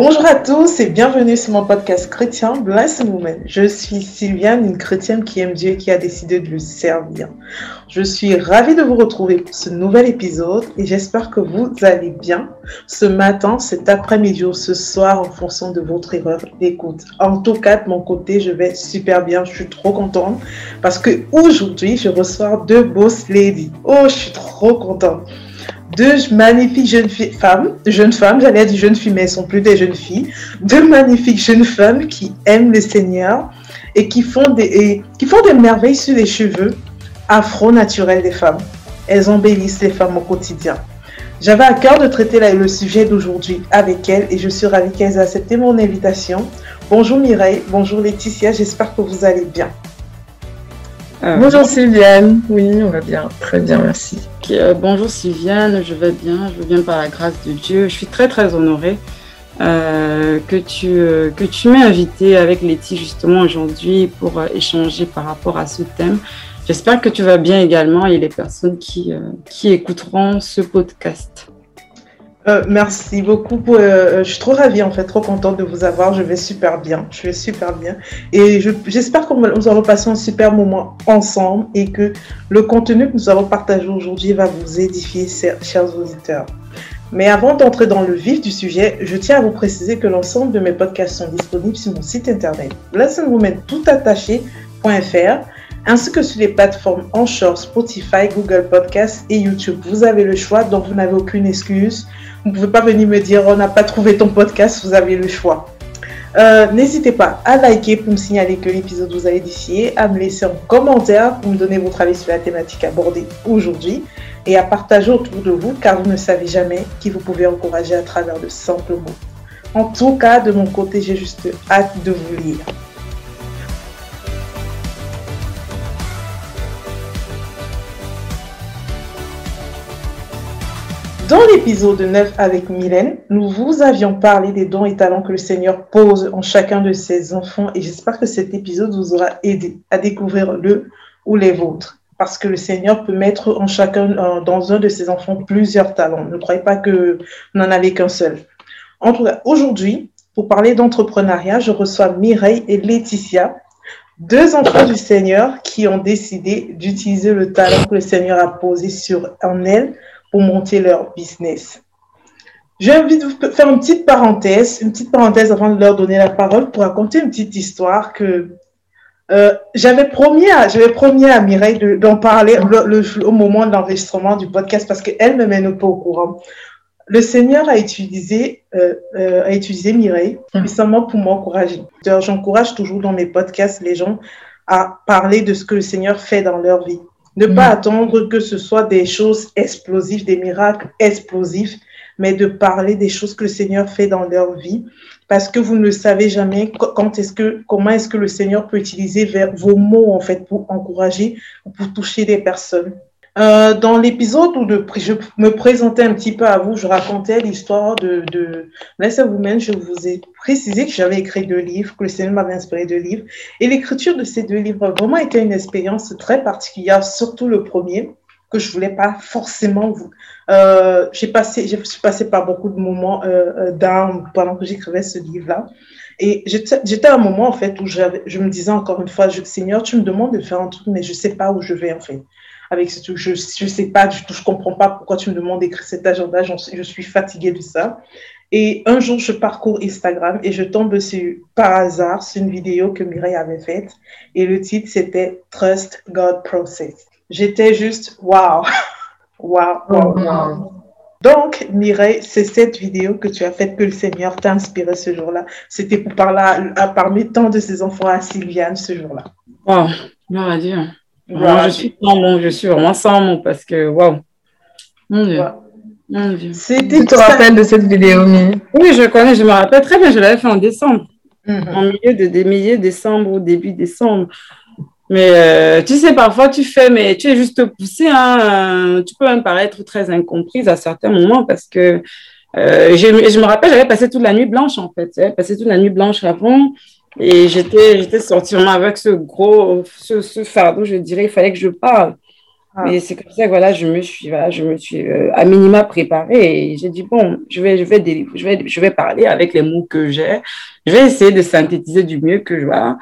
Bonjour à tous et bienvenue sur mon podcast chrétien Bless Woman. Je suis Sylviane, une chrétienne qui aime Dieu et qui a décidé de le servir. Je suis ravie de vous retrouver pour ce nouvel épisode et j'espère que vous allez bien ce matin, cet après-midi ou ce soir en fonction de votre erreur d'écoute. En tout cas, de mon côté, je vais super bien. Je suis trop contente parce que aujourd'hui, je reçois deux boss ladies. Oh, je suis trop contente deux magnifiques jeunes femmes, jeunes femmes, j'allais dire jeunes filles, mais elles sont plus des jeunes filles, deux magnifiques jeunes femmes qui aiment le Seigneur et qui font des, qui font des merveilles sur les cheveux afro-naturels des femmes. Elles embellissent les femmes au quotidien. J'avais à cœur de traiter le sujet d'aujourd'hui avec elles et je suis ravie qu'elles aient accepté mon invitation. Bonjour Mireille, bonjour Laetitia, j'espère que vous allez bien. Euh, bonjour Sylviane, oui, on va bien, très bien, merci. Euh, bonjour Sylviane, je vais bien, je vais bien par la grâce de Dieu. Je suis très très honorée euh, que tu, que tu m'aies invitée avec Letty justement aujourd'hui pour échanger par rapport à ce thème. J'espère que tu vas bien également et les personnes qui, qui écouteront ce podcast. Euh, merci beaucoup. Pour, euh, je suis trop ravie, en fait, trop contente de vous avoir. Je vais super bien. Je vais super bien. Et j'espère que nous allons passer un super moment ensemble et que le contenu que nous allons partager aujourd'hui va vous édifier, chers auditeurs. Mais avant d'entrer dans le vif du sujet, je tiens à vous préciser que l'ensemble de mes podcasts sont disponibles sur mon site internet blessingwoman.toutattaché.fr ainsi que sur les plateformes Anchor, Spotify, Google Podcasts et YouTube. Vous avez le choix, donc vous n'avez aucune excuse. Vous ne pouvez pas venir me dire on n'a pas trouvé ton podcast, vous avez le choix. Euh, n'hésitez pas à liker pour me signaler que l'épisode vous a édifié, à me laisser un commentaire pour me donner votre avis sur la thématique abordée aujourd'hui et à partager autour de vous car vous ne savez jamais qui vous pouvez encourager à travers de simples mots. En tout cas, de mon côté, j'ai juste hâte de vous lire. Dans l'épisode 9 avec Mylène, nous vous avions parlé des dons et talents que le Seigneur pose en chacun de ses enfants et j'espère que cet épisode vous aura aidé à découvrir le ou les vôtres. Parce que le Seigneur peut mettre en chacun, dans un de ses enfants plusieurs talents. Ne croyez pas que n'en avez qu'un seul. En tout cas, aujourd'hui, pour parler d'entrepreneuriat, je reçois Mireille et Laetitia, deux enfants du Seigneur qui ont décidé d'utiliser le talent que le Seigneur a posé en elles pour monter leur business. J'ai envie de faire une petite parenthèse, une petite parenthèse avant de leur donner la parole pour raconter une petite histoire que euh, j'avais promis à j'avais promis à Mireille d'en parler le, au moment de l'enregistrement du podcast parce qu'elle ne mène pas au courant. Le Seigneur a utilisé euh, euh, a utilisé Mireille mm. puissamment pour m'encourager. J'encourage toujours dans mes podcasts les gens à parler de ce que le Seigneur fait dans leur vie. Ne pas mm. attendre que ce soit des choses explosives, des miracles explosifs, mais de parler des choses que le Seigneur fait dans leur vie, parce que vous ne savez jamais quand est-ce que, comment est-ce que le Seigneur peut utiliser vos mots en fait pour encourager ou pour toucher des personnes. Euh, dans l'épisode où je me présentais un petit peu à vous, je racontais l'histoire de, de Blessed Woman. Je vous ai précisé que j'avais écrit deux livres, que le Seigneur m'avait inspiré deux livres. Et l'écriture de ces deux livres a vraiment été une expérience très particulière, surtout le premier, que je voulais pas forcément vous. Euh, j'ai passé, je suis passée par beaucoup de moments euh, euh pendant que j'écrivais ce livre-là. Et j'étais à un moment, en fait, où je me disais encore une fois, Seigneur, tu me demandes de faire un truc, mais je sais pas où je vais, en fait avec ce je je sais pas du tout, je comprends pas pourquoi tu me demandes d'écrire cet agenda, je suis fatiguée de ça. Et un jour, je parcours Instagram et je tombe sur, par hasard sur une vidéo que Mireille avait faite. Et le titre, c'était Trust God Process. J'étais juste, waouh, waouh, waouh, waouh. Donc, Mireille, c'est cette vidéo que tu as faite que le Seigneur t'a inspiré ce jour-là. C'était pour parler à, parmi tant de ses enfants à Sylviane ce jour-là. Wow, gloire à Dieu je suis sans je suis vraiment sans mots parce que, waouh. Mon Dieu. Tu te rappelles de cette vidéo, Oui, je connais, je me rappelle très bien, je l'avais fait en décembre. Mm-hmm. En milieu de, milieu décembre ou début décembre. Mais euh, tu sais, parfois tu fais, mais tu es juste poussé. Hein, tu peux même paraître très incomprise à certains moments parce que euh, je, je, me rappelle, j'avais passé toute la nuit blanche en fait. J'avais passé toute la nuit blanche avant. Et j'étais, j'étais sortie avec ce gros, ce, ce, fardeau, je dirais, il fallait que je parle. Ah. Mais c'est comme ça que voilà, je me suis, voilà, je me suis euh, à minima préparée et j'ai dit, bon, je vais, je, vais je, vais, je vais parler avec les mots que j'ai. Je vais essayer de synthétiser du mieux que je vois.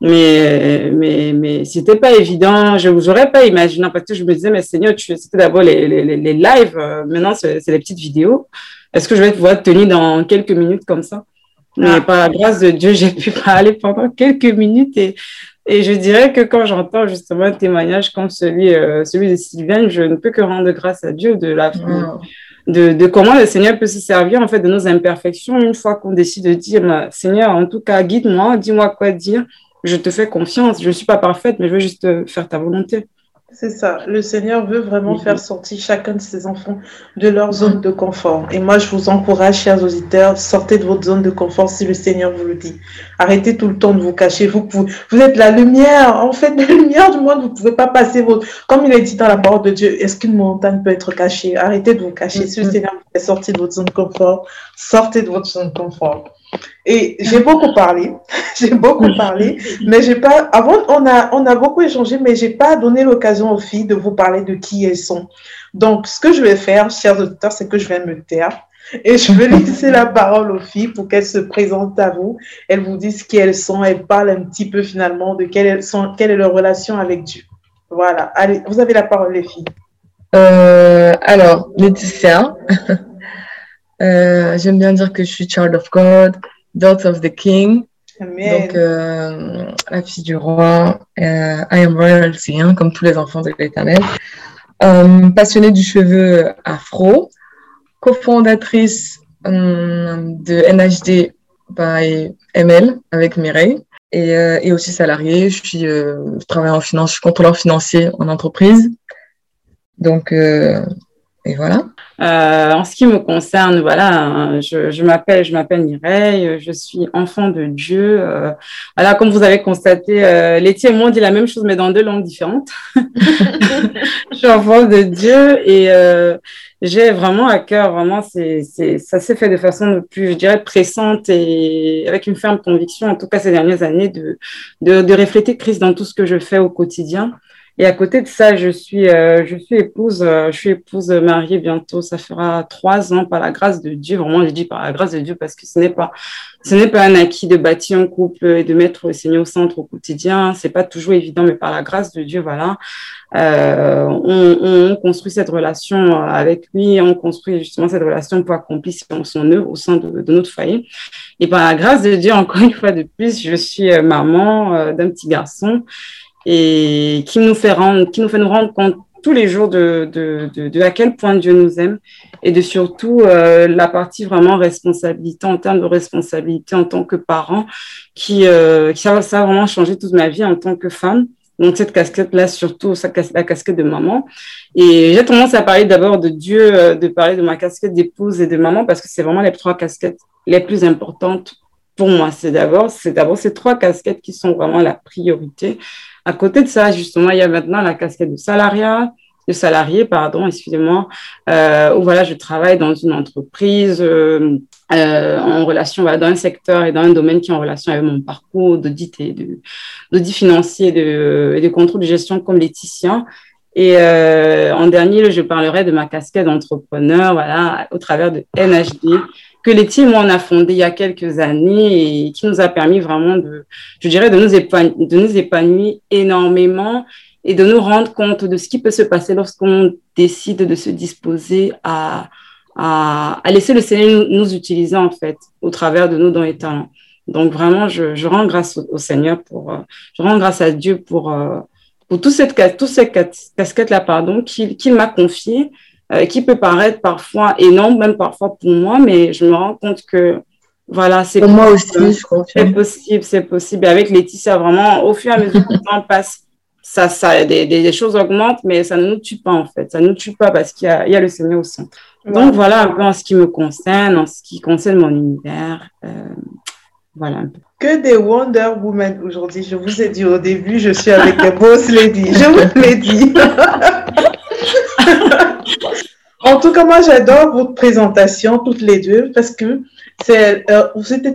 Mais, mais, mais c'était pas évident. Je vous aurais pas imaginé parce que je me disais, mais Seigneur, c'était d'abord les, les, les, lives. Euh, maintenant, c'est les petites vidéos. Est-ce que je vais pouvoir tenir dans quelques minutes comme ça? Mais ah. par la grâce de Dieu, j'ai pu parler pendant quelques minutes et et je dirais que quand j'entends justement un témoignage comme celui, euh, celui de Sylviane, je ne peux que rendre grâce à Dieu de, la, de, de, comment le Seigneur peut se servir en fait de nos imperfections une fois qu'on décide de dire Seigneur, en tout cas, guide-moi, dis-moi quoi dire, je te fais confiance, je ne suis pas parfaite, mais je veux juste faire ta volonté. C'est ça. Le Seigneur veut vraiment faire sortir chacun de ses enfants de leur zone de confort. Et moi, je vous encourage, chers auditeurs, sortez de votre zone de confort si le Seigneur vous le dit. Arrêtez tout le temps de vous cacher. Vous, vous êtes la lumière. En fait, la lumière du monde, vous ne pouvez pas passer votre... Comme il est dit dans la parole de Dieu, est-ce qu'une montagne peut être cachée? Arrêtez de vous cacher. Si le. Seigneur vous fait sortir de votre zone de confort, sortez de votre zone de confort. Et j'ai beaucoup parlé, j'ai beaucoup parlé, mais j'ai pas. Avant, on a, on a beaucoup échangé, mais j'ai pas donné l'occasion aux filles de vous parler de qui elles sont. Donc, ce que je vais faire, chers auditeurs, c'est que je vais me taire et je vais laisser la parole aux filles pour qu'elles se présentent à vous. Elles vous disent qui elles sont, elles parlent un petit peu finalement de quelle, sont, quelle est leur relation avec Dieu. Voilà. Allez, vous avez la parole, les filles. Euh, alors, Laetitia. Euh, j'aime bien dire que je suis child of God, daughter of the King. Donc, euh, la fille du roi. Euh, I am royalty, hein, comme tous les enfants de l'Éternel. passionnée du cheveu afro, cofondatrice de NHD by ML avec Mireille. Et, et, aussi salariée. Je, suis, je travaille en finance, je suis contrôleur financier en entreprise. Donc, et voilà. Euh, en ce qui me concerne, voilà, je, m'appelle, je m'appelle Mireille, je suis enfant de Dieu. Euh, voilà, comme vous avez constaté, euh, les témoins dit la même chose, mais dans deux langues différentes. je suis enfant de Dieu et euh, j'ai vraiment à cœur, vraiment, c'est, c'est, ça s'est fait de façon plus, je dirais, pressante et avec une ferme conviction, en tout cas ces dernières années, de, de, de refléter Christ dans tout ce que je fais au quotidien. Et à côté de ça, je suis, euh, je suis épouse, euh, je suis épouse mariée bientôt. Ça fera trois ans par la grâce de Dieu. Vraiment, je dis par la grâce de Dieu parce que ce n'est pas, ce n'est pas un acquis de bâtir un couple et de mettre le Seigneur au centre au quotidien. C'est pas toujours évident, mais par la grâce de Dieu, voilà, euh, on, on, construit cette relation avec lui. On construit justement cette relation pour accomplir son œuvre au sein de, de notre foyer. Et par la grâce de Dieu, encore une fois de plus, je suis maman d'un petit garçon et qui nous fait rendre, qui nous fait nous rendre compte tous les jours de, de, de, à quel point Dieu nous aime et de surtout euh, la partie vraiment responsabilité en termes de responsabilité en tant que parent qui, euh, qui ça, a vraiment changé toute ma vie en tant que femme. Donc cette casquette-là, surtout la casquette de maman. Et j'ai tendance à parler d'abord de Dieu, euh, de parler de ma casquette d'épouse et de maman parce que c'est vraiment les trois casquettes les plus importantes pour moi. C'est d'abord, c'est d'abord ces trois casquettes qui sont vraiment la priorité. À côté de ça, justement, il y a maintenant la casquette de salariat, de salarié, pardon, excusez-moi, euh, où voilà, je travaille dans une entreprise euh, euh, en relation voilà, dans un secteur et dans un domaine qui est en relation avec mon parcours d'audit et de d'audit financier et de, et de contrôle de gestion comme Laetitia. Et euh, en dernier, je parlerai de ma casquette d'entrepreneur, voilà, au travers de NHD, que les teams on a fondé il y a quelques années et qui nous a permis vraiment de, je dirais, de nous épanouir, de nous épanouir énormément et de nous rendre compte de ce qui peut se passer lorsqu'on décide de se disposer à, à, laisser le Seigneur nous, utiliser en fait au travers de nos dons et talents. Donc vraiment, je, rends grâce au, Seigneur pour, euh, je rends grâce à Dieu pour, euh, pour toute cette, toute cette casquette-là, pardon, qu'il m'a confiée euh, qui peut paraître parfois énorme, même parfois pour moi, mais je me rends compte que voilà, c'est pour moi aussi, je C'est possible, c'est possible. avec Laetitia, vraiment, au fur et à mesure que le temps passe, ça, ça, des, des, choses augmentent, mais ça ne nous tue pas en fait. Ça ne nous tue pas parce qu'il y a, il y a le Seigneur au centre. Donc voilà un peu en ce qui me concerne, en ce qui concerne mon univers. Euh, voilà un peu. Que des Wonder Woman aujourd'hui. Je vous ai dit au début, je suis avec les Boss Lady. Je vous l'ai dit. En tout cas, moi, j'adore votre présentation, toutes les deux, parce que c'est euh,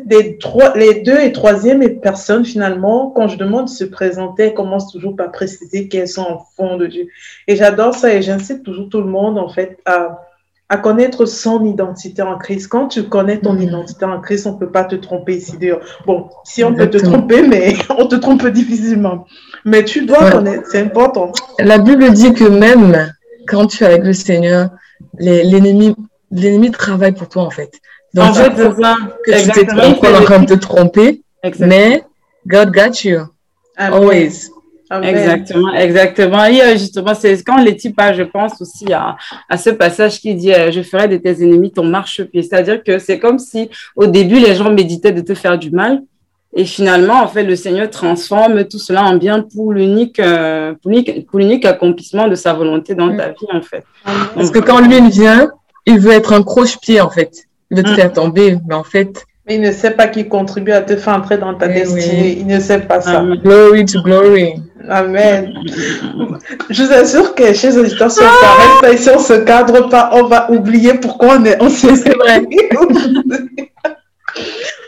des trois, les deux et troisième personnes finalement. Quand je demande de se présenter, elles commencent toujours par préciser qu'elles sont en fond de Dieu. Et j'adore ça et j'incite toujours tout le monde en fait à, à connaître son identité en Christ. Quand tu connais ton mm. identité en Christ, on peut pas te tromper ici dehors. Bon, si on peut te tromper, mais on te trompe difficilement. Mais tu dois connaître, c'est important. La Bible dit que même quand tu es avec le Seigneur, l'ennemi l'ennemi travaille pour toi en fait. Donc, en fait, c'est ça. Que tu t'es en train de te tromper, mais God got you. Always. Exactement, exactement. Et euh, justement, c'est quand les types, je pense aussi à, à ce passage qui dit euh, Je ferai de tes ennemis ton marchepied. C'est-à-dire que c'est comme si au début, les gens méditaient de te faire du mal. Et finalement, en fait, le Seigneur transforme tout cela en bien pour l'unique, euh, pour l'unique accomplissement de sa volonté dans ta vie, en fait. Parce que quand lui vient, il veut être un croche-pied, en fait. Il veut te mm. faire tomber, mais en fait. Mais il ne sait pas qu'il contribue à te faire entrer dans ta eh destinée. Il ne sait pas ça. Glory to glory. Amen. Je vous assure que chez les auditeurs, si on s'arrête si on se cadre pas, on va oublier pourquoi on est, on s'est vrai.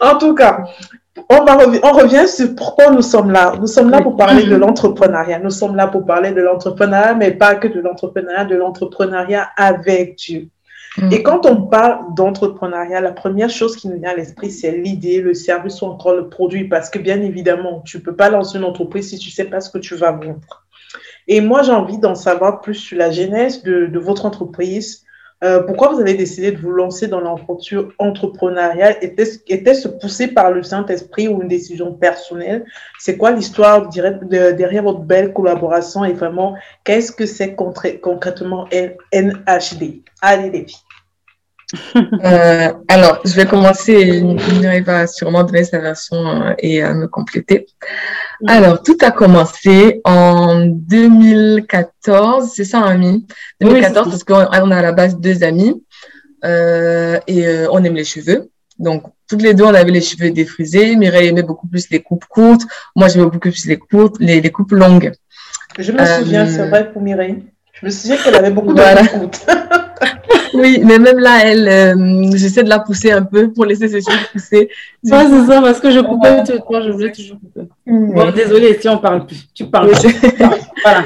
en tout cas, on, va on revient sur pourquoi nous sommes là. Nous sommes là pour parler de l'entrepreneuriat. Nous sommes là pour parler de l'entrepreneuriat, mais pas que de l'entrepreneuriat, de l'entrepreneuriat avec Dieu. Et mm. quand on parle d'entrepreneuriat, la première chose qui nous vient à l'esprit, c'est l'idée, le service ou encore le produit. Parce que bien évidemment, tu ne peux pas lancer une entreprise si tu ne sais pas ce que tu vas vendre. Et moi, j'ai envie d'en savoir plus sur la genèse de, de votre entreprise. Euh, pourquoi vous avez décidé de vous lancer dans l'aventure entrepreneuriale? Était-ce poussé par le Saint-Esprit ou une décision personnelle? C'est quoi l'histoire derrière votre belle collaboration et vraiment, qu'est-ce que c'est concrètement NHD Allez, les filles. Euh, alors, je vais commencer. Mireille va sûrement donner sa version euh, et me compléter. Alors, tout a commencé en 2014, c'est ça, ami 2014, parce qu'on a à la base deux amis euh, et on aime les cheveux. Donc, toutes les deux, on avait les cheveux défrisés. Mireille aimait beaucoup plus les coupes courtes. Moi, j'aimais beaucoup plus les coupes, les, les coupes longues. Je me souviens, c'est vrai pour Mireille. Je me souviens qu'elle avait beaucoup de voilà. coupes. oui, mais même là, elle, euh, j'essaie de la pousser un peu pour laisser ses cheveux pousser. Ouais, c'est ça, parce que je coupais tout le je voulais toujours couper. Bon, désolée, si on parle plus. Tu parles. voilà.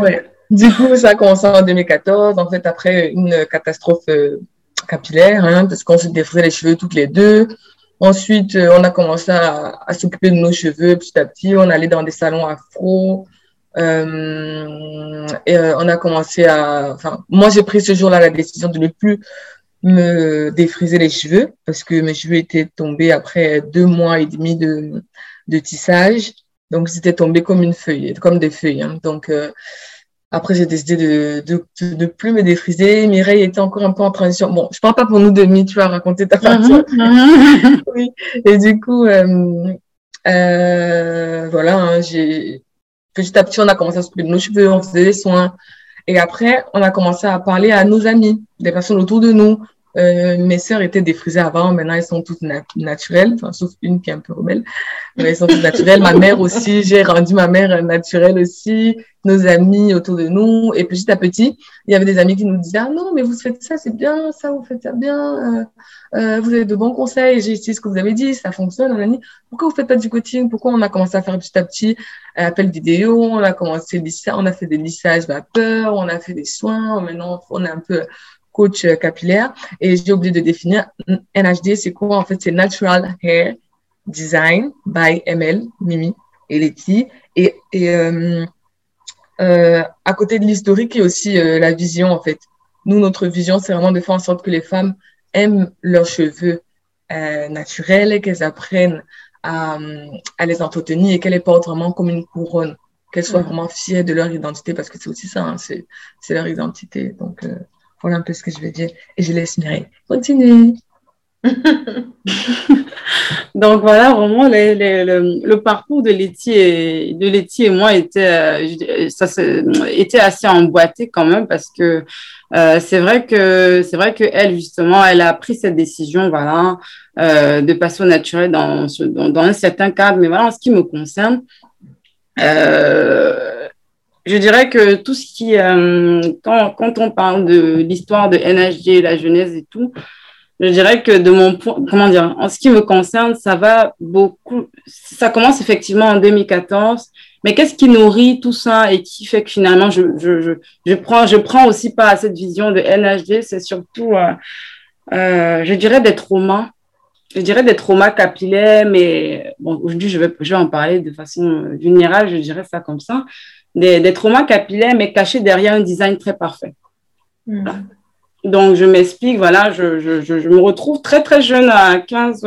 ouais. Du coup, ça a commencé en 2014, en fait, après une catastrophe euh, capillaire, hein, parce qu'on se défrisait les cheveux toutes les deux. Ensuite, euh, on a commencé à, à s'occuper de nos cheveux petit à petit. On allait dans des salons afro. Euh, et euh, on a commencé à. Enfin, moi, j'ai pris ce jour-là la décision de ne plus me défriser les cheveux parce que mes cheveux étaient tombés après deux mois et demi de, de tissage. Donc, c'était tombé comme une feuille, comme des feuilles. Hein. Donc, euh, après, j'ai décidé de, de, de, plus me défriser. Mireille était encore un peu en transition. Bon, je parle pas pour nous demi, tu vas raconter ta partie. Mhm, mhm. oui. Et du coup, euh, euh, voilà, hein, j'ai petit à petit, on a commencé à s'occuper de nos cheveux, on faisait des soins. Et après, on a commencé à parler à nos amis, des personnes autour de nous. Euh, mes sœurs étaient défrisées avant, maintenant elles sont toutes naturelles, enfin, sauf une qui est un peu rebelle. Mais elles sont toutes naturelles. ma mère aussi, j'ai rendu ma mère naturelle aussi, nos amis autour de nous. Et petit à petit, il y avait des amis qui nous disaient Ah non, mais vous faites ça, c'est bien, ça, vous faites ça bien, euh, euh, vous avez de bons conseils, j'ai essayé ce que vous avez dit, ça fonctionne. Pourquoi vous faites pas du coaching Pourquoi on a commencé à faire petit à petit un appel vidéo On a commencé, on a fait des lissages vapeur, on a fait des soins, maintenant on est un peu coach euh, capillaire. Et j'ai oublié de définir NHD, c'est quoi En fait, c'est Natural Hair Design by ML, Mimi et Letty. Et, et euh, euh, à côté de l'historique, il y a aussi la vision, en fait. Nous, notre vision, c'est vraiment de faire en sorte que les femmes aiment leurs cheveux naturels et qu'elles apprennent à, à, les entretenir et qu'elles les portent vraiment comme une couronne, qu'elles soient mm. vraiment fières de leur identité parce que c'est aussi ça, hein, c'est leur identité. Donc, voilà un peu ce que je vais dire. Et je laisse Mireille continuer. Donc voilà, vraiment, le, parcours de Letty et, de Letty et moi était, euh, ça, était assez emboîté quand même parce que euh, c'est vrai que c'est vrai que elle justement, elle a pris cette décision, voilà, euh, de passer au naturel dans, dans, un certain cadre. Mais voilà, en ce qui me concerne, je dirais que tout ce qui, euh, quand, on parle de l'histoire de NHG, la genèse et tout, je dirais que de mon point, comment dire, en ce qui me concerne, ça va beaucoup, ça commence effectivement en 2014, mais qu'est-ce qui nourrit tout ça et qui fait que finalement, je, je, je, je prends, je prends aussi pas à cette vision de NHD, c'est surtout, euh, euh, je dirais des traumas, je dirais des traumas capillaires, mais bon, aujourd'hui, je vais, je vais en parler de façon vulnérable, je dirais ça comme ça, des, des traumas capillaires, mais cachés derrière un design très parfait. Donc, je m'explique, voilà, je, je, je, me retrouve très, très jeune à 15,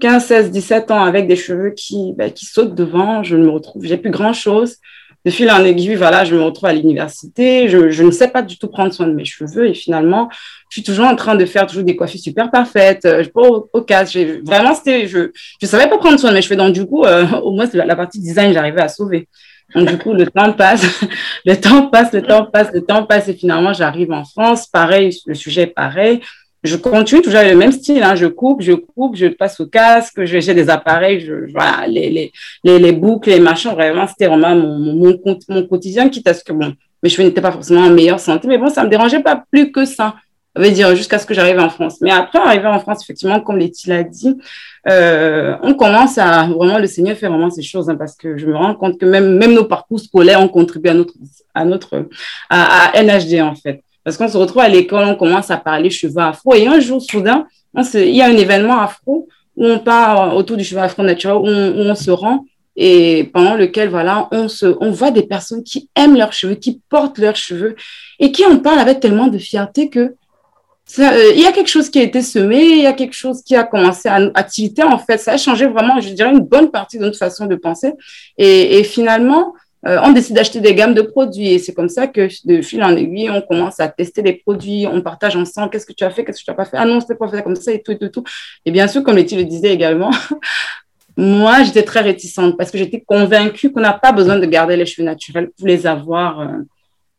15, 16, 17 ans avec des cheveux qui, ben, qui sautent devant. Je me retrouve, j'ai plus grand chose. De fil en aiguille, voilà, je me retrouve à l'université. Je, je, ne sais pas du tout prendre soin de mes cheveux et finalement, je suis toujours en train de faire toujours des coiffures super parfaites. Euh, je pas au, au casse. Vraiment, c'était, je, je savais pas prendre soin de mes cheveux. Donc, du coup, euh, au moins, la, la partie design, j'arrivais à sauver. Donc, du coup, le temps passe, le temps passe, le temps passe, le temps passe, et finalement, j'arrive en France. Pareil, le sujet est pareil. Je continue toujours avec le même style. Hein. Je coupe, je coupe, je passe au casque, j'ai des appareils, je, voilà, les, les, les, les, boucles, les machins. Vraiment, c'était vraiment mon, mon, mon, quotidien, quitte à ce que bon, mes cheveux n'étaient pas forcément en meilleure santé. Mais bon, ça me dérangeait pas plus que ça. Ça veut dire jusqu'à ce que j'arrive en France. Mais après, arriver en France, effectivement, comme Letty l'a dit, euh, on commence à vraiment le Seigneur fait vraiment ces choses hein, parce que je me rends compte que même même nos parcours scolaires ont contribué à notre à notre à, NHD en fait. Parce qu'on se retrouve à l'école on commence à parler cheveux afro et un jour soudain on il y a un événement afro où on part autour du cheveu afro naturel on, où on se rend et pendant lequel voilà on se on voit des personnes qui aiment leurs cheveux qui portent leurs cheveux et qui en parlent avec tellement de fierté que euh, il y a quelque chose qui a été semé, il y a quelque chose qui a commencé à activité en fait. Ça a changé vraiment, je dirais, une bonne partie de notre façon de penser. Et, finalement, euh, on décide d'acheter des gammes de produits. Et c'est comme ça que de fil en aiguille, on commence à tester les produits, on partage ensemble. Qu'est-ce que tu as fait, qu'est-ce que tu n'as pas fait? Ah non, c'est pas fait comme ça et tout et tout, tout. Et bien sûr, comme Letty le disait également, moi, j'étais très réticente parce que j'étais convaincue qu'on n'a pas besoin de garder les cheveux naturels pour les avoir. Euh,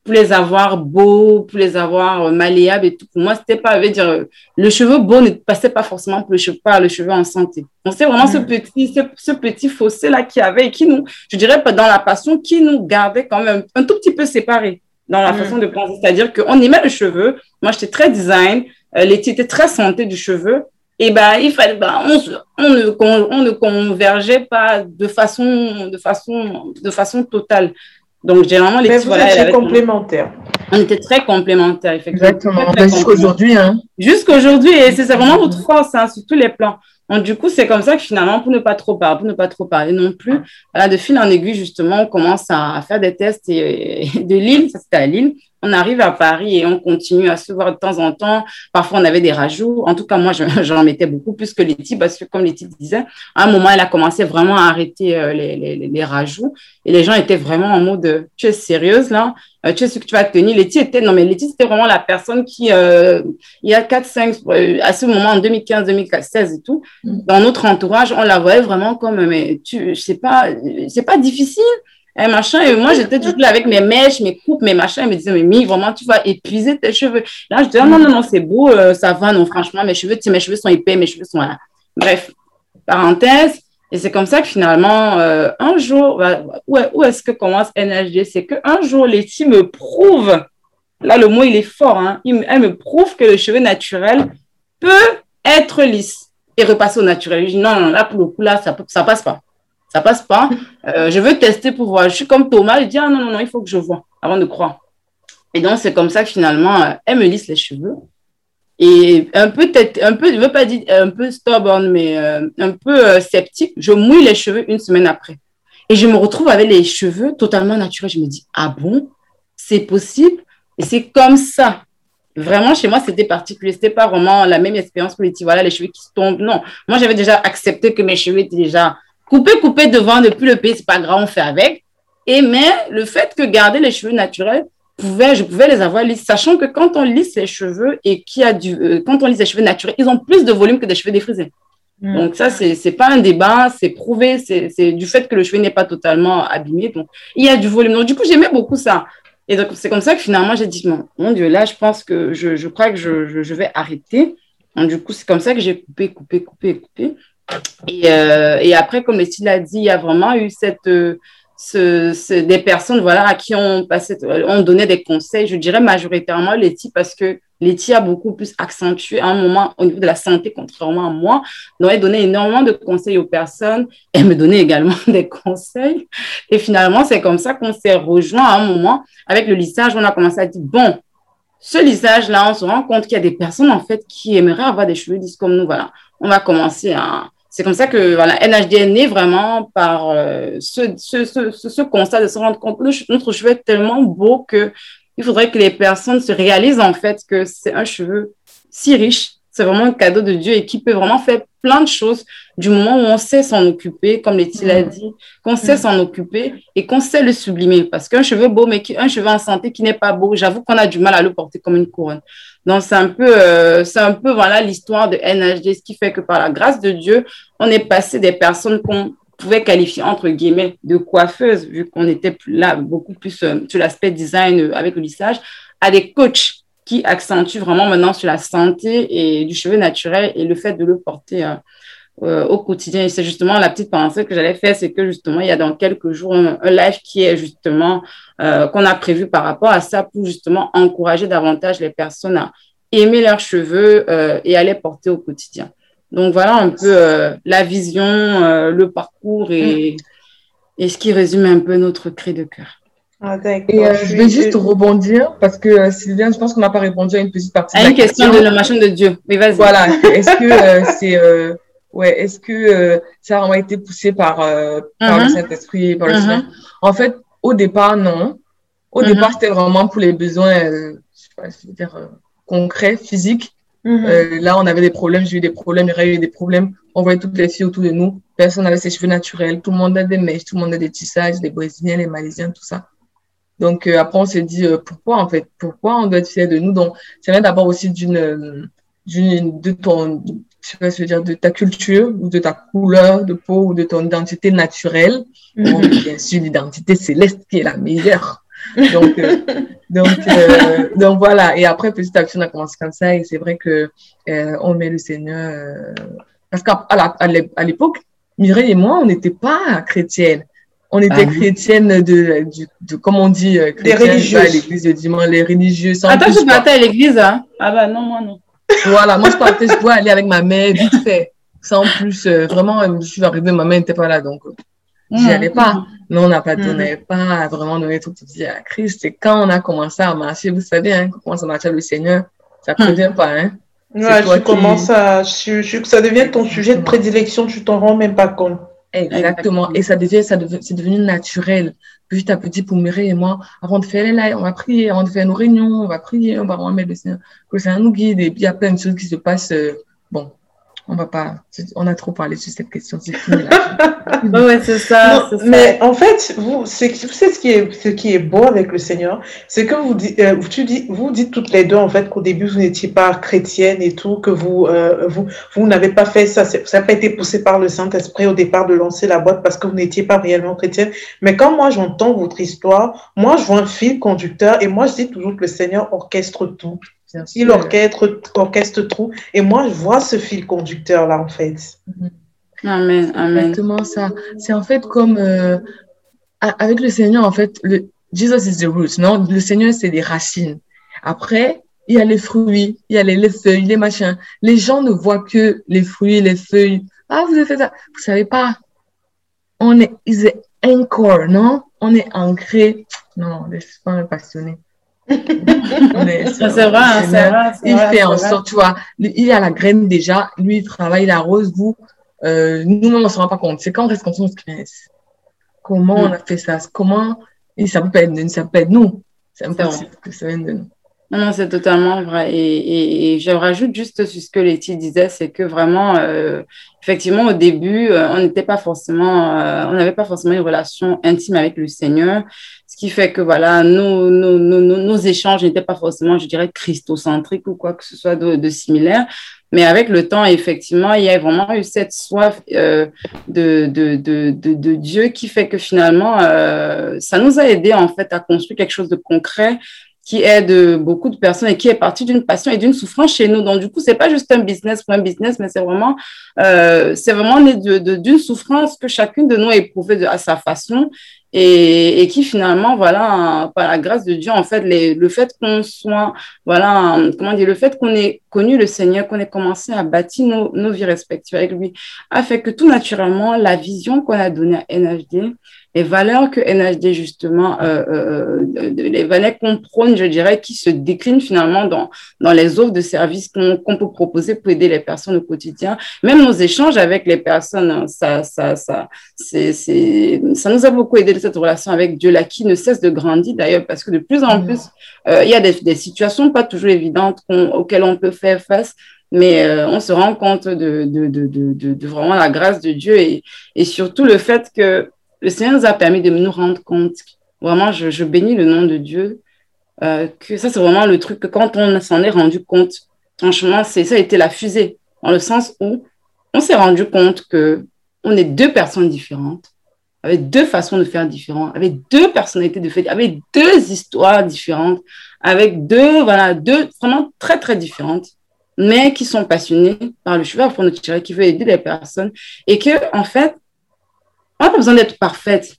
pour les avoir beaux, pour les avoir malléables et tout. Pour moi, c'était pas, veut dire, le cheveu beau ne passait pas forcément pour le cheveu, par le cheveu en santé. On sait vraiment ce petit, ce, petit fossé là qui avait et qui nous, je dirais dans la passion, qui nous gardait quand même un tout petit peu séparés dans la façon de penser. C'est-à-dire qu'on aimait le cheveu. Moi, j'étais très design. Euh, Letty était très santé du cheveu. Et ben, il fallait, ben, on, on, ne, on ne convergeait pas de façon, de façon, de façon totale. Donc, généralement, les Mais vous voilà, étiez complémentaires. On était très complémentaires, effectivement. Exactement. Ben, jusqu'aujourd'hui. Hein. Jusqu'aujourd'hui. Et c'est vraiment notre force hein, sur tous les plans. Donc, du coup, c'est comme ça que finalement, pour ne pas trop parler, pour ne pas trop parler non plus, voilà, de fil en aiguille, justement, on commence à, faire des tests et, de Lille, ça c'était à Lille, on arrive à Paris et on continue à se voir de temps en temps. Parfois, on avait des rajouts. En tout cas, moi, j'en mettais beaucoup plus que Letty parce que, comme Letty disait, à un moment, elle a commencé vraiment à arrêter euh, les, les, les, rajouts et les gens étaient vraiment en mode tu es sérieuse là? Euh, Tu sais ce que tu vas tenir Letty était, non, mais Letty, c'était vraiment la personne qui, euh, il y a 4, 5, à ce moment, en 2015, 2016 et tout, mm. dans notre entourage, on la voyait vraiment comme, mais tu, sais pas, c'est pas difficile et machin. Et moi, j'étais toujours avec mes mèches, mes coupes, mes machins. Elle me disait, mais Mi, vraiment, tu vas épuiser tes cheveux. Là, je disais, non, non, non, c'est beau, euh, ça va, non, franchement, mes cheveux, mes cheveux sont épais, mes cheveux sont là. Bref, parenthèse. Et c'est comme ça que finalement, euh, un jour, bah, où, où est-ce que commence NHD C'est qu'un jour, Letty me prouve, là, le mot, il est fort, hein, elle me prouve que le cheveu naturel peut être lisse et repasser au naturel. Je dis, non, non, là, pour le coup, là, ça, ça passe pas ça passe pas. Euh, je veux tester pour voir. Je suis comme Thomas, il dit, ah non, non, non, il faut que je vois avant de croire. Et donc, c'est comme ça que finalement, euh, elle me lisse les cheveux. Et un peu, un peu, je veux pas dire un peu stubborn, mais euh, un peu sceptique, je mouille les cheveux une semaine après. Et je me retrouve avec les cheveux totalement naturels. Je me dis, ah bon, c'est possible? Et c'est comme ça. Vraiment, chez moi, c'était particulier. C'était pas vraiment la même expérience que les voilà, les cheveux qui se tombent. Non. Moi, j'avais déjà accepté que mes cheveux étaient déjà Couper, couper devant depuis le pays, c'est pas grave, on fait avec. Et mais le fait que garder les cheveux naturels, pouvait, je pouvais les avoir lisses, sachant que quand on lisse les cheveux et qu'il y a du, euh, quand on lisse les cheveux naturels, ils ont plus de volume que des cheveux défrisés. Mm. Donc ça, c'est c'est pas un débat, c'est prouvé, c'est du fait que le cheveu n'est pas totalement abîmé. Donc il y a du volume. Donc du coup, j'aimais beaucoup ça. Et donc c'est comme ça que finalement j'ai dit mon, mon, Dieu, là, je pense que je, je crois que je, je, je vais arrêter. Donc du coup, c'est comme ça que j'ai coupé, coupé, coupé, coupé. Et, euh, et après, comme le style a dit, il y a vraiment eu cette, euh, des personnes voilà, à qui on, passait, on donnait des conseils, je dirais majoritairement les types, parce que Letty a beaucoup plus accentué à un moment au niveau de la santé, contrairement à moi. Donc, elle donnait énormément de conseils aux personnes. Elle me donnait également des conseils. Et finalement, c'est comme ça qu'on s'est rejoint à un moment. Avec le lissage, on a commencé à dire, bon, ce lissage-là, on se rend compte qu'il y a des personnes, en fait, qui aimeraient avoir des cheveux lisses comme nous. Voilà. On va commencer à, c'est comme ça que voilà, NHD est né vraiment par euh, ce, ce, ce, ce, constat de se rendre compte que notre cheveu est tellement beau que il faudrait que les personnes se réalisent en fait que c'est un cheveu si riche, c'est vraiment un cadeau de Dieu et qui peut vraiment faire plein de choses du moment où on sait s'en occuper, comme Letty l'a mm. dit, qu'on sait mm. s'en occuper et qu'on sait le sublimer. Parce qu'un cheveu beau, mais un cheveu en santé qui n'est pas beau, j'avoue qu'on a du mal à le porter comme une couronne. Donc, c'est un peu, euh, c'est un peu, voilà, l'histoire de NHD, ce qui fait que par la grâce de Dieu, on est passé des personnes qu'on pouvait qualifier entre guillemets de coiffeuses, vu qu'on était là beaucoup plus euh, sur l'aspect design euh, avec le lissage, à des coachs qui accentuent vraiment maintenant sur la santé et du cheveu naturel et le fait de le porter euh, au quotidien. Et c'est justement la petite pensée que j'allais faire, c'est que justement, il y a dans quelques jours un, live qui est justement qu'on a prévu par rapport à ça pour justement encourager davantage les personnes à aimer leurs cheveux et à les porter au quotidien. Donc voilà un peu euh, la vision, euh, le parcours et, mm. et ce qui résume un peu notre cri de cœur. Ah, et euh, je vais juste rebondir parce que Sylviane, je pense qu'on n'a pas répondu à une petite partie. À une question, de la machine de Dieu. Mais vas-y. Voilà. Est-ce que c'est ouais, est-ce que ça a vraiment été poussé par, par le mm-hmm. Saint-Esprit, par le mm-hmm. Seigneur En fait, au départ, non. Au mm-hmm. départ, c'était vraiment pour les besoins, je sais pas, je veux dire concrets, physiques. Mhm. Euh, là, on avait des problèmes, j'ai eu des problèmes, il y a eu des problèmes. On voyait toutes les filles autour de nous. Personne n'avait ses cheveux naturels. Tout le monde a des mèches, tout le monde a des tissages, les Brésiliens, les Malaisiens, tout ça. Donc, euh, après, on s'est dit, euh, pourquoi, en fait, pourquoi on doit être fier de nous? Donc, c'est vient d'abord aussi d'une, d'une, de ton, je pas je veux dire, de ta culture ou de ta couleur de peau ou de ton identité naturelle. Mhm. bien sûr, l'identité céleste qui est la meilleure. Donc, euh, donc, euh, donc voilà. Et après, petit à petit, on a commencé comme ça. Et c'est vrai que euh, on met le Seigneur. parce qu'à à l'époque, Mireille et moi, on n'était pas chrétiennes. On était ah chrétiennes de, de, comme on dit, chrétiennes religieuses. à l'église de dimanche, les religieuses. Attends, tu partais à l'église, hein? Ah bah non, moi non. Voilà, moi je partais, je dois aller avec ma mère, vite fait. Sans plus, vraiment, je suis arrivée, ma mère n'était pas là, donc j'y allais pas. Mm. Mais on n'a pas donné, mm. pas vraiment donné toute vie à Christ. Et quand on a commencé à marcher, vous savez, hein, comment ça marche le Seigneur, ça ne prévient mm. pas, hein. Ouais, tu commences à, ça devient ton sujet de prédilection, tu t'en rends même pas compte. Exactement. Et ça devient, ça devient, c'est devenu naturel. Petit à petit, pour Mireille et moi, avant de faire les lives, on va prier, avant de faire nos réunions, on va prier, on va remettre le Seigneur, que le Seigneur nous guide. Et puis, il y a plein de choses qui se passent. Euh, bon, on va pas, on a trop parlé sur cette question. C'est ouais, c'est ça, Mais en fait, vous, c'est, vous savez ce qui est, ce qui est beau avec le Seigneur, c'est que vous, euh, tu dis, vous dites toutes les deux en fait qu'au début vous n'étiez pas chrétienne et tout, que vous, euh, vous, vous n'avez pas fait ça, ça n'a pas été poussé par le Saint Esprit au départ de lancer la boîte parce que vous n'étiez pas réellement chrétienne. Mais quand moi j'entends votre histoire, moi je vois un fil conducteur et moi je dis toujours que le Seigneur orchestre tout. Il orchestre, orchestre tout. Et moi, je vois ce fil conducteur-là, en fait. Mhm. Amen, amen. Exactement ça. C'est en fait comme euh, avec le Seigneur, en fait, le, Jesus is the root, non? Le Seigneur, c'est des racines. Après, il y a les fruits, il y a les, feuilles, les machins. Les gens ne voient que les fruits, les feuilles. Ah, vous avez fait ça. Vous savez pas. On est, is anchor, non? On est ancré. Non, laisse pas me passionner c'est vrai, c'est vrai. Il fait en sorte, tu vois, il a la graine déjà, lui, il travaille la rose, vous, euh, nous, on ne se rend pas compte. C'est quand on reste conscient, on se Comment on a fait ça? Comment et ça peut être, ça peut être nous. C'est impossible que ça vienne de nous. Non, c'est totalement vrai. Et, et, je rajoute juste sur ce que Letty disait, c'est que vraiment, euh, effectivement, au début, euh, on n'était pas forcément, euh, on n'avait pas forcément une relation intime avec le Seigneur, ce qui fait que voilà, nos, nos, nos, nos échanges n'étaient pas forcément, je dirais, christocentriques ou quoi que ce soit de, de similaire. Mais avec le temps, effectivement, il y a vraiment eu cette soif euh, de, de, de, de, Dieu qui fait que finalement, euh, ça nous a aidé en fait à construire quelque chose de concret qui aide beaucoup de personnes et qui est parti d'une passion et d'une souffrance chez nous. Donc, du coup, c'est pas juste un business pour un business, mais c'est vraiment, euh, c'est vraiment né d'une souffrance que chacune de nous a éprouvée à sa façon et, qui finalement, voilà, par la grâce de Dieu, en fait, le fait qu'on soit, voilà, comment dire, le fait qu'on ait connu le Seigneur, qu'on ait commencé à bâtir nos, nos vies respectives avec lui, a fait que tout naturellement, la vision qu'on a donnée à NHD, les valeurs que NHD, justement, euh, euh, les valeurs qu'on prône, je dirais, qui se déclinent finalement dans, dans les offres de services qu'on peut proposer pour aider les personnes au quotidien. Même nos échanges avec les personnes, hein, ça, ça, ça, c'est, ça nous a beaucoup aidé cette relation avec Dieu là, qui ne cesse de grandir d'ailleurs, parce que de plus en plus, euh, il y a des, des, situations pas toujours évidentes auxquelles on peut faire face mais on se rend compte de, de, de, de, vraiment la grâce de Dieu et, et surtout le fait que le Seigneur nous a permis de nous rendre compte, vraiment, je, bénis le nom de Dieu, euh, que ça, c'est vraiment le truc que quand on s'en est rendu compte, franchement, c'est ça a été la fusée, dans le sens où on s'est rendu compte que on est deux personnes différentes, avec deux façons de faire différentes, avec deux personnalités de fait, avec deux histoires différentes, avec deux, voilà, deux vraiment très, très différentes, mais qui sont passionnées par le cheval pour nous tirer, qui veut aider les personnes, et que, en fait, on n'a pas besoin d'être parfaite.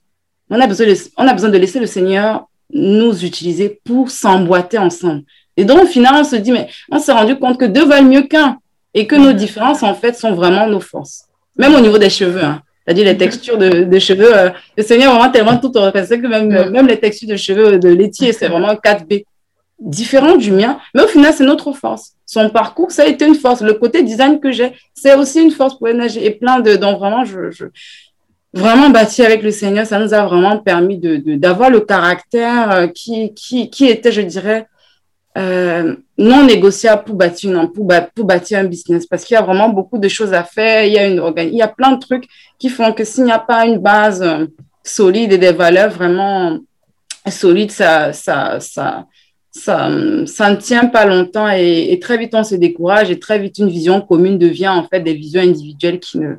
On a, besoin de, on a besoin de laisser le Seigneur nous utiliser pour s'emboîter ensemble. Et donc, au final, on se dit, mais on s'est rendu compte que deux valent mieux qu'un et que nos différences, en fait, sont vraiment nos forces. Même au niveau des cheveux, hein. c'est-à-dire les textures de, cheveux. Euh, le Seigneur vraiment tellement tout que même, même les textures de cheveux de laitier, c'est vraiment 4B. Différent du mien, mais au final, c'est notre force. Son parcours, ça a été une force. Le côté design que j'ai, c'est aussi une force pour énergie. Et plein de. Donc, vraiment, je, vraiment bâti avec le Seigneur, ça nous a vraiment permis de, d'avoir le caractère euh, qui, qui, qui était, je dirais, euh, non négociable pour bâtir, pour, pour bâtir un business parce qu'il y a vraiment beaucoup de choses à faire. Il y a, une, il y a plein de trucs qui font que s'il n'y a pas une base euh, solide et des valeurs vraiment solides, ça, ça, ça, ça, ça ne tient pas longtemps et, et, très vite on se décourage et très vite une vision commune devient en fait des visions individuelles qui ne,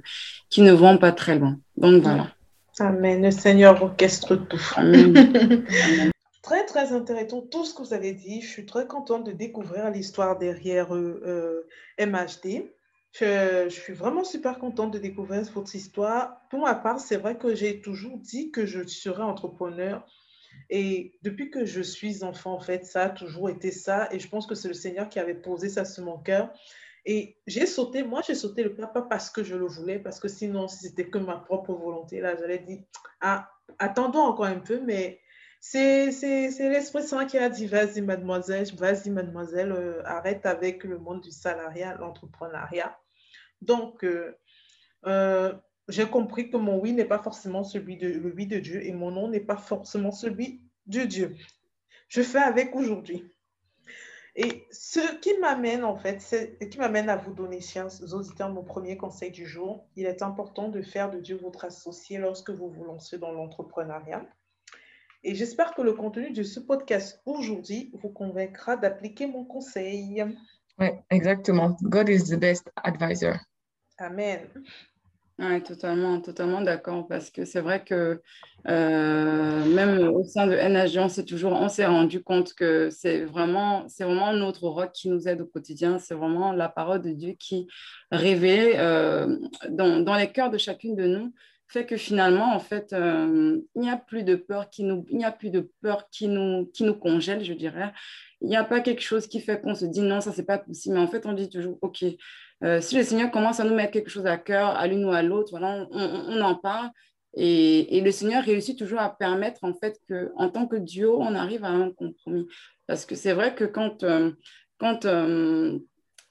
qui ne vont pas très loin. Donc voilà. Amen. Le Seigneur orchestre tout. très, très intéressant tout ce que vous avez dit. Je suis très contente de découvrir l'histoire derrière euh, MHD. Je, je, suis vraiment super contente de découvrir votre histoire. Pour ma part, c'est vrai que j'ai toujours dit que je serais entrepreneur. Et depuis que je suis enfant, en fait, ça a toujours été ça. Et je pense que c'est le Seigneur qui avait posé ça sur mon cœur. Et j'ai sauté, moi j'ai sauté le pas, pas parce que je le voulais, parce que sinon, si c'était que ma propre volonté, là, j'allais dire, ah, attendons encore un peu, mais c'est l'Esprit Saint qui a dit, vas-y mademoiselle, vas-y mademoiselle, euh, arrête avec le monde du salariat, l'entrepreneuriat. Donc, euh, euh, j'ai compris que mon oui n'est pas forcément celui de, le oui de Dieu et mon non n'est pas forcément celui de Dieu. Je fais avec aujourd'hui. Et ce qui m'amène, en fait, qui m'amène à vous donner, chers auditeurs, mon premier conseil du jour. Il est important de faire de Dieu votre associé lorsque vous vous lancez dans l'entrepreneuriat. Et j'espère que le contenu de ce podcast aujourd'hui vous convaincra d'appliquer mon conseil. Oui, exactement. God is the best advisor. Amen. Oui, totalement, totalement d'accord. Parce que c'est vrai que euh, même au sein de NHG, on s'est toujours, on s'est rendu compte que c'est vraiment, c'est vraiment notre rock qui nous aide au quotidien. C'est vraiment la parole de Dieu qui révèle euh, dans, dans, les cœurs de chacune de nous fait que finalement, en fait, euh, il n'y a plus de peur qui nous, il n'y a plus de peur qui nous, qui nous congèle, je dirais. Il n'y a pas quelque chose qui fait qu'on se dit non, ça c'est pas possible. Mais en fait, on dit toujours, ok, euh, si le Seigneur commence à nous mettre quelque chose à cœur, à l'une ou à l'autre, voilà, on, en parle. Et, le Seigneur réussit toujours à permettre, en fait, qu'en tant que Dieu, on arrive à un compromis. Parce que c'est vrai que quand, euh, quand, euh,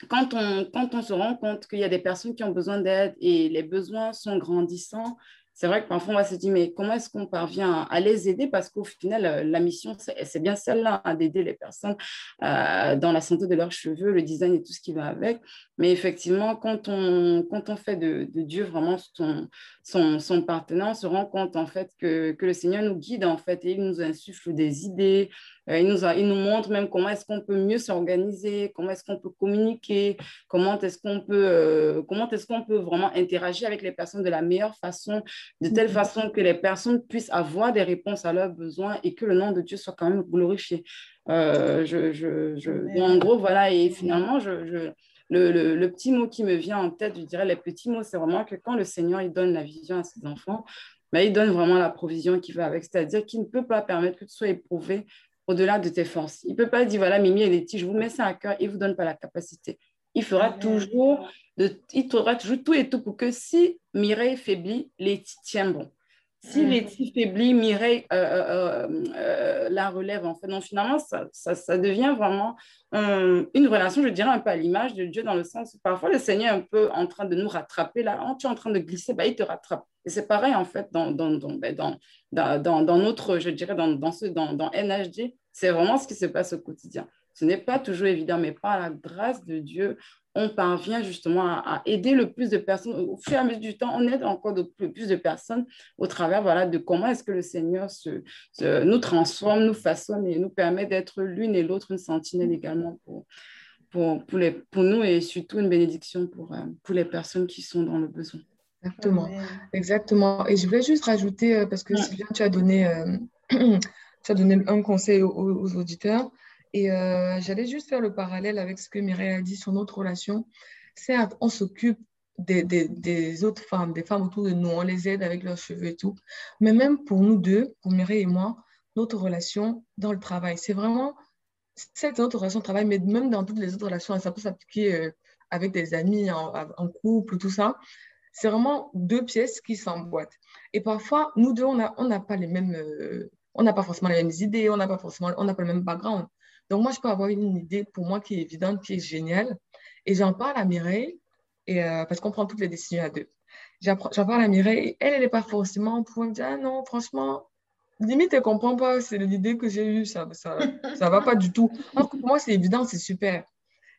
quand, on, quand on se rend compte qu'il y a des personnes qui ont besoin d'aide et les besoins sont grandissants, c'est vrai que parfois on va se dire, mais comment est-ce qu'on parvient à les aider? Parce qu'au final, euh, la mission, c'est bien celle-là, hein, d'aider les personnes euh, dans la santé de leurs cheveux, le design et tout ce qui va avec. Mais effectivement, quand on, quand on fait de, Dieu vraiment son, son, son, partenaire, on se rend compte en fait que, que, le Seigneur nous guide en fait et il nous insuffle des idées, il, nous il nous montre même comment est-ce qu'on peut mieux s'organiser, comment est-ce qu'on peut communiquer, comment est-ce qu'on peut, comment est-ce qu'on peut vraiment interagir avec les personnes de la meilleure façon, de telle mm-hmm. façon que les personnes puissent avoir des réponses à leurs besoins et que le nom de Dieu soit quand même glorifié. je, je, je... En gros, voilà, et finalement, je, le, le, petit mot qui me vient en tête, je dirais les petits mots, c'est vraiment que quand le Seigneur il donne la vision à ses enfants, ben, il donne vraiment la provision qui va avec, c'est-à-dire qu'il ne peut pas permettre que tu sois éprouvé au-delà de tes forces. Il ne peut pas dire, voilà, Mimi et Letty, je vous mets ça à cœur, il ne vous donne pas la capacité. Il fera, toujours de, il fera toujours tout et tout pour que si Mireille faiblit, Letty tient bon. Si mm. Letty faiblit, Mireille euh, euh, euh, la relève, en fait. Donc, finalement, ça, ça, devient vraiment une relation, je dirais, un peu à l'image de Dieu, dans le sens où parfois le Seigneur est un peu en train de nous rattraper. Là, quand tu es en train de glisser, bah, il te rattrape. Et c'est pareil, en fait, dans, dans, dans, ben, dans, dans, notre, je dirais, dans, dans, ce, dans, dans NHD, c'est vraiment ce qui se passe au quotidien. Ce n'est pas toujours évident, mais par la grâce de Dieu, on parvient justement à, aider le plus de personnes. Au fur et à mesure du temps, on aide encore de plus, de personnes au travers voilà, de comment est-ce que le Seigneur se, nous transforme, nous façonne et nous permet d'être l'une et l'autre une sentinelle également pour, pour, pour, les, pour nous et surtout une bénédiction pour, euh, pour les personnes qui sont dans le besoin. Exactement, exactement. Et je voulais juste rajouter, euh, parce que Sylvain, tu as donné, euh, tu as donné un conseil aux auditeurs. Et euh, j'allais juste faire le parallèle avec ce que Mireille a dit sur notre relation. Certes, on s'occupe des, autres femmes, des femmes autour de nous, on les aide avec leurs cheveux et tout. Mais même pour nous deux, pour Mireille et moi, notre relation dans le travail, c'est vraiment, c'est notre relation de travail, mais même dans toutes les autres relations, ça peut s'appliquer euh, avec des amis, en, couple, tout ça. C'est vraiment deux pièces qui s'emboîtent. Et parfois, nous deux, on n'a pas les mêmes, euh, on n'a pas forcément les mêmes idées, on n'a pas forcément, on n'a pas le même background. Donc, moi, je peux avoir une idée pour moi qui est évidente, qui est géniale. Et j'en parle à Mireille, et, euh, parce qu'on prend toutes les décisions à deux. J'en parle à Mireille, et elle, elle n'est pas forcément pour me dire, ah non, franchement, limite, elle ne comprend pas, c'est l'idée que j'ai eue, ça ne ça, ça va pas du tout. Alors pour moi, c'est évident, c'est super.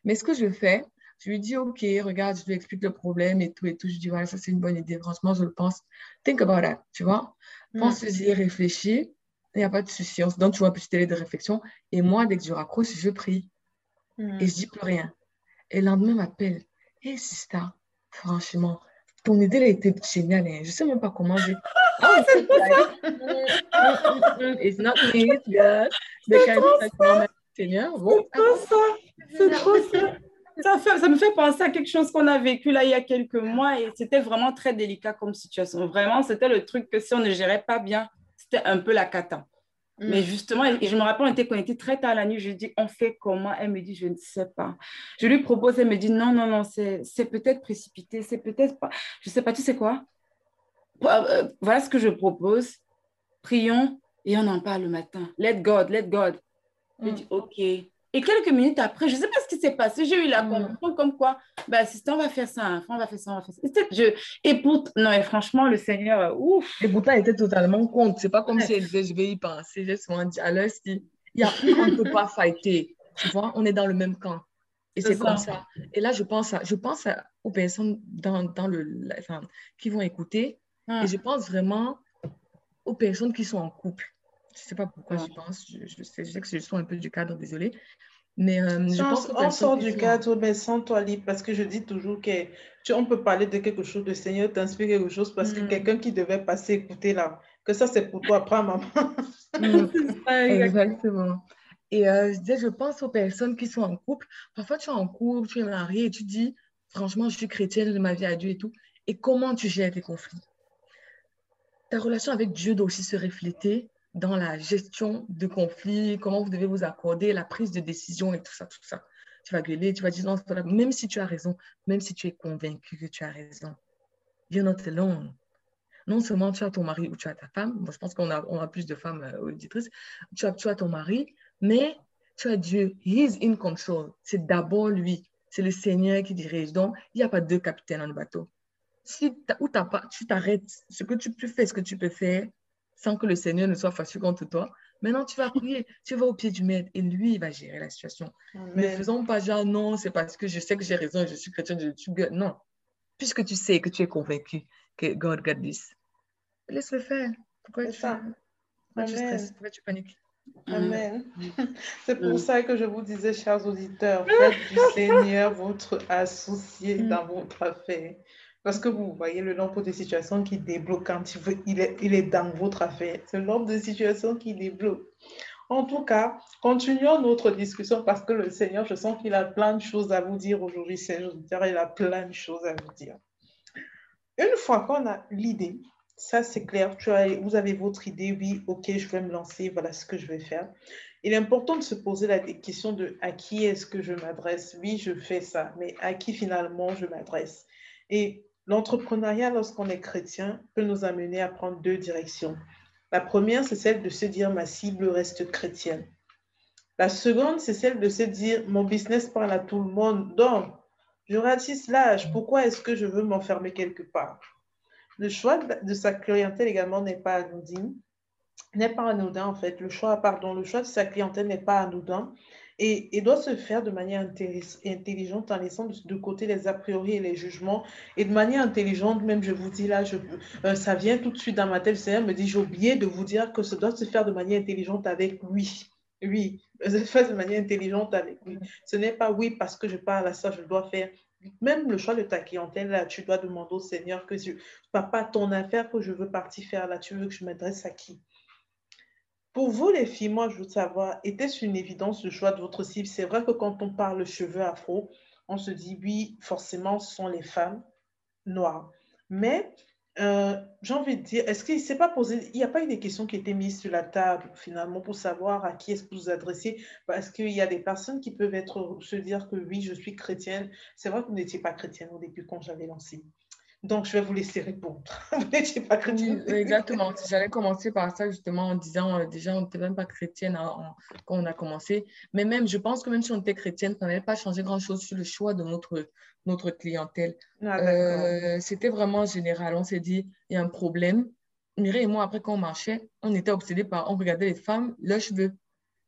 Mais ce que je fais, je lui dis, OK, regarde, je lui explique le problème et tout et tout. Je dis, voilà, ça, c'est une bonne idée. Franchement, je le pense. Think about that, tu vois. Mm. Pense-y, réfléchis il n'y a pas de souci. Donc, tu vois, petite télé de réflexion. Et moi, dès que je raccroche, je prie. Hmm. Et je dis plus rien. Et le lendemain, m'appelle. Hé, hey, Sista, franchement, ton idée, elle était géniale. Hein. Je ne sais même pas comment j'ai. Ah, c'est trop ça! It's not me, it's God. C'est trop ça! Seigneur, bon. C'est trop ça! C'est trop ça! Ça, fait, ça, me fait penser à quelque chose qu'on a vécu là il y a quelques mois et c'était vraiment très délicat comme situation. Vraiment, c'était le truc que si on ne gérait pas bien, c'était un peu la cata. Mm. Mais justement, et je me rappelle, on était connectés très tard la nuit. Je lui dis, on fait comment? Elle me dit, je ne sais pas. Je lui propose, elle me dit, non, non, non, c'est peut-être précipité, c'est peut-être pas. Je ne sais pas, tu sais quoi? Euh, Voilà ce que je propose. Prions et on en parle le matin. Let God, let God. Je mm. dis, OK. Et quelques minutes après, je ne sais pas ce qui s'est passé, j'ai eu la mm. comme quoi, bah, assistant, on va faire ça, on va faire ça, on va faire ça. Je... Et pour... Non, et franchement, le Seigneur, euh, ouf. Et pourtant, elle était totalement contre. C'est pas comme si elle disait, je vais y penser. J'ai souvent dit, alors, il y a on ne peut pas fighter. Tu vois, on est dans le même camp. Et c'est comme ça. Et là, je pense, à, je pense aux personnes dans, dans le, enfin, qui vont écouter. Et je pense vraiment aux personnes qui sont en couple. Je ne sais pas pourquoi j'y pense. Je, sais, je, sais, que je suis un peu du cadre, désolé. Mais euh, je pense on sort du cadre, mais sans toi libre, parce que je dis toujours que tu, on peut parler de quelque chose, le Seigneur t'inspire quelque chose, parce que mm. quelqu'un qui devait passer écouter là, que ça c'est pour toi, pas maman. Mm. exactement. Et euh, je disais, je pense aux personnes qui sont en couple. Parfois, tu es en couple, tu es marié et tu dis, franchement, je suis chrétienne de ma vie à Dieu et tout. Et comment tu gères tes conflits? Ta relation avec Dieu doit aussi se refléter dans la gestion de conflits, comment vous devez vous accorder, la prise de décision et tout ça, tout ça. Tu vas gueuler, tu vas dire non, même si tu as raison, même si tu es convaincu que tu as raison, you're not alone. Non seulement tu as ton mari ou tu as ta femme, je pense qu'on a, on a plus de femmes euh, auditrices, tu as, tu as ton mari, mais tu as Dieu, he is in control. C'est d'abord lui, c'est le Seigneur qui dirige. Donc, il n'y a pas deux capitaines dans le bateau. Si ou pas, tu t'arrêtes, ce que tu peux faire, ce que tu peux faire, sans que le Seigneur ne soit fâché contre toi. Maintenant, tu vas prier, tu vas au pied du maître et lui, il va gérer la situation. Mais faisons pas genre, non, c'est parce que je sais que j'ai raison, je suis chrétien, je suis Non. Puisque tu sais que tu es convaincu que God got this, laisse-le faire. Pourquoi tu, ça. pourquoi tu stresses? Pourquoi tu paniques? Amen. C'est pour ça que je vous disais, chers auditeurs, faites du Seigneur votre associé mm. dans votre affaire. Parce que vous voyez le nombre de situations qui débloquent quand il, est, il est dans votre affaire. Le nombre de situations qui débloquent. En tout cas, continuons notre discussion parce que le Seigneur, je sens qu'il a plein de choses à vous dire aujourd'hui, Seigneur. Il a plein de choses à vous dire. Une fois qu'on a l'idée, ça c'est clair, vous avez votre idée, oui, ok, je vais me lancer, voilà ce que je vais faire. Il est important de se poser la question de à qui est-ce que je m'adresse? Oui, je fais ça, mais à qui finalement je m'adresse? Et L'entrepreneuriat, lorsqu'on est chrétien, peut nous amener à prendre deux directions. La première, c'est celle de se dire ma cible reste chrétienne. La seconde, c'est celle de se dire mon business parle à tout le monde. Donc, je ratisse l'âge. Pourquoi est-ce que je veux m'enfermer quelque part? Le choix de sa clientèle également n'est pas anodin. N'est pas anodin en fait. Le choix, pardon, le choix de sa clientèle n'est pas anodin et, doit se faire de manière intelligente en laissant de, côté les a priori et les jugements. Et de manière intelligente, même je vous dis là, euh, ça vient tout de suite dans ma tête, le Seigneur me dit, j'ai oublié de vous dire que ça doit se faire de manière intelligente avec lui. Oui, se faire de manière intelligente avec lui. Ce n'est pas oui parce que je parle à ça, je dois faire. Même le choix de ta clientèle, là, tu dois demander au Seigneur que je, pas ton affaire que je veux partir faire là, tu veux que je m'adresse à qui? Pour vous, les filles, moi, je veux savoir, était-ce une évidence le choix de votre cible? C'est vrai que quand on parle cheveux afro, on se dit, oui, forcément, ce sont les femmes noires. Mais euh, j'ai envie de dire, est-ce qu'il s'est pas posé, il n'y a pas eu des questions qui étaient mises sur la table finalement pour savoir à qui est-ce que vous vous adressez? Parce qu'il y a des personnes qui peuvent être, se dire que oui, je suis chrétienne. C'est vrai que vous n'étiez pas chrétienne au début quand j'avais lancé. Donc, je vais vous laisser répondre. vous n'étiez pas chrétienne. exactement. J'allais commencer par ça, justement, en disant, euh, déjà, on n'était même pas chrétienne quand on a commencé. Mais même, je pense que même si on était chrétienne, ça n'avait pas changé grand-chose sur le choix de notre, notre clientèle. Ah, euh, C'était vraiment général. On s'est dit, il y a un problème. Mireille et moi, après, quand on marchait, on était obsédés par, on regardait les femmes, leurs cheveux.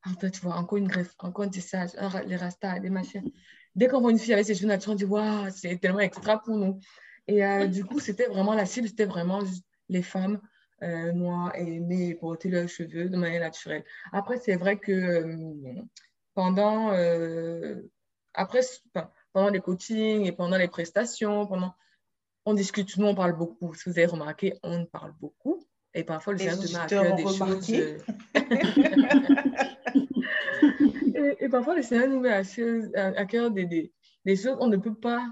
En fait, tu vois, encore une greffe, encore un tissage, les rastas, les machins. Dès qu'on voit une fille avec ses cheveux naturels, on dit, waouh, c'est tellement extra pour nous. Et euh, du coup, c'était vraiment la cible, c'était vraiment les femmes euh, noires et aimées porter leurs cheveux de manière naturelle. Après, c'est vrai que euh, pendant, après, pendant les coachings et pendant les prestations, pendant, on discute, nous on parle beaucoup. Si vous avez remarqué, on parle beaucoup. Et parfois, le met à cœur des choses. et, parfois, le Seigneur nous met à, à cœur des, des, des choses qu'on ne peut pas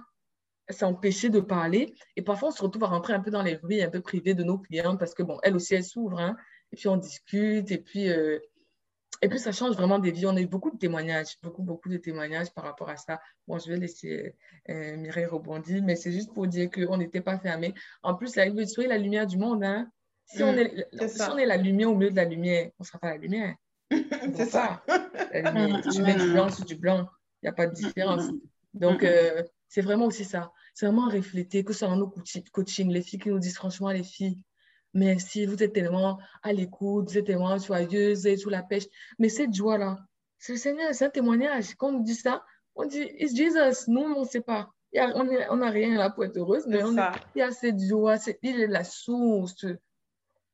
s'empêcher de parler. Et parfois, on se retrouve à rentrer un peu dans les vies un peu privées de nos clients parce que, bon, elles aussi, elles s'ouvrent, hein, et puis on discute, et puis, euh, et puis ça change vraiment des vies. On a eu beaucoup de témoignages, beaucoup, beaucoup de témoignages par rapport à ça. Bon, je vais laisser euh, Mireille rebondir, mais c'est juste pour dire qu'on n'était pas fermé. En plus, la, soyez la lumière du monde, hein. Si, on mm, est, si on est la lumière au milieu de la lumière, on ne sera pas la lumière. c'est ça. tu mets du blanc sur du blanc, il n'y a pas de différence. Donc, euh, c'est vraiment aussi ça. C'est vraiment refléter, que ce soit dans nos coaching, les filles qui nous disent franchement, les filles, merci, vous êtes tellement à l'écoute, vous êtes tellement joyeuses et sous la pêche. Mais cette joie-là, c'est le Seigneur, c'est un témoignage. Quand on dit ça, on dit, It's Jesus. Nous, on ne sait pas. on n'a rien là pour être heureuse, mais il y a cette joie, il est la source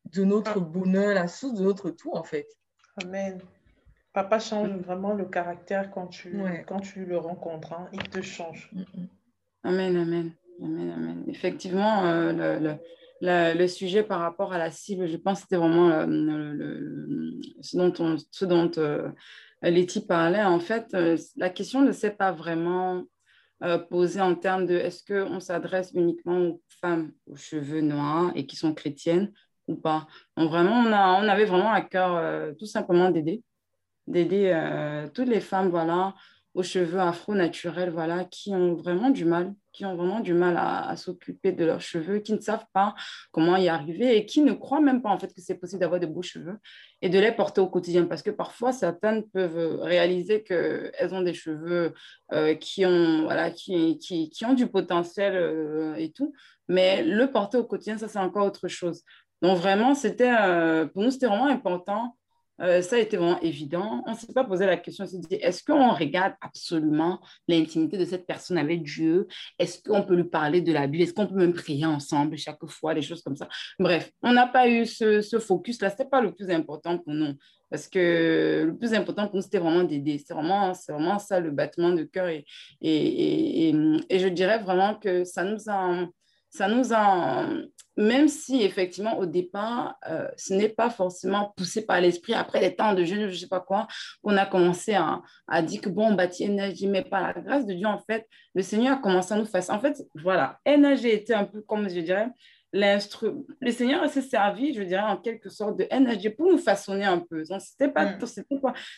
de notre ah. bonheur, la source de notre tout, en fait. Amen. Papa change vraiment le caractère quand tu, quand tu le rencontres. Hein. Il te change. Mm, mm. Amen, amen. Amen, amen. Effectivement, euh, le, le, le, sujet par rapport à la cible, je pense que c'était vraiment euh, le, ce dont, on, ce dont euh, Letty parlait. En fait, euh, la question ne s'est pas vraiment posée en termes de est-ce qu'on s'adresse uniquement aux femmes aux cheveux noirs et qui sont chrétiennes ou pas. Donc, vraiment, on, a, on avait vraiment à cœur tout simplement d'aider d'aider euh, toutes les femmes voilà, aux cheveux afro naturels voilà, qui ont vraiment du mal, qui ont vraiment du mal à, s'occuper de leurs cheveux, qui ne savent pas comment y arriver et qui ne croient même pas en fait que c'est possible d'avoir de beaux cheveux et de les porter au quotidien parce que parfois certaines peuvent réaliser qu'elles ont des cheveux euh, qui, ont, voilà, qui, qui, qui, ont du potentiel euh, et tout, mais le porter au quotidien, ça c'est encore autre chose. Donc vraiment, c'était pour nous, c'était vraiment important euh, ça a été vraiment évident. On ne s'est pas posé la question, on s'est dit, est-ce qu'on regarde absolument l'intimité de cette personne avec Dieu? Est-ce qu'on peut lui parler de la Bible? Est-ce qu'on peut même prier ensemble chaque fois, des choses comme ça? Bref, on n'a pas eu ce, focus-là. Ce n'était pas le plus important pour nous. Parce que le plus important pour nous, c'était vraiment d'aider. C'est vraiment, ça le battement de cœur. Et, je dirais vraiment que ça nous a, ça nous a même si effectivement au départ, euh, ce n'est pas forcément poussé par l'esprit, après les temps de jeûne, je ne sais pas quoi, qu'on a commencé à, à, dire que bon, bâti énergie, mais par la grâce de Dieu, en fait, le Seigneur a commencé à nous faire. En fait, voilà, énergie était un peu comme je dirais, l'instru... le Seigneur s'est servi, je dirais, en quelque sorte de énergie pour nous façonner un peu. Donc, c'était pas, mm.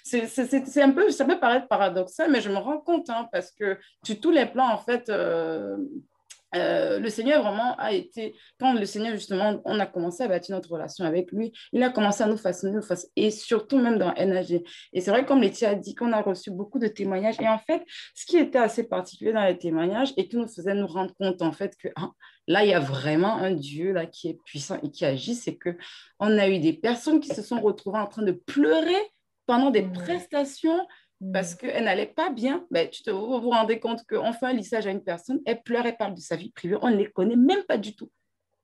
c'était c'est un peu, ça peut paraître paradoxal, mais je me rends compte, hein, parce que sur tous les plans, en fait, euh, euh, le Seigneur vraiment a été, quand le Seigneur justement, on a commencé à bâtir notre relation avec lui, il a commencé à nous façonner, et surtout même dans NAG. Et c'est vrai, comme Laetitia a dit, qu'on a reçu beaucoup de témoignages. Et en fait, ce qui était assez particulier dans les témoignages et qui nous faisait nous rendre compte en fait que hein, là, il y a vraiment un Dieu là qui est puissant et qui agit, c'est que on a eu des personnes qui se sont retrouvées en train de pleurer pendant des prestations parce mm. qu'elle n'allait pas bien, ben, tu te, vous vous rendez compte qu'on fait un lissage à une personne, elle pleure, elle parle de sa vie privée, on ne les connaît même pas du tout.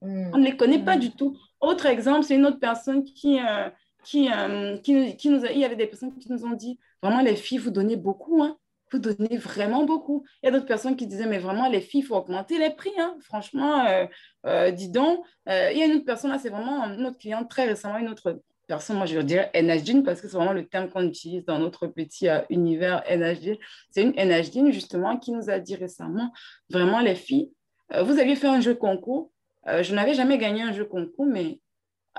Mm. On ne les connaît pas mm. du tout. Autre exemple, c'est une autre personne qui, euh, qui, euh, qui, qui, nous a, il y avait des personnes qui nous ont dit, vraiment les filles, vous donnez beaucoup, hein. vous donnez vraiment beaucoup. Il y a d'autres personnes qui disaient, mais vraiment les filles, il faut augmenter les prix, hein. franchement, euh, dis donc. il y a une autre personne, là, c'est vraiment notre cliente très récemment, une autre personne, moi je dirais NHD parce que c'est vraiment le terme qu'on utilise dans notre petit euh, univers NHD. C'est une NHD justement qui nous a dit récemment, vraiment les filles, euh, vous aviez fait un jeu concours. Euh, je n'avais jamais gagné un jeu concours, mais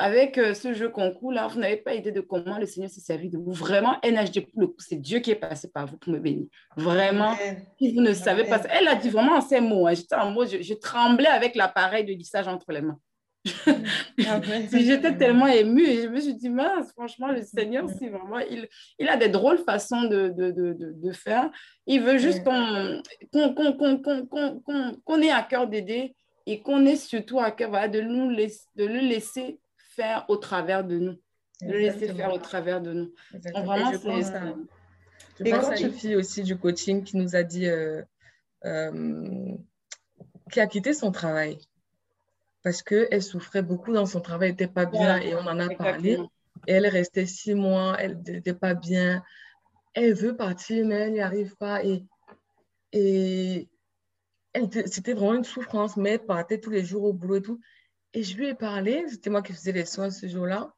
avec ce jeu concours-là, vous n'avez pas idée de comment le Seigneur s'est servi de vous. Vraiment, NHD, pour le coup, c'est Dieu qui est passé par vous pour me bénir. Vraiment, si vous ne savez pas Elle a dit vraiment ces mots. Hein. J'étais en mode, je, je tremblais avec l'appareil de lissage entre les mains. J'étais tellement émue et je me suis dit, mince, franchement, le Seigneur, c'est vraiment, il, il a des drôles façons de, de, de, de faire. Il veut juste qu'on qu'on ait à cœur d'aider et qu'on ait surtout à cœur voilà, de, nous laisser, de le laisser faire au travers de nous. De le laisser faire au travers de nous. Donc, vraiment, je pense, à, je pense à une fille aussi du coaching qui nous a dit, euh, euh, qui a quitté son travail parce qu'elle souffrait beaucoup dans son travail, elle n'était pas bien et on en a parlé. Et elle restait six mois, elle n'était pas bien. Elle veut partir, mais elle n'y arrive pas. Et, et c'était vraiment une souffrance, mais elle partait tous les jours au boulot et tout. Et je lui ai parlé, c'était moi qui faisais les soins ce jour-là.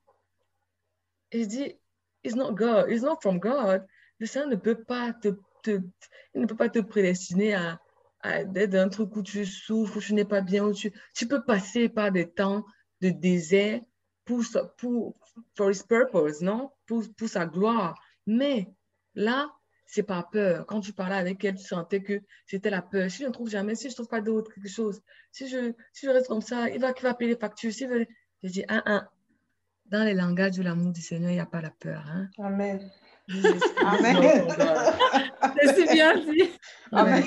Et je dis, It's not God, it's not from God. Le Seigneur ne peut pas te, te, il ne peut pas te prédestiner à, d'être un truc où tu souffres, où tu n'es pas bien, où tu, tu peux passer par des temps de désert pour, pour, for his purpose, non? Pour, pour sa gloire. Mais là, c'est pas peur. Quand tu parlais avec elle, tu sentais que c'était la peur. Si je ne trouve jamais, si je ne trouve pas d'autre quelque chose, si je, si je reste comme ça, il va, qui va payer les factures. Si je, je dis, un, un. Dans les langages de l'amour du Seigneur, il n'y a pas la peur. Hein? Amen. Amen. C'est bien dit. Amen.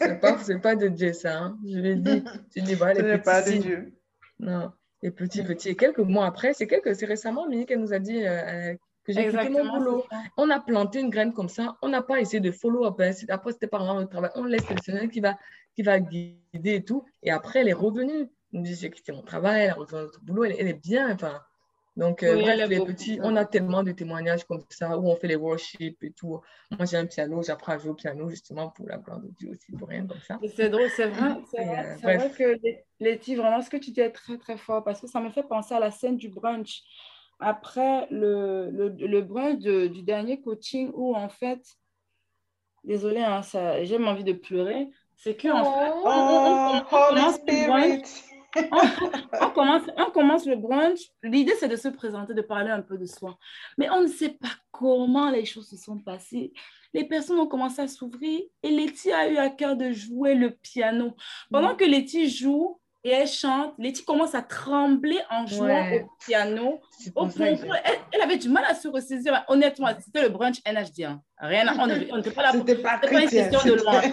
C'est pas, pas de Dieu, ça. Hein. Je l'ai dit. Je dis, bah, les petits. pas de Dieu. Non, les petits, petits. Et quelques mois après, c'est quelques, c'est récemment, Monique, elle nous a dit euh, que j'ai quitté mon boulot. On a planté une graine comme ça. On n'a pas essayé de follow-up. Hein. Après, c'était pas vraiment le travail. On laisse le Seigneur qui va, qui va guider et tout. Et après, elle est revenue. Elle nous dit, j'ai quitté mon travail, elle a notre boulot. Elle, elle est bien. Enfin, donc, euh, les petits, on a tellement de témoignages comme ça où on fait les worships et tout. Moi, j'ai un piano, j'apprends à jouer au piano justement pour la gloire de Dieu aussi, pour rien comme ça. C'est drôle, c'est vrai. C'est vrai, euh, vrai, que Letty, vraiment, ce que tu dis est très, très fort parce que ça me fait penser à la scène du brunch. Après le, le, le brunch du dernier coaching où, en fait, désolé, hein, j'ai envie de pleurer, c'est qu'en en fait, oh, on, on, on, on, commence, on commence le brunch. L'idée, c'est de se présenter, de parler un peu de soi. Mais on ne sait pas comment les choses se sont passées. Les personnes ont commencé à s'ouvrir et Letty a eu à cœur de jouer le piano. Pendant que Letty joue, et elle chante. Letty commence à trembler en jouant au piano. Au elle, avait du mal à se ressaisir. Honnêtement, c'était le brunch NHD. Hein. Rien on n'était pas là pour. C'était pas, pas, une session de louange.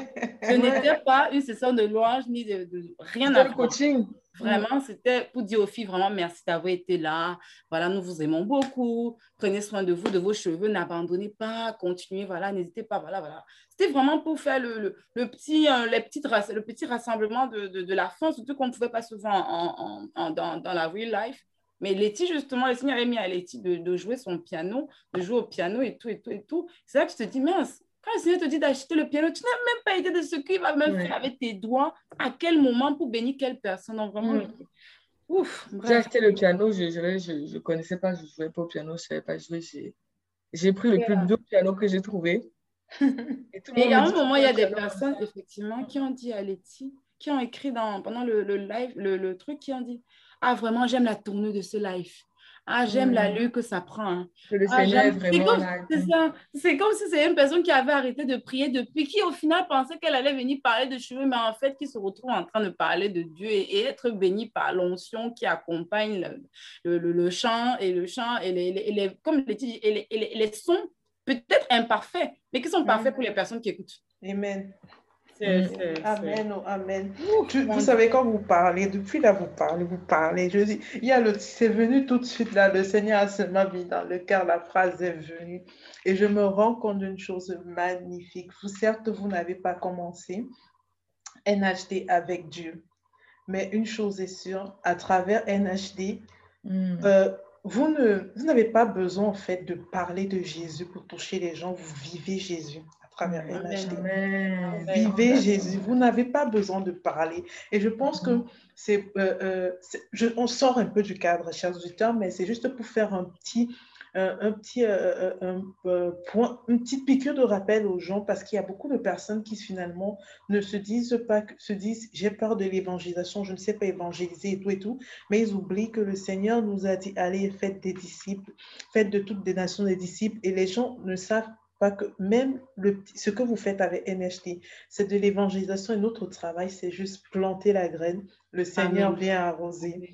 Ce n'était pas une session de louange ni de, de rien à le coaching. Vraiment, c'était pour dire aux filles, vraiment, merci d'avoir été là. Voilà, nous vous aimons beaucoup. Prenez soin de vous, de vos cheveux. N'abandonnez pas. Continuez. Voilà, n'hésitez pas. Voilà, voilà. C'était vraiment pour faire le, le, petit, euh, les petites, le petit rassemblement de, de, de la fin, surtout qu'on ne pouvait pas souvent en, en, dans, dans la real life. Mais Letty, justement, le Seigneur avait mis à Letty de, de, jouer son piano, de jouer au piano et tout, et tout, et tout. C'est là que tu te dis, mince, quand le Seigneur te dit d'acheter le piano, tu n'as même pas idée de ce qu'il va même faire avec tes doigts, à quel moment pour bénir quelle personne? Donc, vraiment, mm. ouf. J'ai acheté le piano, je ne je, je, connaissais pas, je ne jouais pas au piano, je ne savais pas jouer. J'ai pris le plus beau piano que j'ai trouvé. et, et à un moment, il y a des personnes, effectivement, qui ont dit à Letty, qui ont écrit dans, pendant le, le live, le, le, truc, qui ont dit Ah, vraiment, j'aime la tournure de ce live. Ah, j'aime la l'allure que ça prend. Hein. Le ah, Seigneur vraiment C'est comme, si c'était une personne qui avait arrêté de prier depuis, qui au final pensait qu'elle allait venir parler de cheveux, mais en fait qui se retrouve en train de parler de Dieu et, être béni par l'onction qui accompagne le, le, le, chant et le chant et les, les, comme les, et les, les, sons peut-être imparfaits, mais qui sont parfaits pour les personnes qui écoutent. Amen. Amen, oh, amen. vous savez, quand vous parlez, depuis là, vous parlez, vous parlez. Je dis, il y a le, c'est venu tout de suite là, le Seigneur a seulement mis dans le cœur, la phrase est venue. Et je me rends compte d'une chose magnifique. Vous, certes, vous n'avez pas commencé NHD avec Dieu. Mais une chose est sûre, à travers NHD, mm. euh, vous, ne, vous n'avez pas besoin en fait de parler de Jésus pour toucher les gens, vous vivez Jésus travers Vivez Jésus. Vous n'avez pas besoin de parler. Et je pense que c'est, euh, euh on sort un peu du cadre, chers auditeurs, mais c'est juste pour faire un petit, euh, un petit euh, un, point, une petite piqûre de rappel aux gens, parce qu'il y a beaucoup de personnes qui finalement ne se disent pas, se disent j'ai peur de l'évangélisation, je ne sais pas évangéliser et tout et tout, mais ils oublient que le Seigneur nous a dit allez faites des disciples, faites de toutes des nations des disciples, et les gens ne savent pas que même le, ce que vous faites avec NHT, c'est de l'évangélisation et notre travail, c'est juste planter la graine. Le Seigneur vient arroser.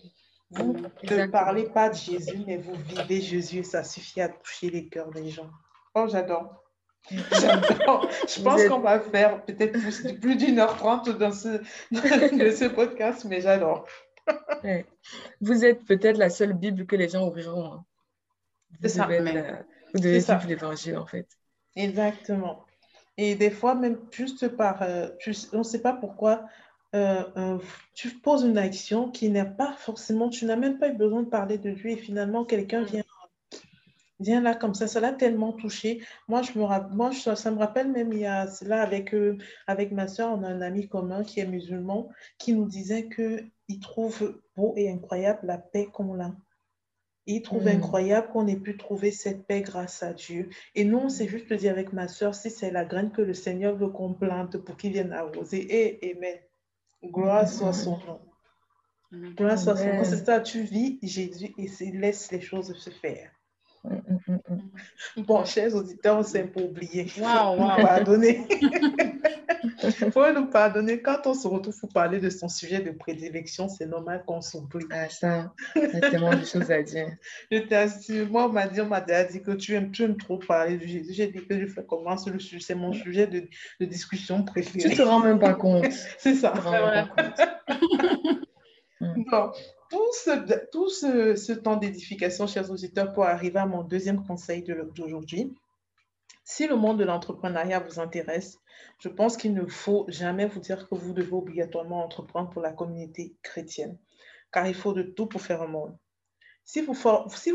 Vous ne parlez pas de Jésus, mais vous vivez Jésus et ça suffit à toucher les cœurs des gens. Oh, j'adore. J'adore. Je pense qu'on va faire peut-être plus, d'une heure trente dans ce, ce podcast, mais j'adore. Vous êtes peut-être la seule Bible que les gens ouvriront. Hein. C'est ça. vous devez vivre l'évangile, en fait. Exactement. Et des fois, même juste par, euh, on ne sait pas pourquoi, euh, euh, tu poses une action qui n'est pas forcément, tu n'as même pas eu besoin de parler de Dieu et finalement quelqu'un mm. vient, vient là comme ça, ça l'a tellement touché. Moi, je me, moi ça, me rappelle même, il y a là avec, avec ma soeur, on a un ami commun qui est musulman qui nous disait qu'il trouve beau et incroyable la paix qu'on a. Il trouve mm. incroyable qu'on ait pu trouver cette paix grâce à Dieu. Et nous, c'est juste dire avec ma soeur, si c'est la graine que le Seigneur veut qu'on plante pour qu'il vienne arroser. Et Amen. Gloire soit son nom. Gloire soit son nom. C'est ça, tu vis Jésus et laisse les choses se faire. Mm, mm, bon, chers auditeurs, c'est pour oublier. Wow, wow. Pardonnez. Il faut nous pardonner. Quand on se retrouve pour parler de son sujet de prédilection, c'est normal qu'on s'oublie. Ah, ça, il y a tellement de choses à dire. Je t'assure, moi, on m'a dit, on m'a dit que tu aimes, tu aimes trop parler de Jésus. J'ai dit que je fais comment c'est, c'est mon sujet de, de, discussion préféré. Tu te rends même pas compte. c'est ça. Tu te rends même pas compte. Bon, tout, ce, temps d'édification, chers auditeurs, pour arriver à mon deuxième conseil d'aujourd'hui, si le monde de l'entrepreneuriat vous intéresse, je pense qu'il ne faut jamais vous dire que vous devez obligatoirement entreprendre pour la communauté chrétienne, car il faut de tout pour faire un monde. Si vous,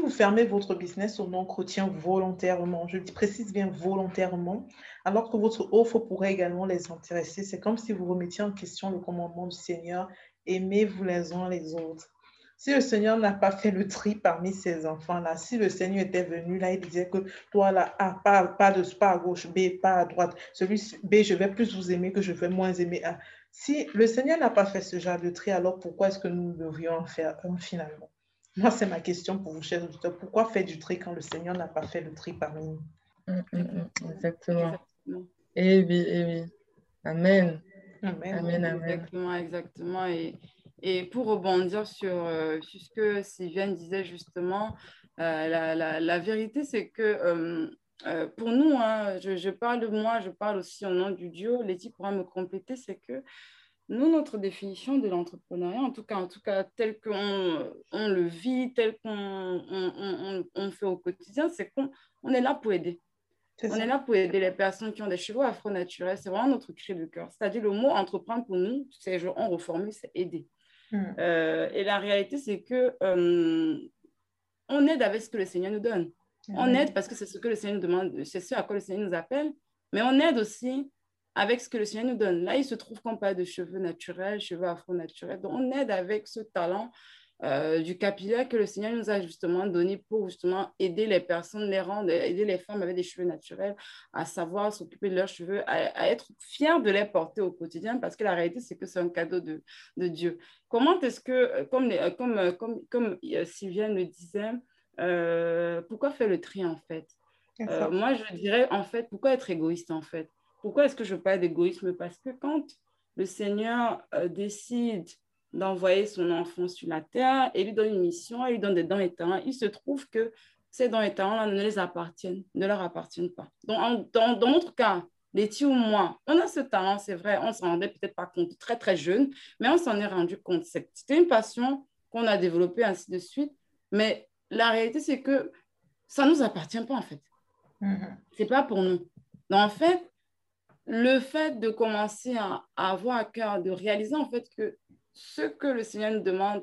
fermez votre business au nom chrétien volontairement, je précise bien volontairement, alors que votre offre pourrait également les intéresser, c'est comme si vous remettiez en question le commandement du Seigneur, aimez-vous les uns les autres. Si le Seigneur n'a pas fait le tri parmi ses enfants-là, si le Seigneur était venu là, il disait que toi là, A, pas, pas, de, pas à gauche, B, pas à droite, celui B, je vais plus vous aimer que je vais moins aimer A. Si le Seigneur n'a pas fait ce genre de tri, alors pourquoi est-ce que nous devrions en faire un finalement? Moi, c'est ma question pour vous, chers auditeurs. Pourquoi faire du tri quand le Seigneur n'a pas fait le tri parmi nous? Hum, hum, hum, Exactement. Eh oui, eh oui. Amen. Amen. Amen, amen. Exactement, exactement. Et et pour rebondir sur, euh, ce que Sylviane disait justement, euh, la, la, la, vérité, c'est que euh, pour nous, hein, je, je, parle de moi, je parle aussi au nom du Dieu, Letty pourra me compléter, c'est que nous, notre définition de l'entrepreneuriat, en tout cas, en tout cas tel qu'on on le vit, tel qu'on on, on, fait au quotidien, c'est qu'on on est là pour aider. on est là pour aider les personnes qui ont des cheveux afro-naturels. C'est vraiment notre cri de cœur. C'est-à-dire le mot entreprendre pour nous, c'est on reformule, c'est aider. Hmm. Euh, et la réalité, c'est que euh, on aide avec ce que le Seigneur nous donne. On aide parce que c'est ce que le Seigneur nous demande, c'est ce à quoi le Seigneur nous appelle, mais on aide aussi avec ce que le Seigneur nous donne. Là, il se trouve qu'on parle de cheveux naturels, cheveux afro-naturels. Donc, on aide avec ce talent euh, du capillaire que le Seigneur nous a justement donné pour justement aider les personnes, les rendre, aider les femmes avec des cheveux naturels à savoir s'occuper de leurs cheveux, à, être fiers de les porter au quotidien parce que la réalité, c'est que c'est un cadeau de, de Dieu. Comment est-ce que, comme, comme, comme, comme Sylviane le disait, euh, pourquoi faire le tri en fait? Euh, Moi, je dirais en fait, pourquoi être égoïste en fait? Pourquoi est-ce que je parle d'égoïsme? Parce que quand le Seigneur euh, décide d'envoyer son enfant sur la terre et lui donne une mission, il lui donne des dons et talents, il se trouve que ces dons et talents-là ne les appartiennent, ne leur appartiennent pas. Donc, dans, dans notre cas, Letty ou moi, on a ce talent, c'est vrai, on s'en rendait peut-être pas compte très très jeune, mais on s'en est rendu compte. C'était une passion qu'on a développée ainsi de suite, mais la réalité, c'est que ça ne nous appartient pas, en fait. Mm-hmm. Ce n'est pas pour nous. Donc, en fait, le fait de commencer à, avoir à cœur, de réaliser, en fait, que ce que le Seigneur nous demande,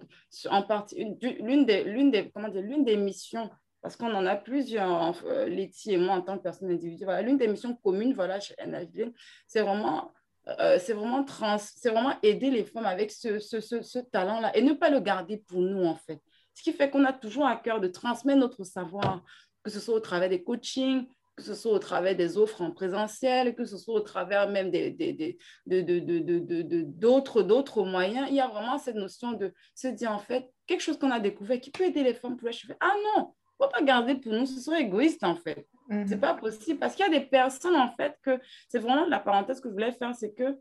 en partie, l'une des, l'une des, comment dire, l'une des missions, parce qu'on en a plusieurs, euh, Letty et moi, en tant que personne individuelle, l'une des missions communes, voilà, chez NHD, c'est vraiment euh, c'est vraiment trans, c'est vraiment aider les femmes avec ce, ce, ce, ce talent-là et ne pas le garder pour nous, en fait. Ce qui fait qu'on a toujours à cœur de transmettre notre savoir, que ce soit au travers des coachings, que ce soit au travers des offres en présentiel, que ce soit au travers même des, des, d'autres, d'autres moyens. Il y a vraiment cette notion de se dire, en fait, quelque chose qu'on a découvert qui peut aider les femmes pour les cheveux. Ah non, il ne faut pas garder pour nous, ce serait égoïste, en fait. Mm-hmm. Ce n'est pas possible parce qu'il y a des personnes, en fait, que c'est vraiment la parenthèse que je voulais faire, c'est que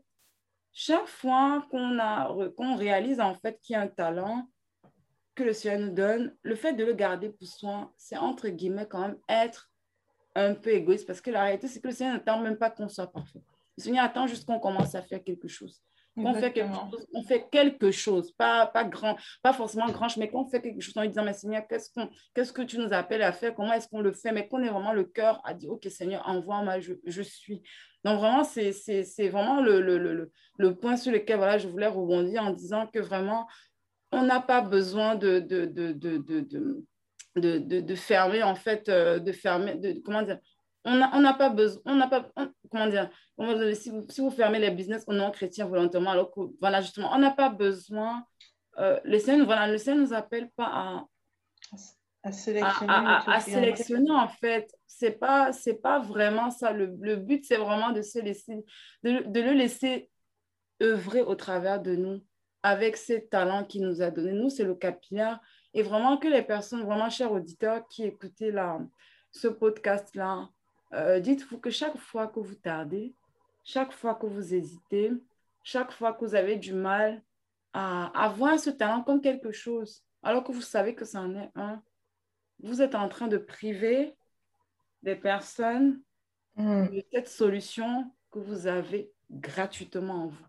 chaque fois qu'on a, qu'on réalise, en fait, qu'il y a un talent, que le Seigneur nous donne, le fait de le garder pour soi, c'est entre guillemets quand même être un peu égoïste parce que la réalité, c'est que le Seigneur n'attend même pas qu'on soit parfait. Le Seigneur attend juste qu'on commence à faire quelque chose. On fait quelque chose, on fait quelque chose, pas, pas grand, pas forcément grand, mais qu'on fait quelque chose en lui disant, mais Seigneur, qu'est-ce, qu'on, qu'est-ce que tu nous appelles à faire, comment est-ce qu'on le fait, mais qu'on ait vraiment le cœur à dire, OK Seigneur, envoie-moi, je, je suis. Donc vraiment, c'est, c'est, c'est vraiment le, le, le, le, point sur lequel voilà, je voulais rebondir en disant que vraiment, on n'a pas besoin de, de, de, de, de fermer, en fait, euh, de fermer, de, comment dire, on n'a pas besoin, on n'a pas, comment dire, si vous, si vous fermez les business au nom chrétien volontairement, alors que, voilà, justement, on n'a pas besoin, euh, le Seigneur, voilà, le Seigneur ne nous appelle pas à, à sélectionner, à, sélectionner en fait. C'est pas, c'est pas vraiment ça. Le, le but, c'est vraiment de se laisser, de, de le laisser œuvrer au travers de nous avec ces talents qu'il nous a donnés. Nous, c'est le capillaire. Et vraiment que les personnes, vraiment chers auditeurs qui écoutez là, ce podcast-là, euh, dites-vous que chaque fois que vous tardez, chaque fois que vous hésitez, chaque fois que vous avez du mal à, à voir ce talent comme quelque chose, alors que vous savez que c'en est un, vous êtes en train de priver des personnes mm. de cette solution que vous avez gratuitement en vous.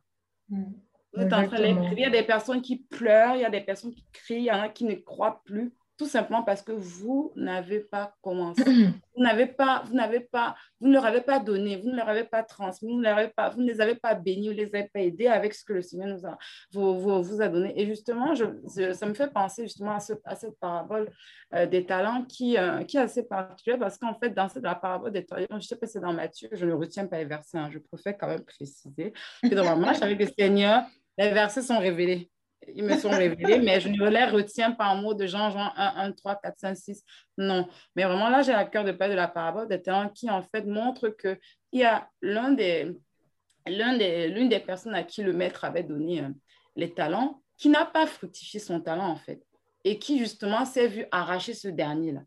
Mm. Vous êtes en train de Il y a des personnes qui pleurent, il y a des personnes qui crient, il y en a qui ne croient plus tout simplement parce que vous n'avez pas commencé. vous n'avez pas, vous n'avez pas, vous ne leur avez pas donné, vous ne leur avez pas transmis, vous ne, leur avez pas, vous ne les avez pas bénis, vous ne les avez pas aidés avec ce que le Seigneur nous a, vous, vous, a donné. Et justement, je, ça me fait penser justement à, ce, à cette parabole euh, des talents qui, euh, qui est assez particulière parce qu'en fait, dans cette, la parabole des talents, je sais pas si c'est dans Matthieu, je ne retiens pas les versets, hein, je préfère quand même préciser que dans ma marche avec le Seigneur, les versets sont révélés ils me sont révélés, mais je ne les retiens pas en mots de Jean, Jean 1, 1, 3, 4, 5, 6. Non. Mais vraiment, là, j'ai à cœur de parler de la parabole des talents qui, en fait, montre qu'il y a l'un des, l'un des, l'une des personnes à qui le maître avait donné euh, les talents qui n'a pas fructifié son talent, en fait, et qui, justement, s'est vu arracher ce dernier-là.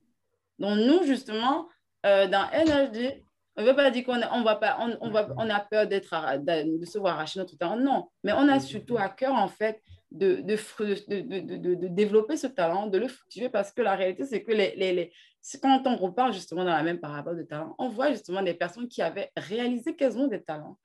Donc, nous, justement, euh, dans NHD, ne veut pas dire qu'on on va pas, on, on, va, on a peur d'être, de se voir arracher notre talent. Non, mais on a surtout à cœur, en fait, de, de, de, de développer ce talent, de le fructifier, parce que la réalité, c'est que les, les, les, quand on repart justement dans la même parabole de talent, on voit justement des personnes qui avaient réalisé qu'elles ont des talents,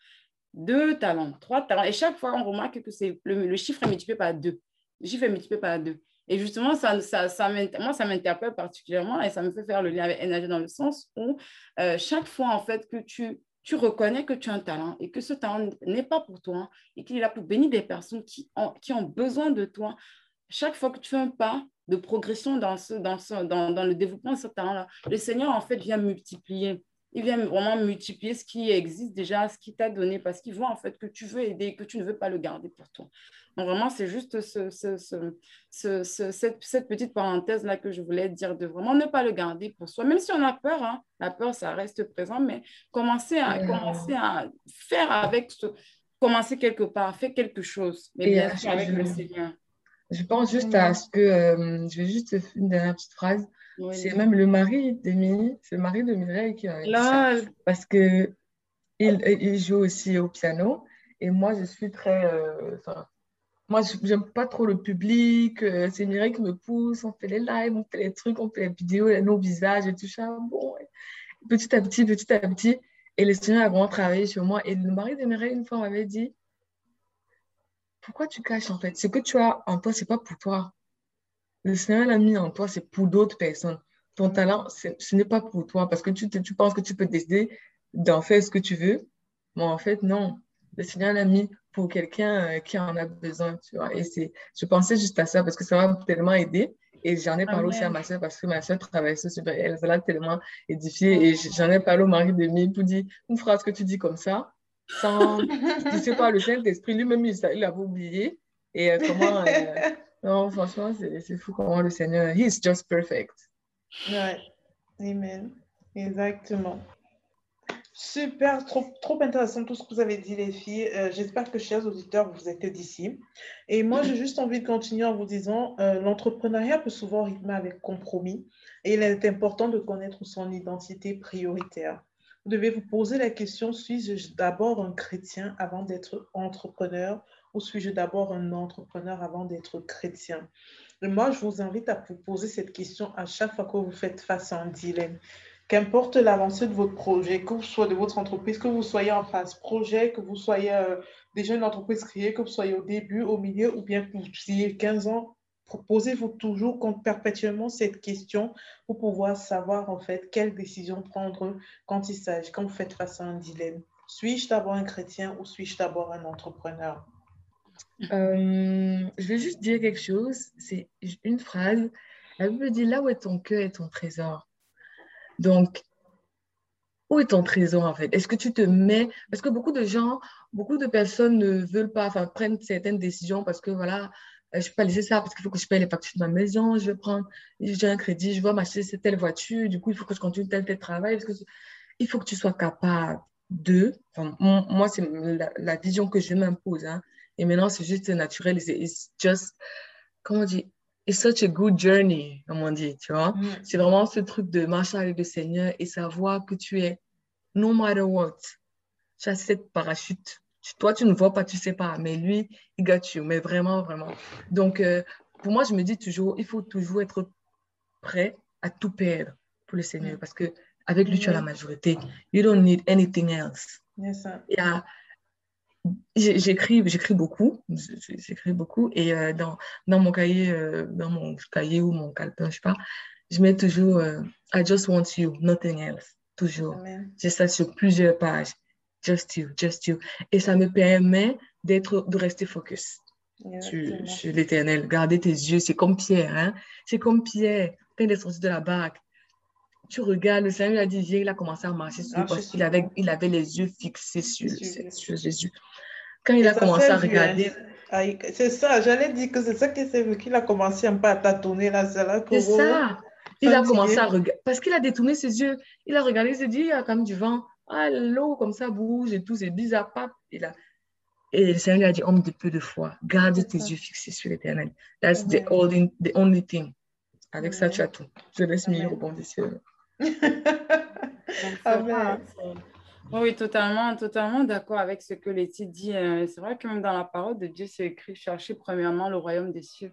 deux talents, trois talents. Et chaque fois, on remarque que c'est le, chiffre est multiplié par deux. Le chiffre est multiplié par deux. Et justement, ça, moi, ça m'interpelle particulièrement et ça me fait faire le lien avec énergie dans le sens où euh, chaque fois, en fait, que tu, reconnais que tu as un talent et que ce talent n'est pas pour toi et qu'il est là pour bénir des personnes qui ont, besoin de toi, chaque fois que tu fais un pas de progression dans, dans le développement de ce talent-là, le Seigneur, en fait, vient multiplier il vient vraiment multiplier ce qui existe déjà, ce qui t'a donné, parce qu'il voit en fait que tu veux aider, que tu ne veux pas le garder pour toi. Donc vraiment, c'est juste ce, ce, ce, cette, cette, petite parenthèse-là que je voulais dire, de vraiment ne pas le garder pour soi, même si on a peur, hein, la peur, ça reste présent, mais commencer à, commencer à faire avec ce, commencer quelque part, faire quelque chose, mais bien sûr avec le Seigneur. Je pense juste à ce que, euh, je vais juste une dernière petite phrase. C'est même le mari d'Emily, c'est le mari de Mireille qui a ça. Parce que il, il, joue aussi au piano. Et moi, je suis très. Euh, moi, j'aime pas trop le public. Euh, c'est Mireille qui me pousse. On fait les lives, on fait les trucs, on fait les vidéos, nos visages et tout ça. Bon, petit à petit, petit à petit. Et les Seigneur a vraiment travaillé sur moi. Et le mari de Mireille, une fois, m'avait dit Pourquoi tu caches en fait? Ce que tu as en toi, c'est pas pour toi. Le Seigneur l'a mis en toi, c'est pour d'autres personnes. Ton talent, ce n'est pas pour toi parce que tu, tu penses que tu peux décider d'en faire ce que tu veux. Mais en fait, non. Le Seigneur l'a mis pour quelqu'un euh, qui en a besoin, tu vois. Et c'est, je pensais juste à ça parce que ça m'a tellement aidé. Et j'en ai parlé aussi à ma soeur parce que ma soeur travaille sur elle. Ça l'a tellement édifié. Et j'en ai parlé au mari de Mille pour dire une phrase que tu dis comme ça, sans, tu sais pas, le Saint-Esprit lui-même, il, il avait oublié. Et euh, comment, euh, non, franchement, c'est fou comment le Seigneur, He's just perfect. Ouais, Amen. Exactement. Super, trop, trop intéressant tout ce que vous avez dit, les filles. Euh, j'espère que, chers auditeurs, vous êtes d'ici. Et moi, j'ai juste envie de continuer en vous disant, euh, l'entrepreneuriat peut souvent rythmer avec compromis et il est important de connaître son identité prioritaire. Vous devez vous poser la question, suis-je d'abord un chrétien avant d'être entrepreneur ou suis-je d'abord un entrepreneur avant d'être chrétien? Moi, je vous invite à vous poser cette question à chaque fois que vous faites face à un dilemme. Qu'importe l'avancée de votre projet, que vous soyez de votre entreprise, que vous soyez en phase projet, que vous soyez euh, déjà une entreprise créée, que vous soyez au début, au milieu ou bien que vous ayez 15 ans Posez-vous toujours perpétuellement cette question pour pouvoir savoir en fait quelle décision prendre quand il s'agit, quand vous faites face à un dilemme. Suis-je d'abord un chrétien ou suis-je d'abord un entrepreneur? Euh, Je vais juste dire quelque chose, c'est une phrase. La Bible dit là où est ton cœur est ton trésor. Donc, où est ton trésor en fait? Est-ce que tu te mets Parce que beaucoup de gens, beaucoup de personnes ne veulent pas, enfin, prennent certaines décisions parce que voilà, euh, je peux pas laisser ça parce qu'il faut que je paye les factures de ma maison, je vais prendre, j'ai un crédit, je vais m'acheter cette telle voiture, du coup, il faut que je continue tel tel travail. Parce que il faut que tu sois capable de, enfin, moi, c'est la, vision que je m'impose, hein. Et maintenant, c'est juste naturel, it's just, comment on dit, it's such a good journey, comme on dit, tu vois? Mm. C'est vraiment ce truc de marcher avec le Seigneur et savoir que tu es, no matter what, tu as cette parachute toi, tu ne vois pas, tu sais pas, mais lui, il got you, mais vraiment, vraiment. Donc, euh, pour moi, je me dis toujours, il faut toujours être prêt à tout perdre pour le Seigneur, parce que avec lui, tu as la majorité. You don't need anything else. J'écris, j'écris beaucoup, j'écris beaucoup, et euh, dans, dans mon cahier, euh, dans mon cahier ou mon calepin, je sais pas, je mets toujours I just want you, nothing else, toujours. J'ai ça sur plusieurs pages just you, just you. Et ça me permet d'être, de rester focus sur, l'éternel. Garder tes yeux, c'est comme Pierre, hein? C'est comme Pierre, quand il est sorti de la barque. Tu regardes, le Seigneur a dit, viens, il a commencé à marcher sur lui parce qu'il avait, il avait les yeux fixés sur, sur Jésus. Quand il a commencé à regarder. C'est ça, j'allais dire que c'est ça qui s'est vu, qu'il a commencé un peu à tâtonner là, c'est là. C'est ça. Il a commencé à regarder, parce qu'il a détourné ses yeux. Il a regardé, il s'est dit, il y a quand même du vent. Ah, l'eau comme ça bouge et tout, c'est bizarre. Pap, et, là, et le Seigneur a dit, homme de peu de foi, garde tes yeux fixés sur l'éternel. That's the, only, the only thing. Avec ça, tu as tout. Je laisse Mille rebondir sur Oui, totalement, totalement d'accord avec ce que Letty dit. Euh, c'est vrai que même dans la parole de Dieu, c'est écrit cherchez premièrement le royaume des cieux.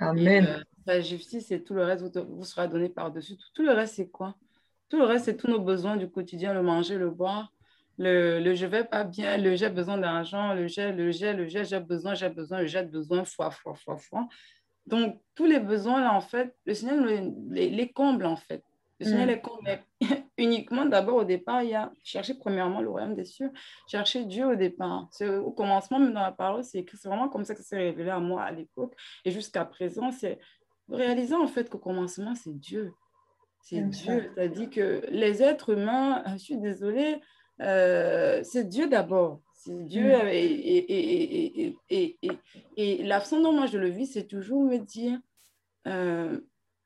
Amen. Euh, la justice et tout le reste vous, vous sera donné par-dessus. tout le reste, c'est quoi? Tout le reste, c'est tous nos besoins du quotidien, le manger, le boire. le, le je vais pas bien, le j'ai besoin d'argent, le j'ai, le j'ai, le j'ai, j'ai besoin, j'ai besoin, le j'ai besoin, fois, fois, fois, fois. Donc, tous les besoins, là, en fait, le Seigneur les, les comble, en fait. Le Seigneur mm. les comble uniquement, d'abord, au départ, il y a chercher premièrement le royaume des cieux, chercher Dieu au départ. Au commencement, même dans la parole, c'est vraiment comme ça que ça s'est révélé à moi à l'époque. Et jusqu'à présent, c'est réaliser, en fait, qu'au commencement, c'est Dieu. C'est Dieu. C'est-à-dire que les êtres humains, je suis désolée, euh, c'est Dieu d'abord. C'est Dieu. Mm. Et, et, et, et, la façon dont moi je le vis, c'est toujours me dire euh,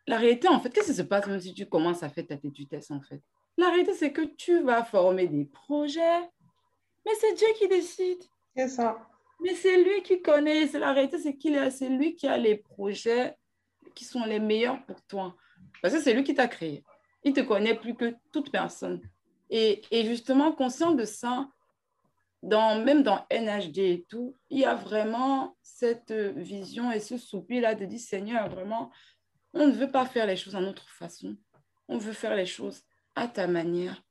la réalité, en fait, qu'est-ce qui se passe même si tu commences à faire ta tétutesse, en fait? La réalité, c'est que tu vas former des projets, mais c'est Dieu qui décide. C'est ça. Mais c'est lui qui connaît. C'est la réalité, c'est qu'il c'est lui qui a les projets qui sont les meilleurs pour toi. Parce que c'est lui qui t'a créé. Il te connaît plus que toute personne. Et, et justement, conscient de ça, dans, même dans NHD et tout, il y a vraiment cette vision et ce soupir-là de dire, Seigneur, vraiment, on ne veut pas faire les choses en notre façon. On veut faire les choses à ta manière,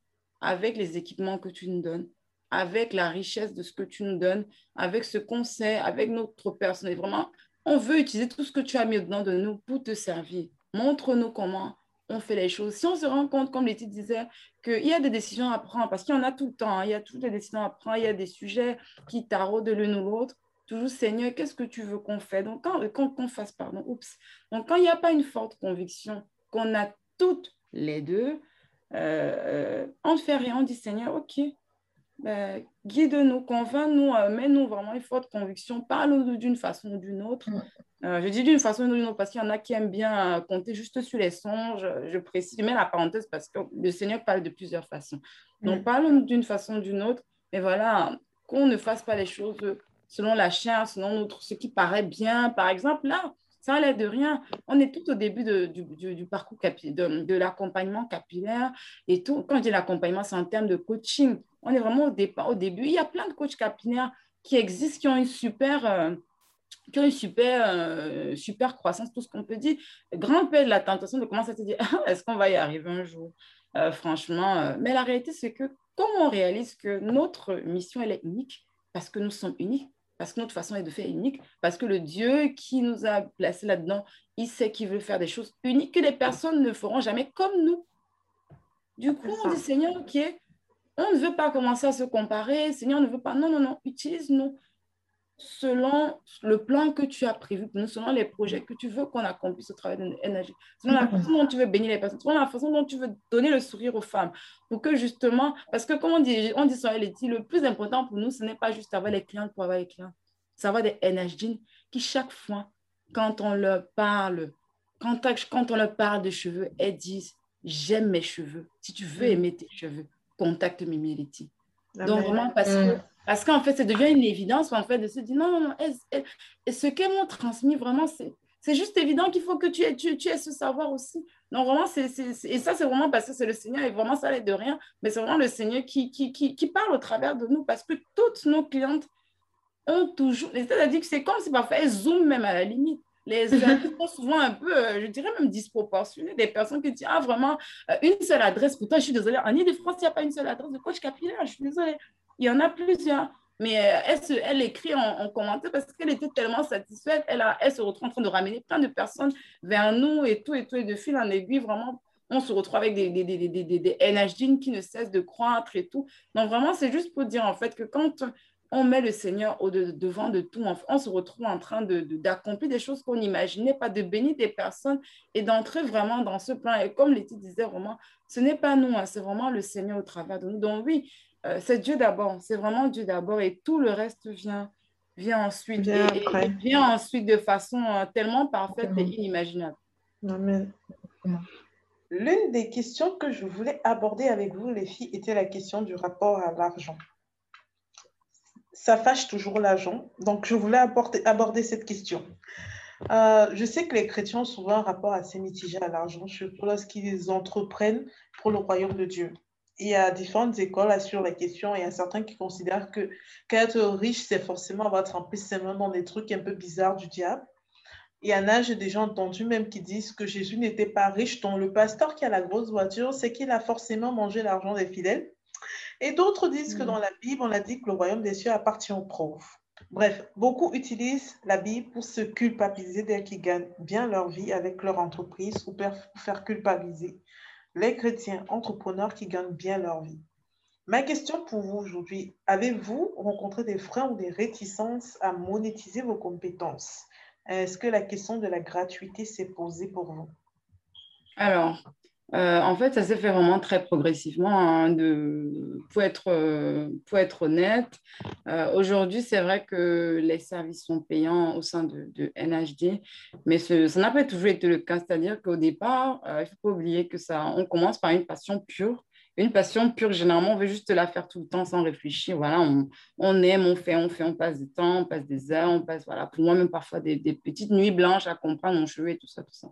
avec les équipements que tu nous donnes, avec la richesse de ce que tu nous donnes, avec ce qu'on sait, avec notre personne. vraiment, on veut utiliser tout ce que tu as mis dedans de nous pour te servir. Montre-nous comment on fait les choses. Si on se rend compte, comme Letty disait, qu'il y a des décisions à prendre, parce qu'il y en a tout le temps, hein, il y a toutes les décisions à prendre, il y a des sujets qui taraudent l'une ou l'autre. Toujours, Seigneur, qu'est-ce que tu veux qu'on fasse? Donc, quand, qu'on fasse, pardon, oups. Donc, quand il n'y a pas une forte conviction qu'on a toutes les deux, euh, on ne fait rien, on dit, Seigneur, ok, ben, guide-nous, convainc-nous, euh, mets-nous vraiment une forte conviction, parle-nous d'une façon ou d'une autre. Euh, je dis d'une façon ou d'une autre parce qu'il y en a qui aiment bien euh, compter juste sur les songes. Je précise, je mets la parenthèse parce que le Seigneur parle de plusieurs façons. Donc, parle-nous d'une façon ou d'une autre, mais voilà, qu'on ne fasse pas les choses selon la chair, selon ce qui paraît bien. Par exemple, là, ça l'aide de rien. On est tout au début de, du, du, parcours de, de l'accompagnement capillaire et tout. Quand je dis l'accompagnement, c'est en termes de coaching. On est vraiment au, départ, au début. Il y a plein de coachs capillaires qui existent, qui ont une super, euh, qui ont une super, euh, super croissance, tout ce qu'on peut dire. Grand-père de la tentation de commencer à se dire, est-ce qu'on va y arriver un jour? Euh, Franchement, mais la réalité, c'est que comme on réalise que notre mission, elle est unique, parce que nous sommes uniques, parce que notre façon est de faire unique, parce que le Dieu qui nous a placés là-dedans, il sait qu'il veut faire des choses uniques que les personnes ne feront jamais comme nous. Du coup, on dit, Seigneur, ok, on ne veut pas commencer à se comparer, Seigneur ne veut pas, non, non, non, utilise-nous selon le plan que tu as prévu pour nous, selon les projets que tu veux qu'on accomplisse au travail de l'énergie, selon la façon dont tu veux bénir les personnes, selon la façon dont tu veux donner le sourire aux femmes, pour que justement, parce que comme on dit, on dit sur le plus important pour nous, ce n'est pas juste avoir les clients pour avoir les clients, c'est avoir des énergies qui chaque fois, quand on leur parle, quand, quand on leur parle de cheveux, elles disent, j'aime mes cheveux. Si tu veux mm. aimer tes cheveux, contacte Mimi Letty. Donc vraiment parce que mm. Parce qu'en fait, ça devient une évidence en fait, de se dire non, non, non, ce qu'elles m'ont transmis, vraiment, c'est juste évident qu'il faut que tu aies, tu, aies ce savoir aussi. Donc, vraiment, c'est et ça, c'est vraiment parce que c'est le Seigneur, et vraiment, ça l'aide de rien, mais c'est vraiment le Seigneur qui, qui, qui, qui, parle au travers de nous, parce que toutes nos clientes ont toujours, c'est-à-dire que c'est comme si parfois elles zooment même à la limite. Les avis sont souvent un peu, euh, je dirais même disproportionnés. Des personnes qui disent, ah, vraiment, euh, une seule adresse. Pour toi, je suis désolée. En Ile-de-France, il n'y a pas une seule adresse de coach capillaire. Je suis désolée. Il y en a plusieurs. Mais euh, elle, elle écrit en, commentaire parce qu'elle était tellement satisfaite. Elle, a, elle se retrouve en train de ramener plein de personnes vers nous et tout et tout. Et de fil en aiguille, vraiment, on se retrouve avec des, des, des, des, des NHD qui ne cessent de croître et tout. Donc, vraiment, c'est juste pour dire en fait que quand on met le Seigneur au devant de tout, on, se retrouve en train d'accomplir de, des choses qu'on n'imaginait pas, de bénir des personnes et d'entrer vraiment dans ce plan. Et comme Letty disait vraiment, ce n'est pas nous, hein, c'est vraiment le Seigneur au travers de nous. Donc oui, euh, c'est Dieu d'abord, c'est vraiment Dieu d'abord et tout le reste vient, vient ensuite. et, vient ensuite de façon euh, tellement parfaite et inimaginable. Amen. L'une des questions que je voulais aborder avec vous, les filles, était la question du rapport à l'argent. Ça fâche toujours l'argent, donc je voulais aborder cette question. Euh, je sais que les chrétiens ont souvent un rapport assez mitigé à l'argent, surtout lorsqu'ils entreprennent pour le royaume de Dieu il y a différentes écoles sur la question. Il y a certains qui considèrent que qu'être riche, c'est forcément avoir trempé seulement dans des trucs un peu bizarres du diable. Il y en a, j'ai déjà entendu même qui disent que Jésus n'était pas riche, dont le pasteur qui a la grosse voiture, c'est qu'il a forcément mangé l'argent des fidèles. Et d'autres disent que mm. dans la Bible, on a dit que le royaume des cieux appartient aux pauvres. Bref, beaucoup utilisent la Bible pour se culpabiliser dès qu'ils gagnent bien leur vie avec leur entreprise ou pour faire culpabiliser les chrétiens entrepreneurs qui gagnent bien leur vie. Ma question pour vous aujourd'hui, avez-vous rencontré des freins ou des réticences à monétiser vos compétences? Est-ce que la question de la gratuité s'est posée pour vous? Alors, euh, en fait, ça s'est fait vraiment très progressivement. Hein, pour, être, euh, pour être honnête, euh, aujourd'hui, c'est vrai que les services sont payants au sein de, de NHD, mais ça n'a pas toujours été le cas. C'est-à-dire qu'au départ, il ne faut pas oublier que ça, on commence par une passion pure. Une passion pure, généralement, on veut juste la faire tout le temps sans réfléchir. Voilà, on, on aime, on fait, on fait, on passe du temps, on passe des heures, on passe, voilà, pour moi, même parfois des, des petites nuits blanches à comprendre mon cheveu et tout ça, tout ça.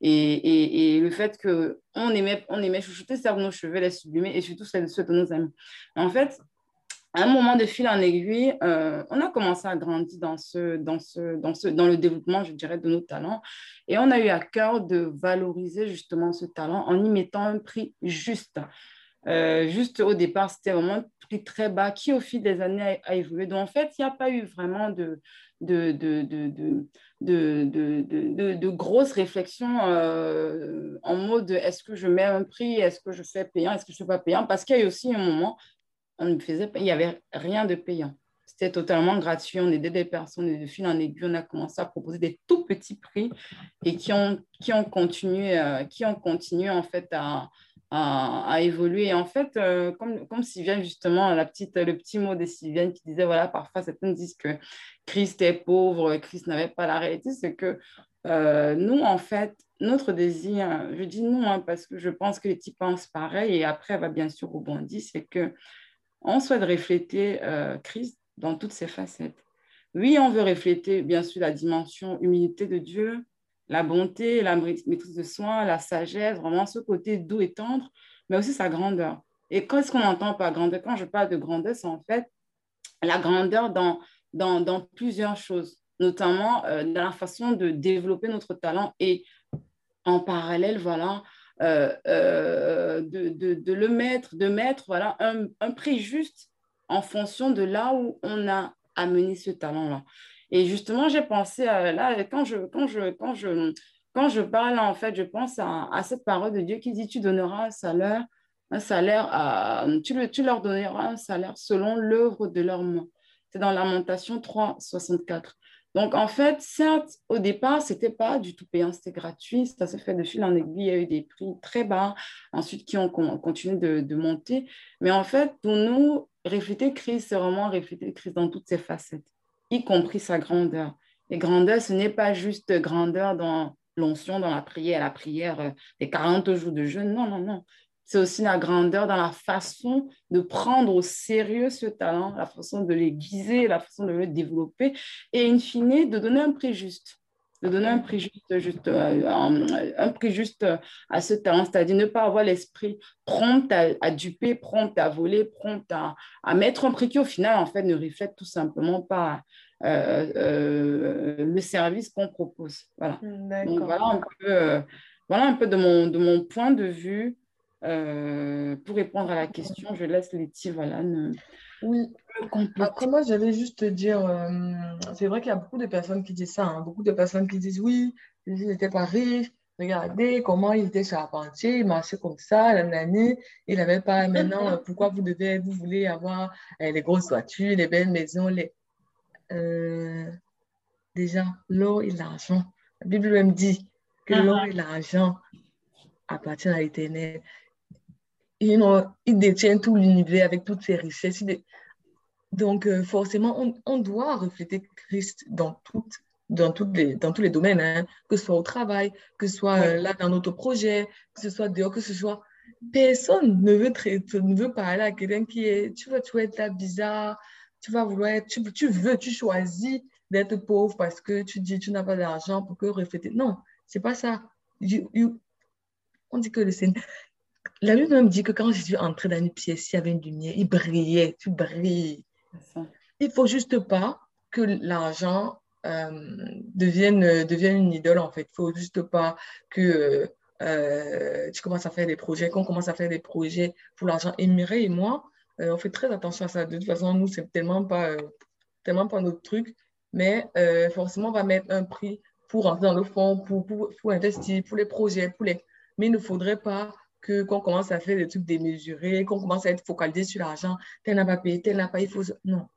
Et, le fait qu'on aimait, on aimait chouchouter certes nos cheveux, les sublimer et surtout ceux de nos amis. En fait, à un moment de fil en aiguille, euh, on a commencé à grandir dans, ce, dans, ce, dans, ce, dans le développement, je dirais, de nos talents. Et on a eu à cœur de valoriser justement ce talent en y mettant un prix juste. Euh, juste au départ, c'était vraiment prix très bas qui, au fil des années, a, évolué. Donc, en fait, il n'y a pas eu vraiment de, grosses réflexions euh, en mode est-ce que je mets un prix, est-ce que je fais payant, est-ce que je ne fais pas payant? Parce qu'il y a eu aussi un moment, on ne faisait il n'y avait rien de payant. C'était totalement gratuit. On aidait des personnes et de fil en aiguille, on a commencé à proposer des tout petits prix et qui ont, qui ont continué, euh, qui ont continué en fait à, à, évoluer. en fait, euh, comme, comme Sylviane, justement, la petite, le petit mot de Sylviane qui disait, voilà, parfois certains disent que Christ est pauvre, Christ n'avait pas la réalité, c'est que euh, nous, en fait, notre désir, je dis nous, hein, parce que je pense que les types pensent pareil, et après, va bien sûr rebondir, c'est que on souhaite refléter euh, Christ dans toutes ses facettes. Oui, on veut refléter, bien sûr, la dimension humilité de Dieu, la bonté, la maîtrise de soin, la sagesse, vraiment ce côté doux et tendre, mais aussi sa grandeur. Et qu'est-ce qu'on entend par grandeur? Quand je parle de grandeur, c'est en fait la grandeur dans, plusieurs choses, notamment euh, dans la façon de développer notre talent et en parallèle, voilà, euh, euh, de, le mettre, de mettre voilà, un, un prix juste en fonction de là où on a amené ce talent-là. Et justement, j'ai pensé à, là, quand je, quand, je, quand, je, quand je parle, en fait, je pense à, cette parole de Dieu qui dit Tu donneras un salaire, un salaire à, tu, le, tu leur donneras un salaire selon l'œuvre de leur main. C'est dans Lamentation 3, 64. Donc, en fait, certes, au départ, c'était pas du tout payant, c'était gratuit. Ça s'est fait de fil en aiguille. Il y a eu des prix très bas, ensuite qui ont continué de, de monter. Mais en fait, pour nous, refléter Christ, c'est vraiment refléter Christ dans toutes ses facettes y compris sa grandeur. Et grandeur, ce n'est pas juste grandeur dans l'onction, dans la prière, la prière euh, des 40 jours de jeûne. Non, non, non. C'est aussi la grandeur dans la façon de prendre au sérieux ce talent, la façon de l'aiguiser, la façon de le développer et, in fine, de donner un prix juste de donner un prix juste, juste euh, un, prix juste à ce talent, c'est-à-dire ne pas avoir l'esprit prompt à, duper, prompt à voler, prompt à, à, mettre un prix qui au final en fait ne reflète tout simplement pas euh, euh, le service qu'on propose. Voilà. Donc, voilà un peu, voilà un peu de mon, de mon point de vue euh, pour répondre à la question, je laisse Letty, voilà. Oui. Après, moi, j'allais juste te dire, euh, c'est vrai qu'il y a beaucoup de personnes qui disent ça, hein. beaucoup de personnes qui disent oui, il n'était pas riche, regardez comment il était charpentier, il marchait comme ça, l'année, il n'avait pas maintenant, euh, pourquoi vous devez, vous voulez avoir les grosses voitures, les belles maisons, les. déjà, l'or et l'argent. La Bible même dit que ah. l'or et l'argent appartiennent à l'éternel il détient tout l'univers avec toutes ses richesses. Donc, euh, forcément, on, doit refléter Christ dans, toutes, dans, toutes les, dans tous les domaines, hein. que ce soit au travail, que ce soit euh, là dans notre projet, que ce soit dehors, que ce soit. Personne ne veut, ne veut parler à quelqu'un qui est. Tu vas, tu vas être là bizarre, tu vas vouloir être. Tu, tu veux, tu choisis d'être pauvre parce que tu dis tu n'as pas d'argent pour que refléter. Non, c'est pas ça. on dit que le Seigneur, la Bible même dit que quand Jésus entrait dans une pièce, il y avait une lumière, il brillait, tu brilles. Il faut juste pas que l'argent euh, devienne, devienne une idole, en fait. Il faut juste pas que euh, tu commences à faire des projets, qu'on commence à faire des projets pour l'argent. Et Mireille et moi, on fait très attention à ça. De toute façon, nous, c'est tellement pas, tellement pas notre truc. Mais forcément, on va mettre un prix pour rentrer dans le fonds, pour, pour, pour investir, pour les projets, pour les... Mais il ne faudrait pas que qu'on commence à faire des trucs démesurés, qu'on commence à être focalisé sur l'argent. Tel n'a pas payé, tel n'a pas, il faut... Non.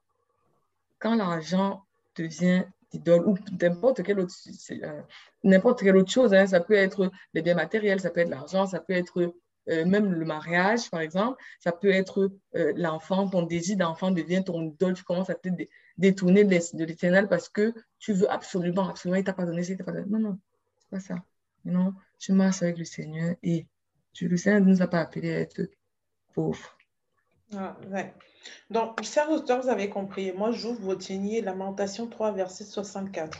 Quand l'argent devient idole ou n'importe quelle autre, euh, n'importe quelle autre chose, hein, ça peut être les biens matériels, ça peut être l'argent, ça peut être euh, même le mariage, par exemple, ça peut être euh, l'enfant, ton désir d'enfant devient ton idole, tu commences à te détourner de l'éternel parce que tu veux absolument, absolument, il t'a pas donné il t'a pas donné. Non, non, c'est pas ça. Non, tu marches avec le Seigneur et le Seigneur ne nous a pas appelés à être pauvres. Ah, ouais. Donc, chers auditeurs, vous avez compris. Moi, j'ouvre votre lignées, Lamentation 3, verset 64.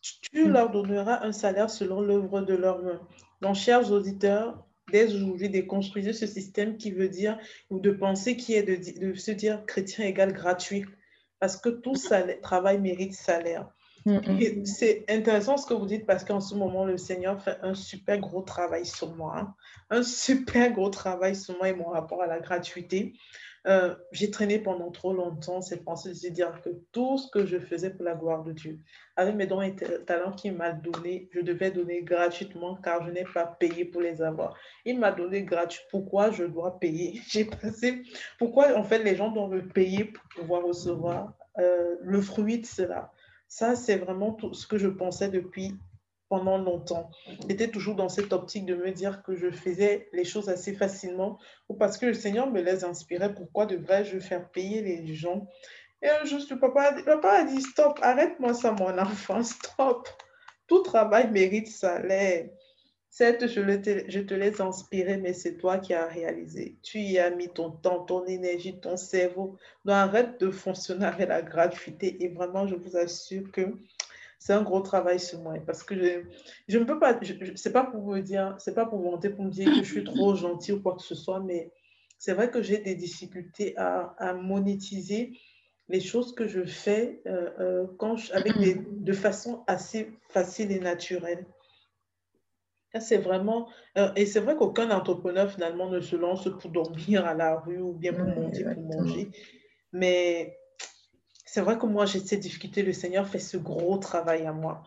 Tu mm. leur donneras un salaire selon l'œuvre de leur main. Donc, chers auditeurs, dès aujourd'hui, déconstruisez ce système qui veut dire, ou de penser qui est de, de se dire chrétien égal gratuit. Parce que tout travail mérite salaire. Mm, mm. C'est intéressant ce que vous dites parce qu'en ce moment, le Seigneur fait un super gros travail sur moi. Hein. Un super gros travail sur moi et mon rapport à la gratuité. Euh, j'ai traîné pendant trop longtemps ces pensées de dire que tout ce que je faisais pour la gloire de Dieu, avec mes dons et talents qu'il m'a donné, je devais donner gratuitement car je n'ai pas payé pour les avoir. Il m'a donné gratuit. Pourquoi je dois payer? J'ai passé. Pourquoi en fait les gens doivent payer pour pouvoir recevoir euh, le fruit de cela? Ça, c'est vraiment tout ce que je pensais depuis pendant longtemps. J'étais toujours dans cette optique de me dire que je faisais les choses assez facilement ou parce que le Seigneur me les inspirait. Pourquoi devrais-je faire payer les gens? Et un jour, le papa, papa a dit, stop, arrête-moi ça, mon enfant, stop. Tout travail mérite salaire. Certes, je, te, je te laisse inspirer, mais c'est toi qui as réalisé. Tu y as mis ton temps, ton énergie, ton cerveau. Donc, arrête de fonctionner avec la gratuité. Et vraiment, je vous assure que c'est un gros travail sur moi. Parce que je, je ne peux pas, c'est pas pour vous dire, c'est pas pour vous monter, pour me dire que je suis trop gentil ou quoi que ce soit, mais c'est vrai que j'ai des difficultés à, à, monétiser les choses que je fais euh, euh, quand avec des, de façon assez facile et naturelle. C'est vraiment, euh, et c'est vrai qu'aucun entrepreneur finalement ne se lance pour dormir à la rue ou bien pour manger, pour manger. Mais c'est vrai que moi, j'ai cette difficulté. Le Seigneur fait ce gros travail à moi.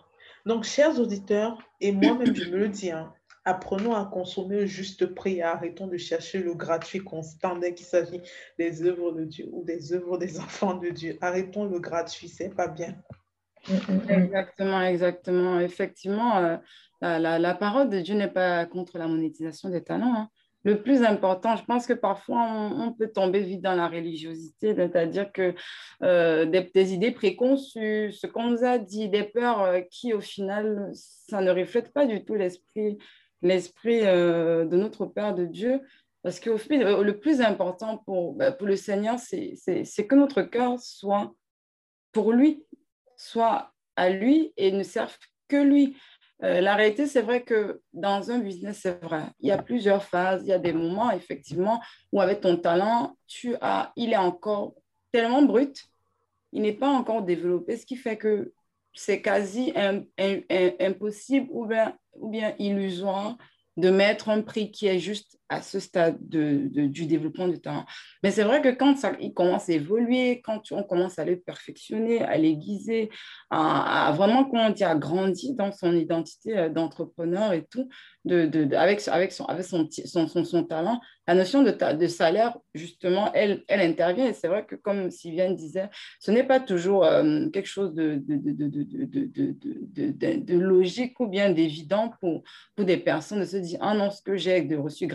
Donc, chers auditeurs, et moi-même, je me le dis, hein, apprenons à consommer au juste prix et arrêtons de chercher le gratuit constant dès qu'il s'agit des œuvres de Dieu ou des œuvres des enfants de Dieu. Arrêtons le gratuit, c'est pas bien. Mm, mm, mm. Exactement, exactement. Effectivement, euh, la, parole de Dieu n'est pas contre la monétisation des talents. Hein. Le plus important, je pense que parfois on, peut tomber vite dans la religiosité, c'est-à-dire que euh, des, idées préconçues, ce qu'on nous a dit, des peurs euh, qui au final, ça ne reflète pas du tout l'esprit l'esprit de notre Père de Dieu. Parce que le plus important pour, bah, pour le Seigneur, c'est que notre cœur soit pour lui, soit à lui et ne servent que lui. Euh, la réalité, c'est vrai que dans un business, c'est vrai, il y a plusieurs phases, il y a des moments, effectivement, où avec ton talent, tu as, il est encore tellement brut, il n'est pas encore développé, ce qui fait que c'est quasi impossible ou bien, ou bien illusoire de mettre un prix qui est juste à ce stade de, du développement du talent. Mais c'est vrai que quand ça, il commence à évoluer, quand on commence à le perfectionner, à l'aiguiser, à, vraiment, comment dire, à grandir dans son identité euh, d'entrepreneur et tout, de, avec, son, talent, la notion de, salaire, justement, elle, intervient. Et c'est vrai que, comme Sylviane disait, ce n'est pas toujours euh, quelque chose de, logique ou bien d'évident pour, des personnes de se dire, ah non, ce que j'ai reçu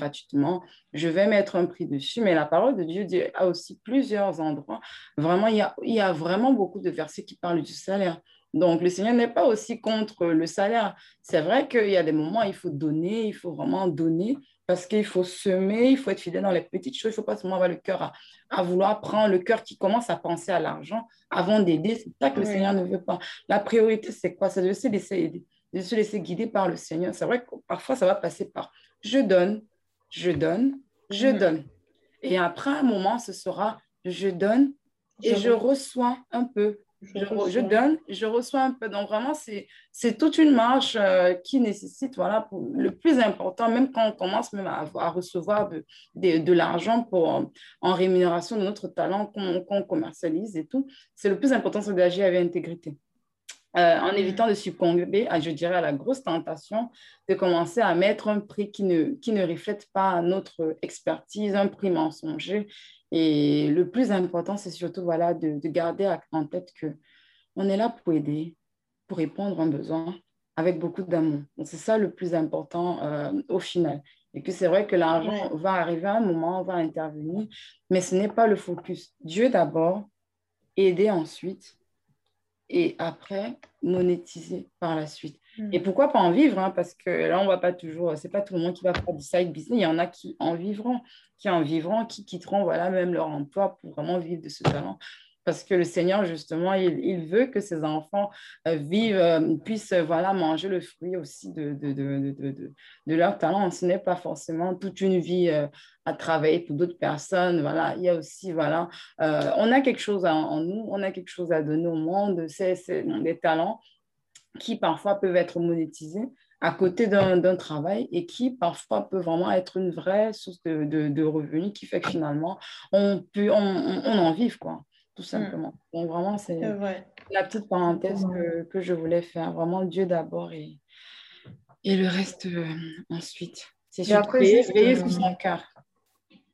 je vais mettre un prix dessus. Mais la parole de Dieu dit à aussi plusieurs endroits. Vraiment, il y a, il y a vraiment beaucoup de versets qui parlent du salaire. Donc, le Seigneur n'est pas aussi contre le salaire. C'est vrai qu'il y a des moments où il faut donner, il faut vraiment donner parce qu'il faut semer, il faut être fidèle dans les petites choses. Il ne faut pas seulement avoir le cœur à, à, vouloir prendre, le cœur qui commence à penser à l'argent avant d'aider. C'est ça que le Seigneur ne veut pas. La priorité, c'est quoi? C'est de se laisser aider, de se laisser guider par le Seigneur. C'est vrai que parfois, ça va passer par je donne, je donne, je mhm. donne. Et après un moment, ce sera je donne et je, reçois un peu. je, donne, je reçois un peu. Donc, vraiment, c'est toute une marche euh, qui nécessite, voilà, le plus important, même quand on commence même à, recevoir de, de, l'argent pour, en rémunération de notre talent qu'on commercialise et tout, c'est le plus important, c'est d'agir avec intégrité. Euh, en évitant de succomber, à, je dirais, à la grosse tentation de commencer à mettre un prix qui ne, qui ne reflète pas notre expertise, un prix mensonger et le plus important, c'est surtout voilà, de, garder en tête que on est là pour aider, pour répondre à un besoin avec beaucoup d'amour. C'est ça le plus important euh, au final. Et que c'est vrai que l'argent va arriver à un moment, va intervenir, mais ce n'est pas le focus. Dieu d'abord, aider ensuite, et après monétiser par la suite. Hmm. Et pourquoi pas en vivre hein, Parce que là, on va pas toujours, c'est pas tout le monde qui va faire du side business. Il y en a qui en vivront, qui en vivront, qui quitteront voilà, même leur emploi pour vraiment vivre de ce talent parce que le Seigneur, justement, il, veut que ses enfants euh, vivent, euh, puissent voilà, manger le fruit aussi de, de, de, de leur talent. Ce n'est pas forcément toute une vie euh, à travailler pour d'autres personnes. Voilà, il y a aussi, voilà, on a quelque chose en, nous, on a quelque chose à donner au monde, c'est des talents qui parfois peuvent être monétisés à côté d'un travail et qui parfois peut vraiment être une vraie source de, revenus qui fait que finalement on, peut, on, on en vive. Quoi tout mm. simplement. Donc vraiment, c'est la petite parenthèse que, que, je voulais faire. Vraiment Dieu d'abord et, et le reste euh, ensuite. C'est surtout veiller sur son cœur.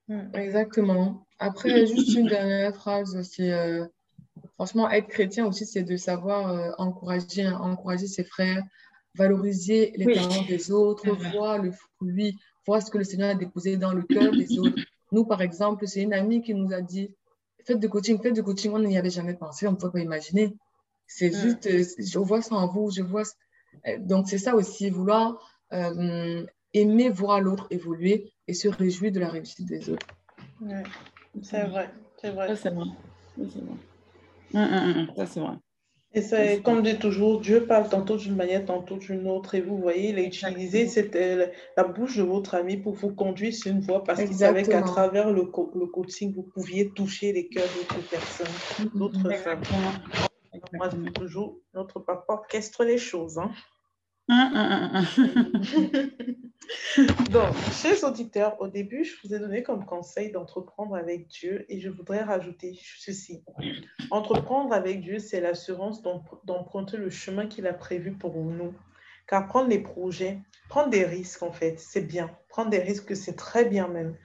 Mm. Exactement. Après, juste une dernière phrase, c'est euh, franchement, être chrétien aussi, c'est de savoir euh, encourager, encourager ses frères, valoriser les talents des autres, voir le fruit, voir ce que le Seigneur a déposé dans le cœur des autres. Nous, par exemple, c'est une amie qui nous a dit, faites de coaching, faites de coaching, on n'y avait jamais pensé, on ne peut pas imaginer. C'est mm. juste, euh, je vois ça en vous, je vois. Euh, donc, c'est ça aussi, vouloir euh, aimer voir l'autre évoluer et se réjouir de la réussite des autres. c'est vrai, c'est vrai. Ça, c'est vrai. Mm, mm, ça, c'est vrai. Et c'est comme dit toujours, Dieu parle tantôt d'une manière, tantôt d'une autre. Et vous voyez, il a utilisé cette, la bouche de votre ami pour vous conduire sur une voie parce qu'il savait qu'à travers le, le, coaching, vous pouviez toucher les cœurs d'autres personnes, mm-hmm. d'autres femmes. Moi, je toujours, notre papa orchestre les choses. Hein. Donc, chers auditeurs, au début, je vous ai donné comme conseil d'entreprendre avec Dieu et je voudrais rajouter ceci. Entreprendre avec Dieu, c'est l'assurance d'emprunter le chemin qu'il a prévu pour nous. Car prendre les projets, prendre des risques, en fait, c'est bien. Prendre des risques, c'est très bien même.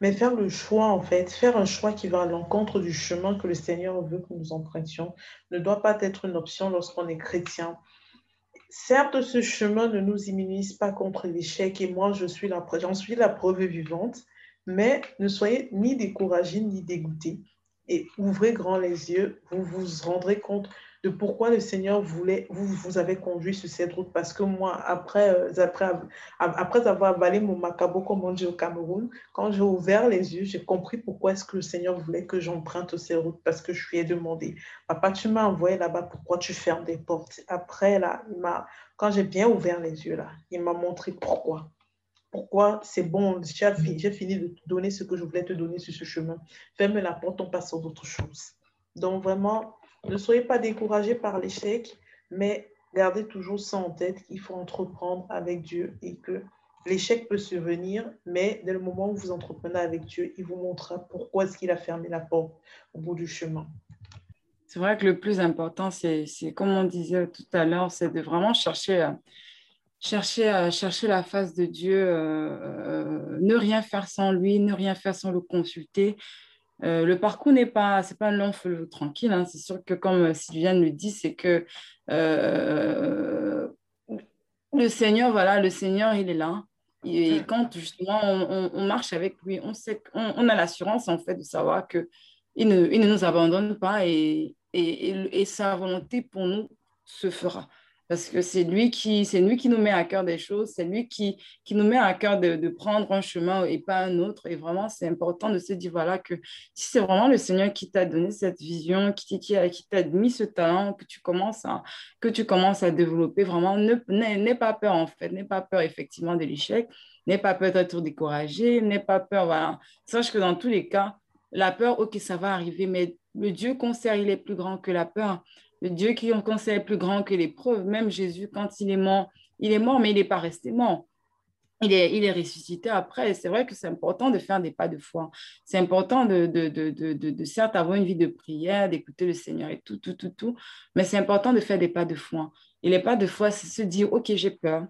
Mais faire le choix, en fait, faire un choix qui va à l'encontre du chemin que le Seigneur veut que nous empruntions, ne doit pas être une option lorsqu'on est chrétien. Certes, ce chemin ne nous immunise pas contre l'échec et moi, je suis j'en suis la preuve vivante, mais ne soyez ni découragés ni dégoûtés et ouvrez grand les yeux, vous vous rendrez compte de pourquoi le Seigneur voulait, vous, vous avez conduit sur cette route. Parce que moi, après, euh, après, avoir avalé mon macabo, comme on dit au Cameroun, quand j'ai ouvert les yeux, j'ai compris pourquoi est-ce que le Seigneur voulait que j'emprunte ces routes. Parce que je lui ai demandé, papa, tu m'as envoyé là-bas, pourquoi tu fermes des portes? Après, là, quand j'ai bien ouvert les yeux, là, il m'a montré pourquoi pourquoi c'est bon, j'ai fini, de te donner ce que je voulais te donner sur ce chemin. Ferme la porte, on passe à d'autres choses. Donc vraiment, ne soyez pas découragés par l'échec, mais gardez toujours ça en tête qu'il faut entreprendre avec Dieu et que l'échec peut survenir, mais dès le moment où vous entreprenez avec Dieu, il vous montrera pourquoi est-ce qu'il a fermé la porte au bout du chemin. C'est vrai que le plus important, c'est comme on disait tout à l'heure, c'est de vraiment chercher, chercher, chercher la face de Dieu, euh, euh, ne rien faire sans lui, ne rien faire sans le consulter, euh, le parcours n'est pas, c'est pas un long feu tranquille. Hein. C'est sûr que comme Sylviane le dit, c'est que euh, le Seigneur, voilà, le Seigneur, il est là. Et quand justement on, marche avec lui, on sait a l'assurance en fait de savoir que il ne, il ne nous abandonne pas et, et, et sa volonté pour nous se fera parce que c'est lui qui nous met à cœur des choses, c'est lui qui, nous met à cœur de, prendre un chemin et pas un autre. Et vraiment, c'est important de se dire voilà que si c'est vraiment le Seigneur qui t'a donné cette vision, qui t'a mis ce talent, que tu commences à que tu commences à développer, vraiment, n'aie pas peur en fait, n'aie pas peur effectivement de l'échec, n'aie pas peur d'être découragé, n'aie pas peur voilà. Sache que dans tous les cas la peur, ok, ça va arriver, mais le Dieu qu'on sert, il est plus grand que la peur. Le Dieu qui qu'on sert est plus grand que l'épreuve. Même Jésus, quand il est mort, il est mort, mais il n'est pas resté mort. Il est, il est ressuscité après. C'est vrai que c'est important de faire des pas de foi. C'est important de, de, de, de, de certes avoir une vie de prière, d'écouter le Seigneur et tout, tout, tout, tout. Mais c'est important de faire des pas de foi. Et les pas de foi, c'est se dire, OK, j'ai peur.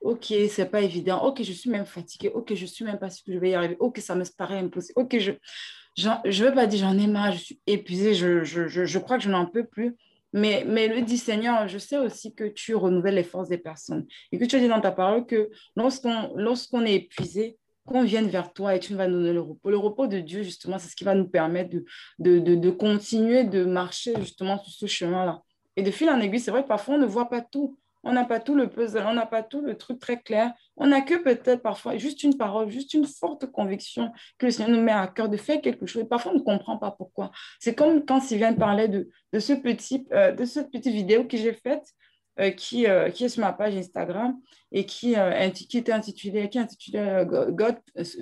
Ok, c'est pas évident. Ok, je suis même fatiguée. Ok, je suis même pas sûre que je vais y arriver. Ok, ça me paraît impossible. Ok, je je veux pas dire j'en ai marre, je suis épuisée, je, je, je crois que je n'en peux plus. Mais, mais le dit Seigneur, je sais aussi que tu renouvelles les forces des personnes et que tu as dit dans ta parole que lorsqu'on lorsqu'on est épuisé, qu'on vienne vers toi et tu vas donner le repos. Le repos de Dieu, justement, c'est ce qui va nous permettre de, de, de, de continuer de marcher justement sur ce chemin-là. Et de fil en aiguille, c'est vrai que parfois on ne voit pas tout. On n'a pas tout le puzzle, on n'a pas tout le truc très clair. On n'a que peut-être parfois juste une parole, juste une forte conviction que le Seigneur nous met à cœur de faire quelque chose. Parfois, on ne comprend pas pourquoi. C'est comme quand Sylvain parlait de, de, ce petit, euh, de cette petite vidéo que j'ai faite, euh, qui, euh, qui est sur ma page Instagram et qui, qui était intitulée, God,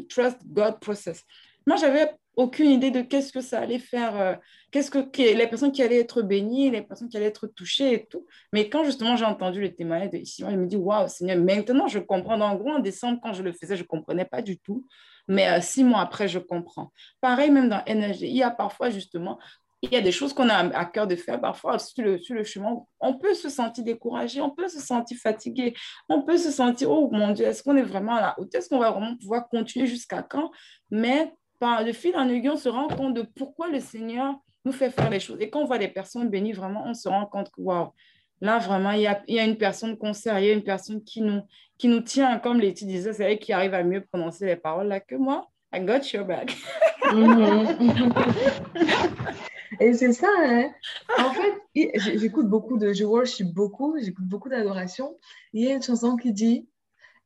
Trust God Process. Moi, j'avais aucune idée de qu'est-ce que ça allait faire, euh, qu'est-ce que les personnes qui allaient être bénies, les personnes qui allaient être touchées et tout. Mais quand justement j'ai entendu le témoignage de ici, je me dis waouh, Seigneur, maintenant je comprends. En gros, en décembre, quand je le faisais, je ne comprenais pas du tout. Mais euh, six mois après, je comprends. Pareil, même dans énergie, il y a parfois justement il y a des choses qu'on a à cœur de faire. Parfois, sur le, sur le, chemin, on peut se sentir découragé, on peut se sentir fatigué, on peut se sentir, oh mon Dieu, est-ce qu'on est vraiment là Est-ce qu'on va vraiment pouvoir continuer jusqu'à quand? Mais de fil en aiguille, on se rend compte de pourquoi le Seigneur nous fait faire les choses. Et quand on voit des personnes bénies, vraiment, on se rend compte que, waouh, là, vraiment, il y a, il y a une personne a une personne qui nous, qui nous tient, comme Letty disait, c'est elle qui arrive à mieux prononcer les paroles là que moi. I got your back. Et c'est ça, hein. En fait, j'écoute beaucoup de, je worship beaucoup, j'écoute beaucoup d'adoration. Il y a une chanson qui dit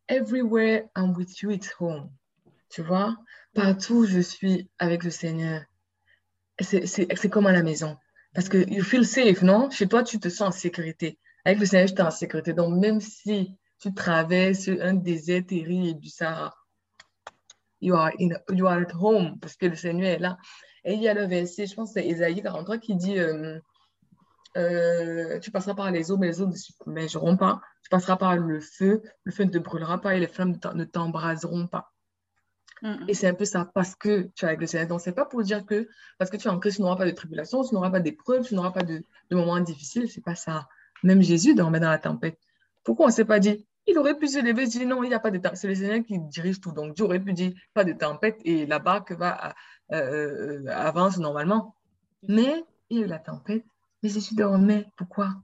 Everywhere I'm with you, it's home. Tu vois, partout je suis avec le Seigneur. C'est comme à la maison. Parce que you feel safe, non? Chez toi, tu te sens en sécurité. Avec le Seigneur, tu es en sécurité. Donc, même si tu traverses un désert terrible du Sahara, you are, in, you are at home parce que le Seigneur est là. Et il y a le verset, je pense que c'est Ésaïe 43 qui dit euh, euh, Tu passeras par les eaux, mais les eaux ne submergeront pas. Tu passeras par le feu, le feu ne te brûlera pas et les flammes ne t'embraseront pas. Et c'est un peu ça, parce que tu es avec le Seigneur. Donc, c'est pas pour dire que parce que tu es en Christ, tu n'auras pas de tribulation, tu n'auras pas d'épreuves, tu n'auras pas de, de, moments difficiles. C'est pas ça. Même Jésus dormait dans la tempête. Pourquoi on ne s'est pas dit Il aurait pu se lever? Et dire non, il n'y a pas de tempête. C'est le Seigneur qui dirige tout. Donc, Dieu aurait pu dire pas de tempête et la barque va euh, euh avance normalement. Mais il y a eu la tempête. Mais Jésus dormait. Pourquoi?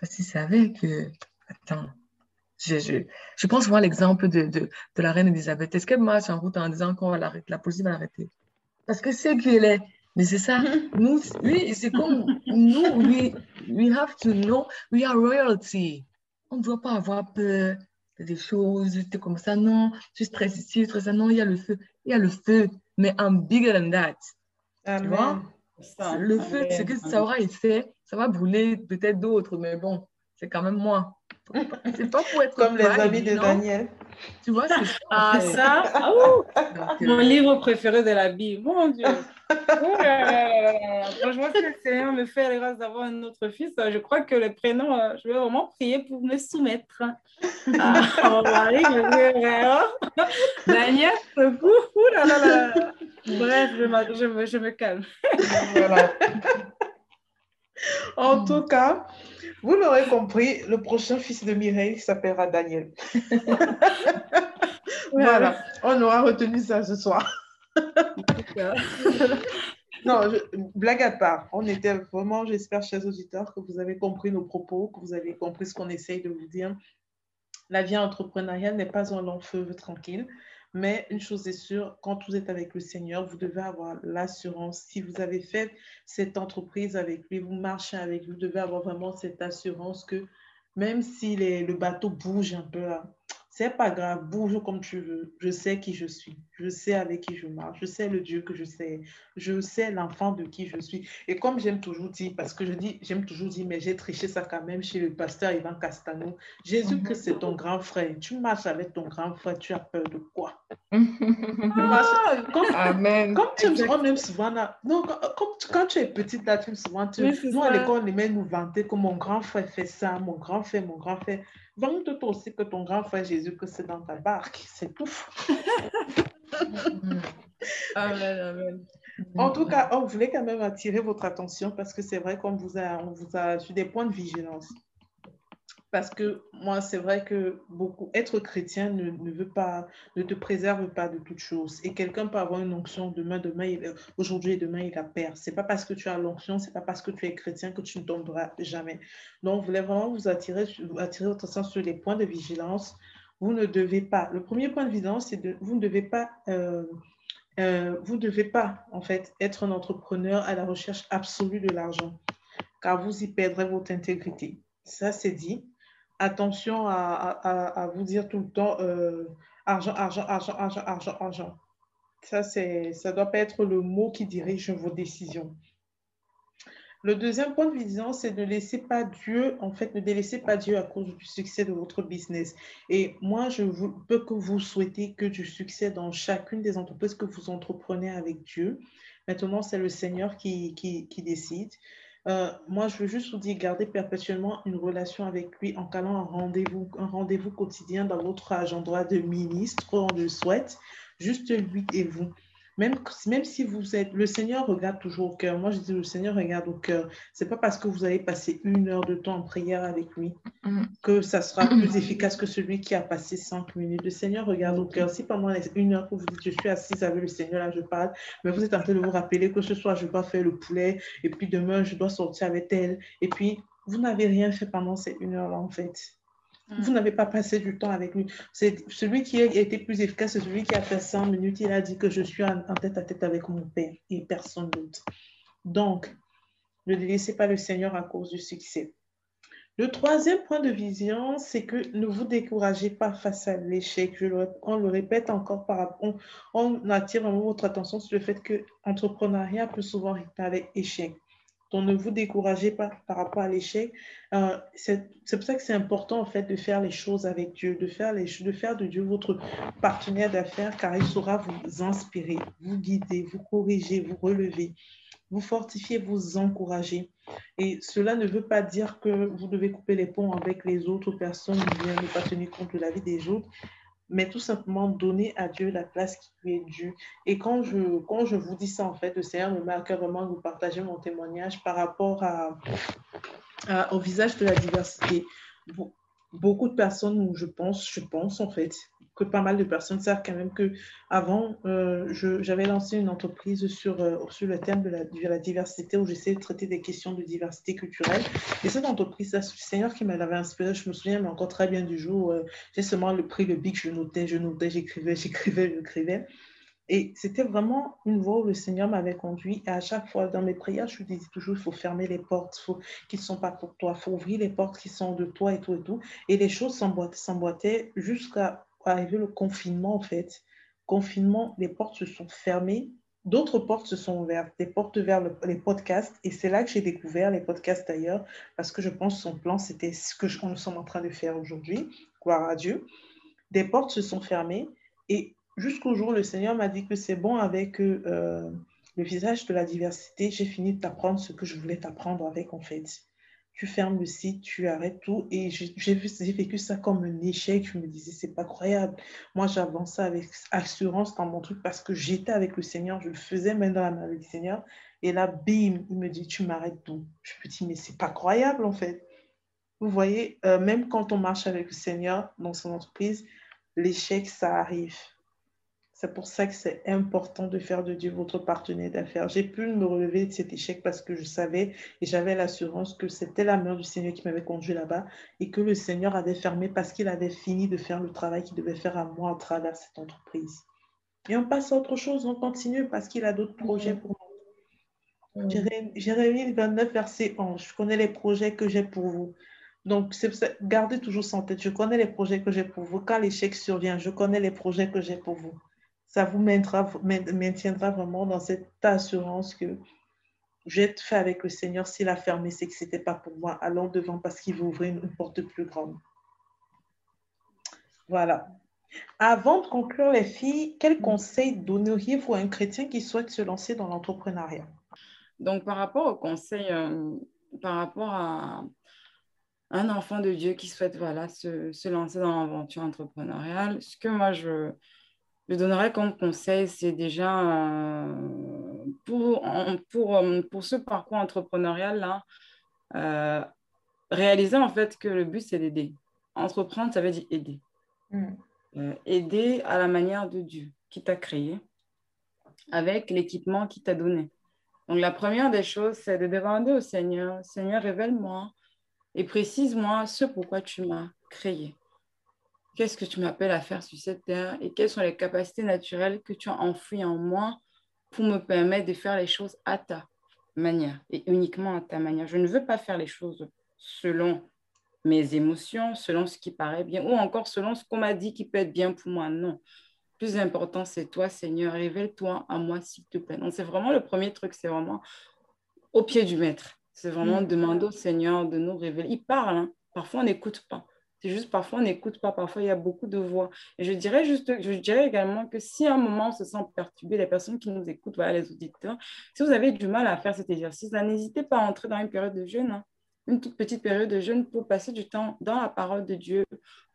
Parce qu'il savait que. Attends, je, je, je pense voir l'exemple de, de, de, la reine Elisabeth. Est-ce qu'elle marche en route en disant qu'on va l'arrêter, la police va l'arrêter? Parce que c'est qu'il est. Mais c'est ça. Nous, oui, c'est comme nous, we, we have to know, we are royalty. On ne doit pas avoir peur des choses, comme ça. Non, je stresse ici, je stresse ça. Non, il y a le feu. Il y a le feu. Mais I'm bigger than that. Tu vois? Le feu, c'est que ça aura effet. Ça va brûler peut-être d'autres, mais bon, c'est quand même moi. C'est pas pour être comme les amis de Daniel. Tu vois, c'est ça. Ah, ça? Ah, Donc, Mon euh... livre préféré de la Bible, mon Dieu. Franchement, si le Seigneur me fait la grâce d'avoir un autre fils, je crois que le prénom, euh, je vais vraiment prier pour me soumettre. Ah, mon mari, Daniel, coucou, là, là, là. Bref, je, je, me, je me calme. Voilà. En tout cas, vous l'aurez compris, le prochain fils de Mireille s'appellera Daniel. voilà, on aura retenu ça ce soir. non, blague à part, on était vraiment, j'espère, chers auditeurs, que vous avez compris nos propos, que vous avez compris ce qu'on essaye de vous dire. La vie entrepreneuriale n'est pas un long feu tranquille. Mais une chose est sûre, quand vous êtes avec le Seigneur, vous devez avoir l'assurance. Si vous avez fait cette entreprise avec lui, vous marchez avec lui, vous devez avoir vraiment cette assurance que même si le bateau bouge un peu, c'est pas grave, bouge comme tu veux. Je sais qui je suis. Je sais avec qui je marche. Je sais le Dieu que je sais. Je sais l'enfant de qui je suis. Et comme j'aime toujours dire, parce que je dis, j'aime toujours dire, mais j'ai triché ça quand même chez le pasteur Ivan Castano. Jésus, que c'est ton grand frère. Tu marches avec ton grand frère, tu as peur de quoi? ah, comme, Amen. Comme tu me vois même souvent, non, comme, quand tu es petite, là, tu me souvent, tu, nous à l'école, on aimait nous vanter que mon grand frère fait ça, mon grand frère, mon grand frère. Vante-toi aussi que ton grand frère Jésus, que c'est dans ta barque. C'est tout. En tout cas, on voulait quand même attirer votre attention parce que c'est vrai qu'on vous a, on vous a sur des points de vigilance. Parce que moi, c'est vrai que beaucoup, être chrétien ne, ne, veut pas, ne te préserve pas de toutes choses. Et quelqu'un peut avoir une onction demain, demain, aujourd'hui et demain, il la perd. C'est pas parce que tu as l'onction, c'est pas parce que tu es chrétien que tu ne tomberas jamais. Donc, je voulais vraiment vous attirer, attirer votre attention sur les points de vigilance. Vous ne devez pas. Le premier point de vigilance, c'est de, vous ne devez pas, euh, euh, vous devez pas, en fait, être un entrepreneur à la recherche absolue de l'argent, car vous y perdrez votre intégrité. Ça, c'est dit attention à, vous dire tout le temps euh, argent, argent, argent, argent, argent, argent. Ça, c'est, ça doit pas être le mot qui dirige vos décisions. Le deuxième point de vision, c'est de ne laisser pas Dieu, en fait, ne délaissez pas Dieu à cause du succès de votre business. Et moi, je peux que vous souhaitez que du succès dans chacune des entreprises que vous entreprenez avec Dieu. Maintenant, c'est le Seigneur qui, qui, qui décide. Euh, moi, je veux juste vous dire, gardez perpétuellement une relation avec lui en calant un rendez-vous, un rendez-vous quotidien dans votre agenda de ministre, on le souhaite, juste lui et vous. Même, même si vous êtes, le Seigneur regarde toujours au cœur. Moi, je dis, le Seigneur regarde au cœur. C'est pas parce que vous avez passé une heure de temps en prière avec lui mm. que ça sera plus efficace que celui qui a passé cinq minutes. Le Seigneur regarde au cœur. Si pendant une heure que vous dites, je suis assise avec le Seigneur, là, je parle, mais vous êtes en train de vous rappeler que ce soir, je dois faire le poulet, et puis demain, je dois sortir avec elle, et puis vous n'avez rien fait pendant ces une heure-là, en fait. Vous mm. n'avez pas passé du temps avec lui. C'est celui qui a été plus efficace, c'est celui qui a fait 100 minutes. Il a dit que je suis en, tête à tête avec mon Père et personne d'autre. Donc, ne laissez pas le Seigneur à cause du succès. Le troisième point de vision, c'est que ne vous découragez pas face à l'échec. on le répète encore par rapport, on, attire vraiment votre attention sur le fait que l'entrepreneuriat peut souvent avec échec. Donc, ne vous découragez pas par rapport à l'échec. Euh, c'est pour ça que c'est important, fait, de faire les choses avec Dieu, de faire, de Dieu votre partenaire d'affaires, car il saura vous inspirer, vous guider, vous corriger, vous relever, vous fortifier, vous encourager. Et cela ne veut pas dire que vous devez couper les ponts avec les autres personnes, bien ne pas tenir compte de la vie des autres, mais tout simplement donner à Dieu la place qui lui est due. Et quand je, quand je vous dis ça, en fait, le Seigneur me marque vraiment de vous partager mon témoignage par rapport à, au visage de la diversité beaucoup de personnes, je pense, je pense en fait, que pas mal de personnes savent quand même que avant, euh, j'avais lancé une entreprise sur, euh, sur le thème de la, de la diversité où j'essayais de traiter des questions de diversité culturelle. Et cette entreprise, c'est le Seigneur qui m'avait inspiré. Je me souviens encore très bien du jour euh, j'ai seulement le prix le bic, je notais, je notais, j'écrivais, j'écrivais, j'écrivais. Et c'était vraiment une voie où le Seigneur m'avait conduit. Et à chaque fois, dans mes prières, je disais toujours, il faut fermer les portes faut, qui ne sont pas pour toi. Il faut ouvrir les portes qui sont de toi et tout et tout. Et les choses s'emboîtaient jusqu'à arriver le confinement, en fait. Confinement, les portes se sont fermées. D'autres portes se sont ouvertes, des portes vers les podcasts. Et c'est là que j'ai découvert les podcasts d'ailleurs, parce que je pense que son plan, c'était ce que nous sommes en train de faire aujourd'hui. Gloire à Dieu. Des portes se sont fermées. Et jusqu'au jour le Seigneur m'a dit que c'est bon avec euh, le visage de la diversité, j'ai fini de t'apprendre ce que je voulais t'apprendre avec en fait. Tu fermes le site, tu arrêtes tout. Et j'ai vécu ça comme un échec. Je me disais, c'est pas croyable. Moi, j'avançais avec assurance dans mon truc parce que j'étais avec le Seigneur. Je le faisais même dans la main avec le Seigneur. Et là, bim, il me dit, tu m'arrêtes tout. Je me dis, mais c'est pas croyable en fait. Vous voyez, euh, même quand on marche avec le Seigneur dans son entreprise, l'échec, ça arrive. C'est pour ça que c'est important de faire de Dieu votre partenaire d'affaires. J'ai pu me relever de cet échec parce que je savais et j'avais l'assurance que c'était la main du Seigneur qui m'avait conduit là-bas et que le Seigneur avait fermé parce qu'il avait fini de faire le travail qu'il devait faire à moi à travers cette entreprise. Et on passe à autre chose, on continue parce qu'il a d'autres projets pour nous. Jérémie 29, verset 11. Je connais les projets que j'ai pour vous. Donc, gardez toujours ça en tête. Je connais les projets que j'ai pour vous. Quand l'échec survient, je connais les projets que j'ai pour vous ça vous maintiendra, vraiment dans cette assurance que je vais fait avec le Seigneur. S'il a fermé, c'est que ce n'était pas pour moi. Allons devant parce qu'il veut ouvrir une, porte plus grande. Voilà. Avant de conclure, les filles, quels conseils donneriez-vous à un chrétien qui souhaite se lancer dans l'entrepreneuriat? Donc, par rapport au conseil, euh, par rapport à un enfant de Dieu qui souhaite voilà, se lancer dans l'aventure entrepreneuriale, ce que moi je, je donnerais comme conseil, c'est déjà euh, pour, pour, euh, pour ce parcours entrepreneurial-là, euh, réaliser en fait que le but, c'est d'aider. Entreprendre, ça veut dire aider. Mm. aider à la manière de Dieu qui t'a créé, avec l'équipement qu'il t'a donné. Donc, la première des choses, c'est de demander au Seigneur, Seigneur, révèle-moi et précise-moi ce pourquoi tu m'as créé. Qu'est-ce que tu m'appelles à faire sur cette terre et quelles sont les capacités naturelles que tu as enfouies en moi pour me permettre de faire les choses à ta manière et uniquement à ta manière? Je ne veux pas faire les choses selon mes émotions, selon ce qui paraît bien, ou encore selon ce qu'on m'a dit qui peut être bien pour moi. Non. plus important, c'est toi, Seigneur. Révèle-toi à moi, s'il te plaît. Donc, c'est vraiment le premier truc, c'est vraiment au pied du maître. C'est vraiment mm. demander au Seigneur de nous révéler. Il parle, hein. parfois on n'écoute pas. C'est juste parfois on n'écoute pas, parfois il y a beaucoup de voix. Et je dirais juste, je dirais également que si à un moment on se sent perturbé, les personnes qui nous écoutent, voilà, les auditeurs, si vous avez du mal à faire cet exercice-là, n'hésitez pas à entrer dans une période de jeûne, hein. une toute petite période de jeûne pour passer du temps dans la parole de Dieu,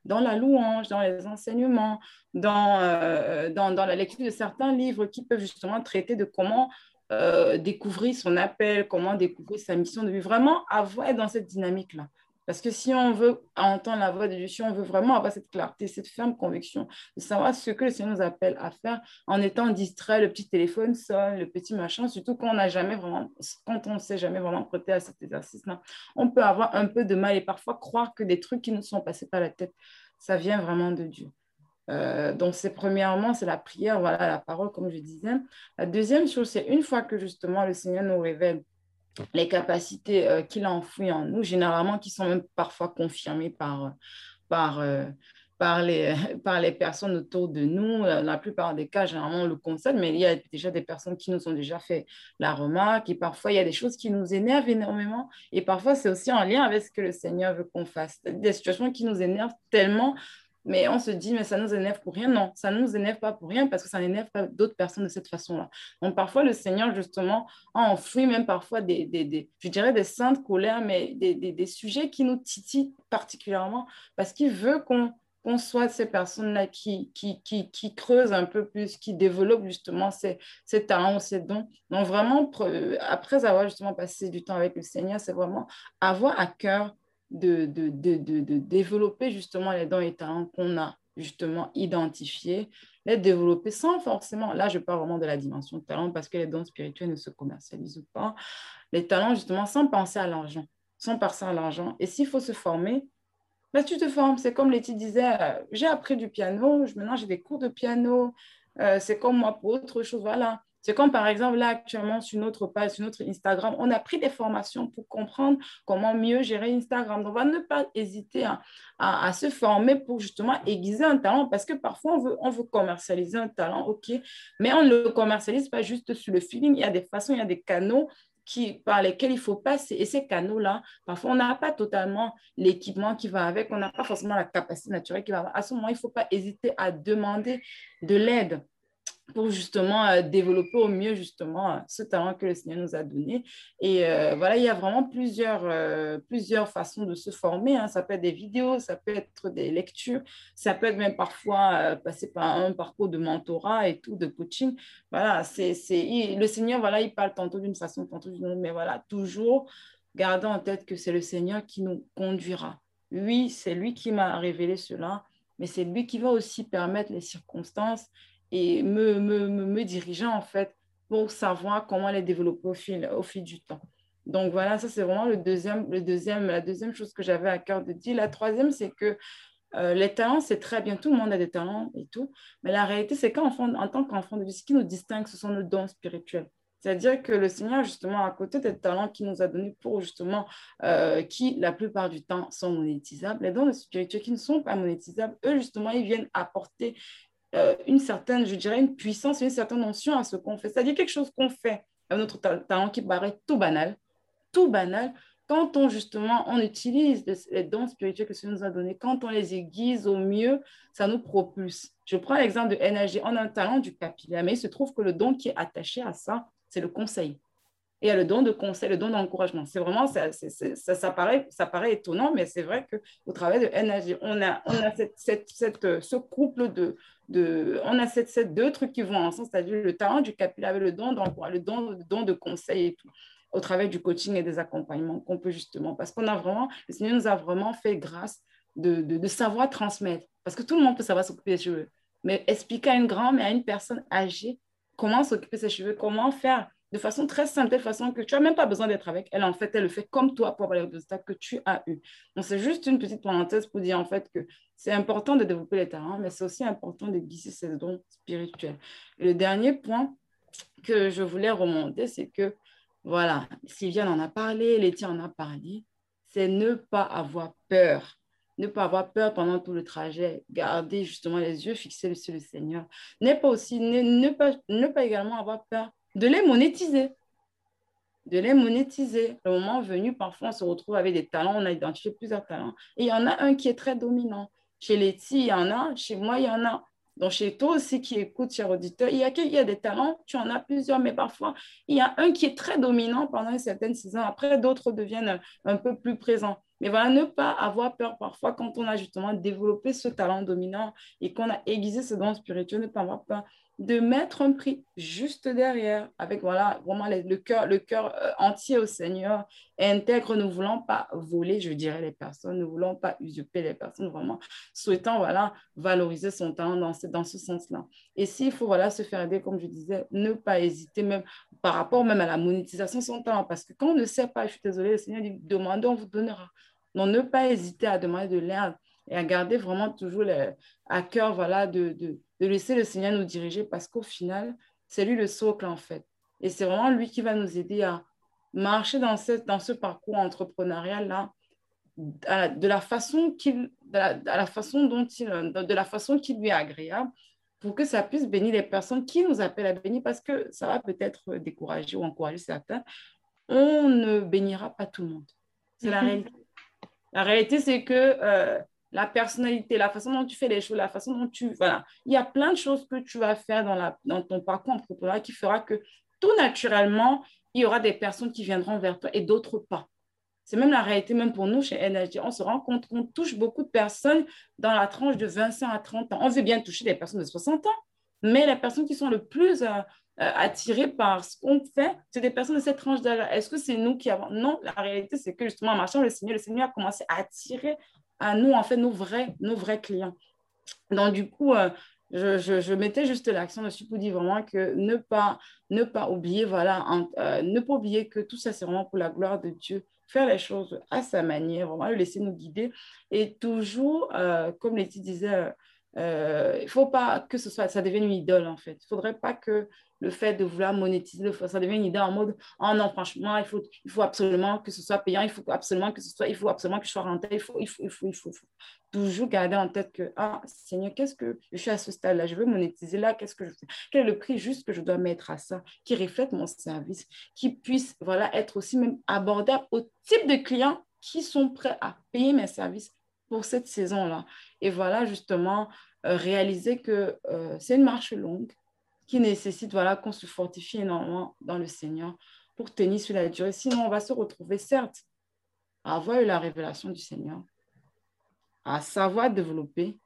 dans la louange, dans les enseignements, dans, euh, la lecture de certains livres qui peuvent justement traiter de comment euh, découvrir son appel, comment découvrir sa mission de vie, vraiment avoir dans cette dynamique-là. Parce que si on veut entendre la voix de Dieu, si on veut vraiment avoir cette clarté, cette ferme conviction de savoir ce que le Seigneur nous appelle à faire en étant distrait, le petit téléphone sonne, le petit machin, surtout quand on n'a jamais vraiment, quand on ne s'est jamais vraiment prêté à cet exercice-là, on peut avoir un peu de mal et parfois croire que des trucs qui nous sont passés par la tête, ça vient vraiment de Dieu. Euh, donc, c'est premièrement, c'est la prière, voilà, la parole, comme je disais. La deuxième chose, c'est une fois que justement le Seigneur nous révèle les capacités euh, qu'il a enfouies en nous, généralement qui sont même parfois confirmées par, par, euh, par, les, par les personnes autour de nous. Euh, la plupart des cas, généralement, on le constate, mais il y a déjà des personnes qui nous ont déjà fait la remarque et parfois, il y a des choses qui nous énervent énormément et parfois, c'est aussi en lien avec ce que le Seigneur veut qu'on fasse. Des situations qui nous énervent tellement mais on se dit, mais ça nous énerve pour rien. Non, ça ne nous énerve pas pour rien parce que ça n'énerve pas d'autres personnes de cette façon-là. Donc, parfois, le Seigneur, justement, a enfoui même parfois des, des, je dirais, des saintes colères, mais des, des, des sujets qui nous titillent particulièrement parce qu'il veut qu'on qu'on soit ces personnes-là qui, qui, qui, qui, creusent un peu plus, qui développent justement ces, ces talents, ces dons. Donc vraiment, après avoir justement passé du temps avec le Seigneur, c'est vraiment avoir à cœur de, développer justement les dons et talents qu'on a justement identifiés, les développer sans forcément, là je parle vraiment de la dimension de talent parce que les dons spirituels ne se commercialisent pas, les talents justement sans penser à l'argent, sans penser à l'argent. Et s'il faut se former, ben, tu te formes. C'est comme Letty disait, euh, j'ai appris du piano, maintenant j'ai des cours de piano, euh, c'est comme moi pour autre chose, voilà. C'est comme par exemple là actuellement sur notre page, sur notre Instagram, on a pris des formations pour comprendre comment mieux gérer Instagram. Donc, on va ne pas hésiter à, à, se former pour justement aiguiser un talent parce que parfois on veut, on veut commercialiser un talent, ok, mais on ne le commercialise pas juste sur le feeling. Il y a des façons, il y a des canaux qui, par lesquels il faut passer. Et ces canaux-là, parfois, on n'a pas totalement l'équipement qui va avec, on n'a pas forcément la capacité naturelle qui va avec. À ce moment, il ne faut pas hésiter à demander de l'aide pour justement euh, développer au mieux justement euh, ce talent que le Seigneur nous a donné. Et euh, voilà, il y a vraiment plusieurs, plusieurs façons de se former. Hein. Ça peut être des vidéos, ça peut être des lectures, ça peut être même parfois passer par un parcours de mentorat et tout, de coaching. Voilà, c'est, le Seigneur, voilà, il parle tantôt d'une façon, tantôt d'une autre, mais voilà, toujours gardant en tête que c'est le Seigneur qui nous conduira. Oui, c'est lui qui m'a révélé cela, mais c'est lui qui va aussi permettre les circonstances et me, me, me, dirigeant en fait pour savoir comment les développer au fil, au fil du temps. Donc voilà, ça c'est vraiment le deuxième, le deuxième, la deuxième chose que j'avais à cœur de dire. La troisième, c'est que euh, les talents, c'est très bien, tout le monde a des talents et tout, mais la réalité, c'est qu'en en tant qu'enfant de vie, ce qui nous distingue, ce sont nos dons spirituels. C'est-à-dire que le Seigneur, justement, à côté des talents qu'il nous a donnés pour, justement, euh, qui, la plupart du temps, sont monétisables, les dons spirituels qui ne sont pas monétisables, eux, justement, ils viennent apporter euh, une certaine, je dirais, une puissance, une certaine notion à ce qu'on fait. C'est-à-dire quelque chose qu'on fait avec notre talent qui paraît tout banal, tout banal, quand on justement on utilise les dons spirituels que Dieu nous a donnés, quand on les aiguise au mieux, ça nous propulse. Je prends l'exemple de NRG. On a un talent du capillaire, mais il se trouve que le don qui est attaché à ça, c'est le conseil. Et il y a le don de conseil, le don d'encouragement. C'est vraiment, ça, ça, paraît, ça paraît étonnant, mais c'est vrai qu'au travail de NRG, on a, on a cette, cette, cette, ce couple de, de, on a ces deux trucs qui vont ensemble, c'est-à-dire le talent du capillaire avec le don le le don de conseil et tout. Au travers du coaching et des accompagnements qu'on peut justement, parce qu'on a vraiment, le Seigneur nous a vraiment fait grâce de, de, savoir transmettre, parce que tout le monde peut savoir s'occuper des cheveux, mais expliquer à une grand mais à une personne âgée comment s'occuper de ses cheveux, comment faire de façon très simple, de façon que tu n'as même pas besoin d'être avec elle. En fait, elle le fait comme toi pour avoir les résultats que tu as eu. Donc, c'est juste une petite parenthèse pour dire en fait que c'est important de développer les talents, mais c'est aussi important de guider ses dons spirituels. le dernier point que je voulais remonter, c'est que voilà, Sylvia en a parlé, Letty en a parlé, c'est ne pas avoir peur. Ne pas avoir peur pendant tout le trajet. Garder justement les yeux fixés sur le Seigneur. Ne pas aussi, ne, pas, ne pas également avoir peur de les monétiser. De les monétiser. Le moment venu, parfois, on se retrouve avec des talents. On a identifié plusieurs talents. Et il y en a un qui est très dominant. Chez Letty, il y en a. Chez moi, il y en a. Donc, chez toi aussi qui écoute, cher auditeur, il y, a, il y a des talents, tu en as plusieurs, mais parfois, il y a un qui est très dominant pendant une certaine saison. Après, d'autres deviennent un peu plus présents. Mais voilà, ne pas avoir peur parfois quand on a justement développé ce talent dominant et qu'on a aiguisé ce don spirituel, ne pas avoir peur de mettre un prix juste derrière, avec voilà, vraiment le cœur, le cœur euh, entier au Seigneur, intègre, ne voulant pas voler, je dirais, les personnes, ne voulant pas usurper les personnes, vraiment souhaitant voilà, valoriser son talent dans ce, sens-là. Et s'il faut voilà, se faire aider, comme je disais, ne pas hésiter, même par rapport même à la monétisation de son talent, parce que quand on ne sait pas, je suis désolée, le Seigneur dit demandez, on vous donnera. Donc, ne pas hésiter à demander de l'aide et à garder vraiment toujours à cœur voilà, de, de, laisser le Seigneur nous diriger parce qu'au final, c'est lui le socle en fait. Et c'est vraiment lui qui va nous aider à marcher dans, cette, dans ce parcours entrepreneurial-là de la façon qu'il de la, façon dont il de la façon qui lui est agréable pour que ça puisse bénir les personnes qui nous appellent à bénir parce que ça va peut-être décourager ou encourager certains. On ne bénira pas tout le monde. C'est la réalité. La réalité c'est que euh, la personnalité, la façon dont tu fais les choses, la façon dont tu... Voilà, il y a plein de choses que tu vas faire dans, la, dans ton parcours entrepreneurial qui fera que tout naturellement, il y aura des personnes qui viendront vers toi et d'autres pas. C'est même la réalité, même pour nous chez NHD. On se rend compte qu'on touche beaucoup de personnes dans la tranche de 25 à 30 ans. On veut bien toucher des personnes de 60 ans, mais les personnes qui sont le plus euh, euh, attirées par ce qu'on fait, c'est des personnes de cette tranche d'âge. Est-ce que c'est nous qui avons... Non, la réalité, c'est que justement, en marchant le Seigneur, le Seigneur a commencé à attirer à nous, en fait, nos vrais, nos vrais clients. Donc, du coup, euh, je, je, mettais juste l'accent dessus pour dire vraiment que ne pas, ne pas oublier, voilà, euh, ne pas oublier que tout ça, c'est vraiment pour la gloire de Dieu. Faire les choses à sa manière, vraiment le laisser nous guider. Et toujours, euh, comme Letty disait, euh, il ne faut pas que ce soit, ça devienne une idole en fait. Il ne faudrait pas que le fait de vouloir monétiser, ça devienne une idole en mode oh non, franchement, il faut, il faut absolument que ce soit payant, il faut absolument que ce soit, il faut absolument que je sois rentable, il faut, il faut, il faut, il faut, toujours garder en tête que ah Seigneur, qu'est-ce que je suis à ce stade-là, je veux monétiser là, qu'est-ce que je fais, quel est le prix juste que je dois mettre à ça, qui reflète mon service, qui puisse voilà être aussi même abordable au type de clients qui sont prêts à payer mes services pour cette saison-là. Et voilà, justement, euh, réaliser que euh, c'est une marche longue qui nécessite voilà, qu'on se fortifie énormément dans le Seigneur pour tenir sur la durée. Sinon, on va se retrouver, certes, à avoir eu la révélation du Seigneur, à savoir développer,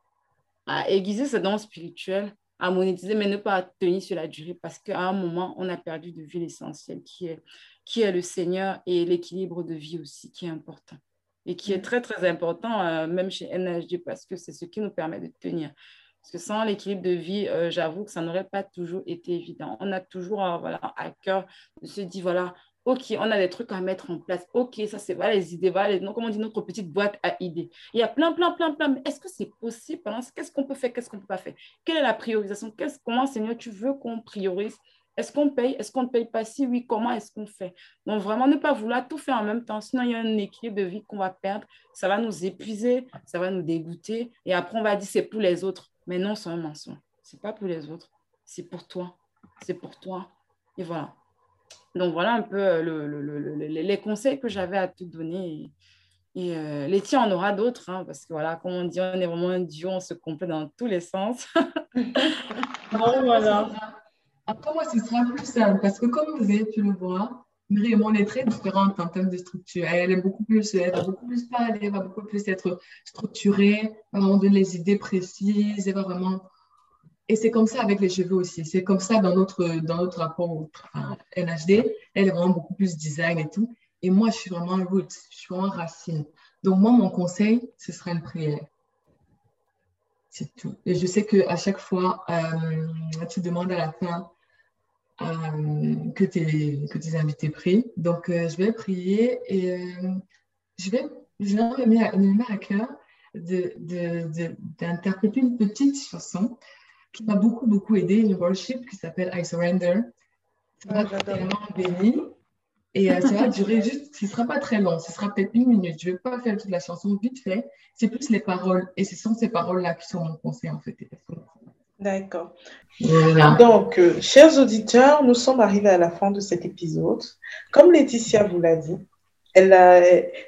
à aiguiser ses dons spirituels, à monétiser, mais ne pas tenir sur la durée parce qu'à un moment, on a perdu de vue l'essentiel qui est, qui est le Seigneur et l'équilibre de vie aussi qui est important et qui est mm. très, très important, euh, même chez NHD, parce que c'est ce qui nous permet de tenir. Parce que sans l'équilibre de vie, euh, j'avoue que ça n'aurait pas toujours été évident. On a toujours euh, voilà, à cœur de se dire, voilà, OK, on a des trucs à mettre en place. OK, ça, c'est voilà, les idées, voilà, non, comment on dit, notre petite boîte à idées. Il y a plein, plein, plein, plein. Mais est-ce que c'est possible? Qu'est-ce qu'on peut faire? Qu'est-ce qu'on ne peut pas faire? Quelle est la priorisation? Comment, Seigneur, tu veux qu'on priorise? Est-ce qu'on paye? Est-ce qu'on ne paye pas? Si oui, comment est-ce qu'on fait? Donc, vraiment, ne pas vouloir tout faire en même temps. Sinon, il y a un équilibre de vie qu'on va perdre. Ça va nous épuiser, ça va nous dégoûter. Et après, on va dire c'est pour les autres. Mais non, c'est un mensonge. C'est pas pour les autres, c'est pour toi. C'est pour toi. Et voilà. Donc voilà un peu euh, le, les conseils que j'avais à te donner. Et, euh, les tiens, on aura d'autres, hein, parce que voilà, comme on dit, on est vraiment un duo, on se complète dans tous les sens. bon, voilà. Après, moi, ce sera plus simple, parce que comme vous avez pu le voir, Myriam est très différente en termes de structure. Elle est beaucoup plus, elle va beaucoup plus parler, elle va beaucoup plus être structurée, elle va vraiment donner les idées précises, elle va vraiment et c'est comme ça avec les cheveux aussi. C'est comme ça dans notre, dans notre rapport NHD. Elle est vraiment beaucoup plus design et tout. Et moi, je suis vraiment root, je suis vraiment racine. Donc, moi, mon conseil, ce sera une prière. C'est tout. Et je sais qu'à chaque fois, euh, tu demandes à la fin que, tes, que tes invités prient. Donc, euh, je vais prier et je vais, je vais me mettre à cœur d'interpréter une petite chanson qui m'a beaucoup, beaucoup aidé, une worship qui s'appelle I Surrender. Ça va vraiment béni. Et euh, ça va durer juste, ce ne sera pas très long, ce sera peut-être une minute. Je ne vais pas faire toute la chanson vite fait. C'est plus les paroles. Et ce sont ces paroles-là qui sont mon conseil, en fait. D'accord. Donc, euh, chers auditeurs, nous sommes arrivés à la fin de cet épisode. Comme Laetitia vous l'a dit, elle a,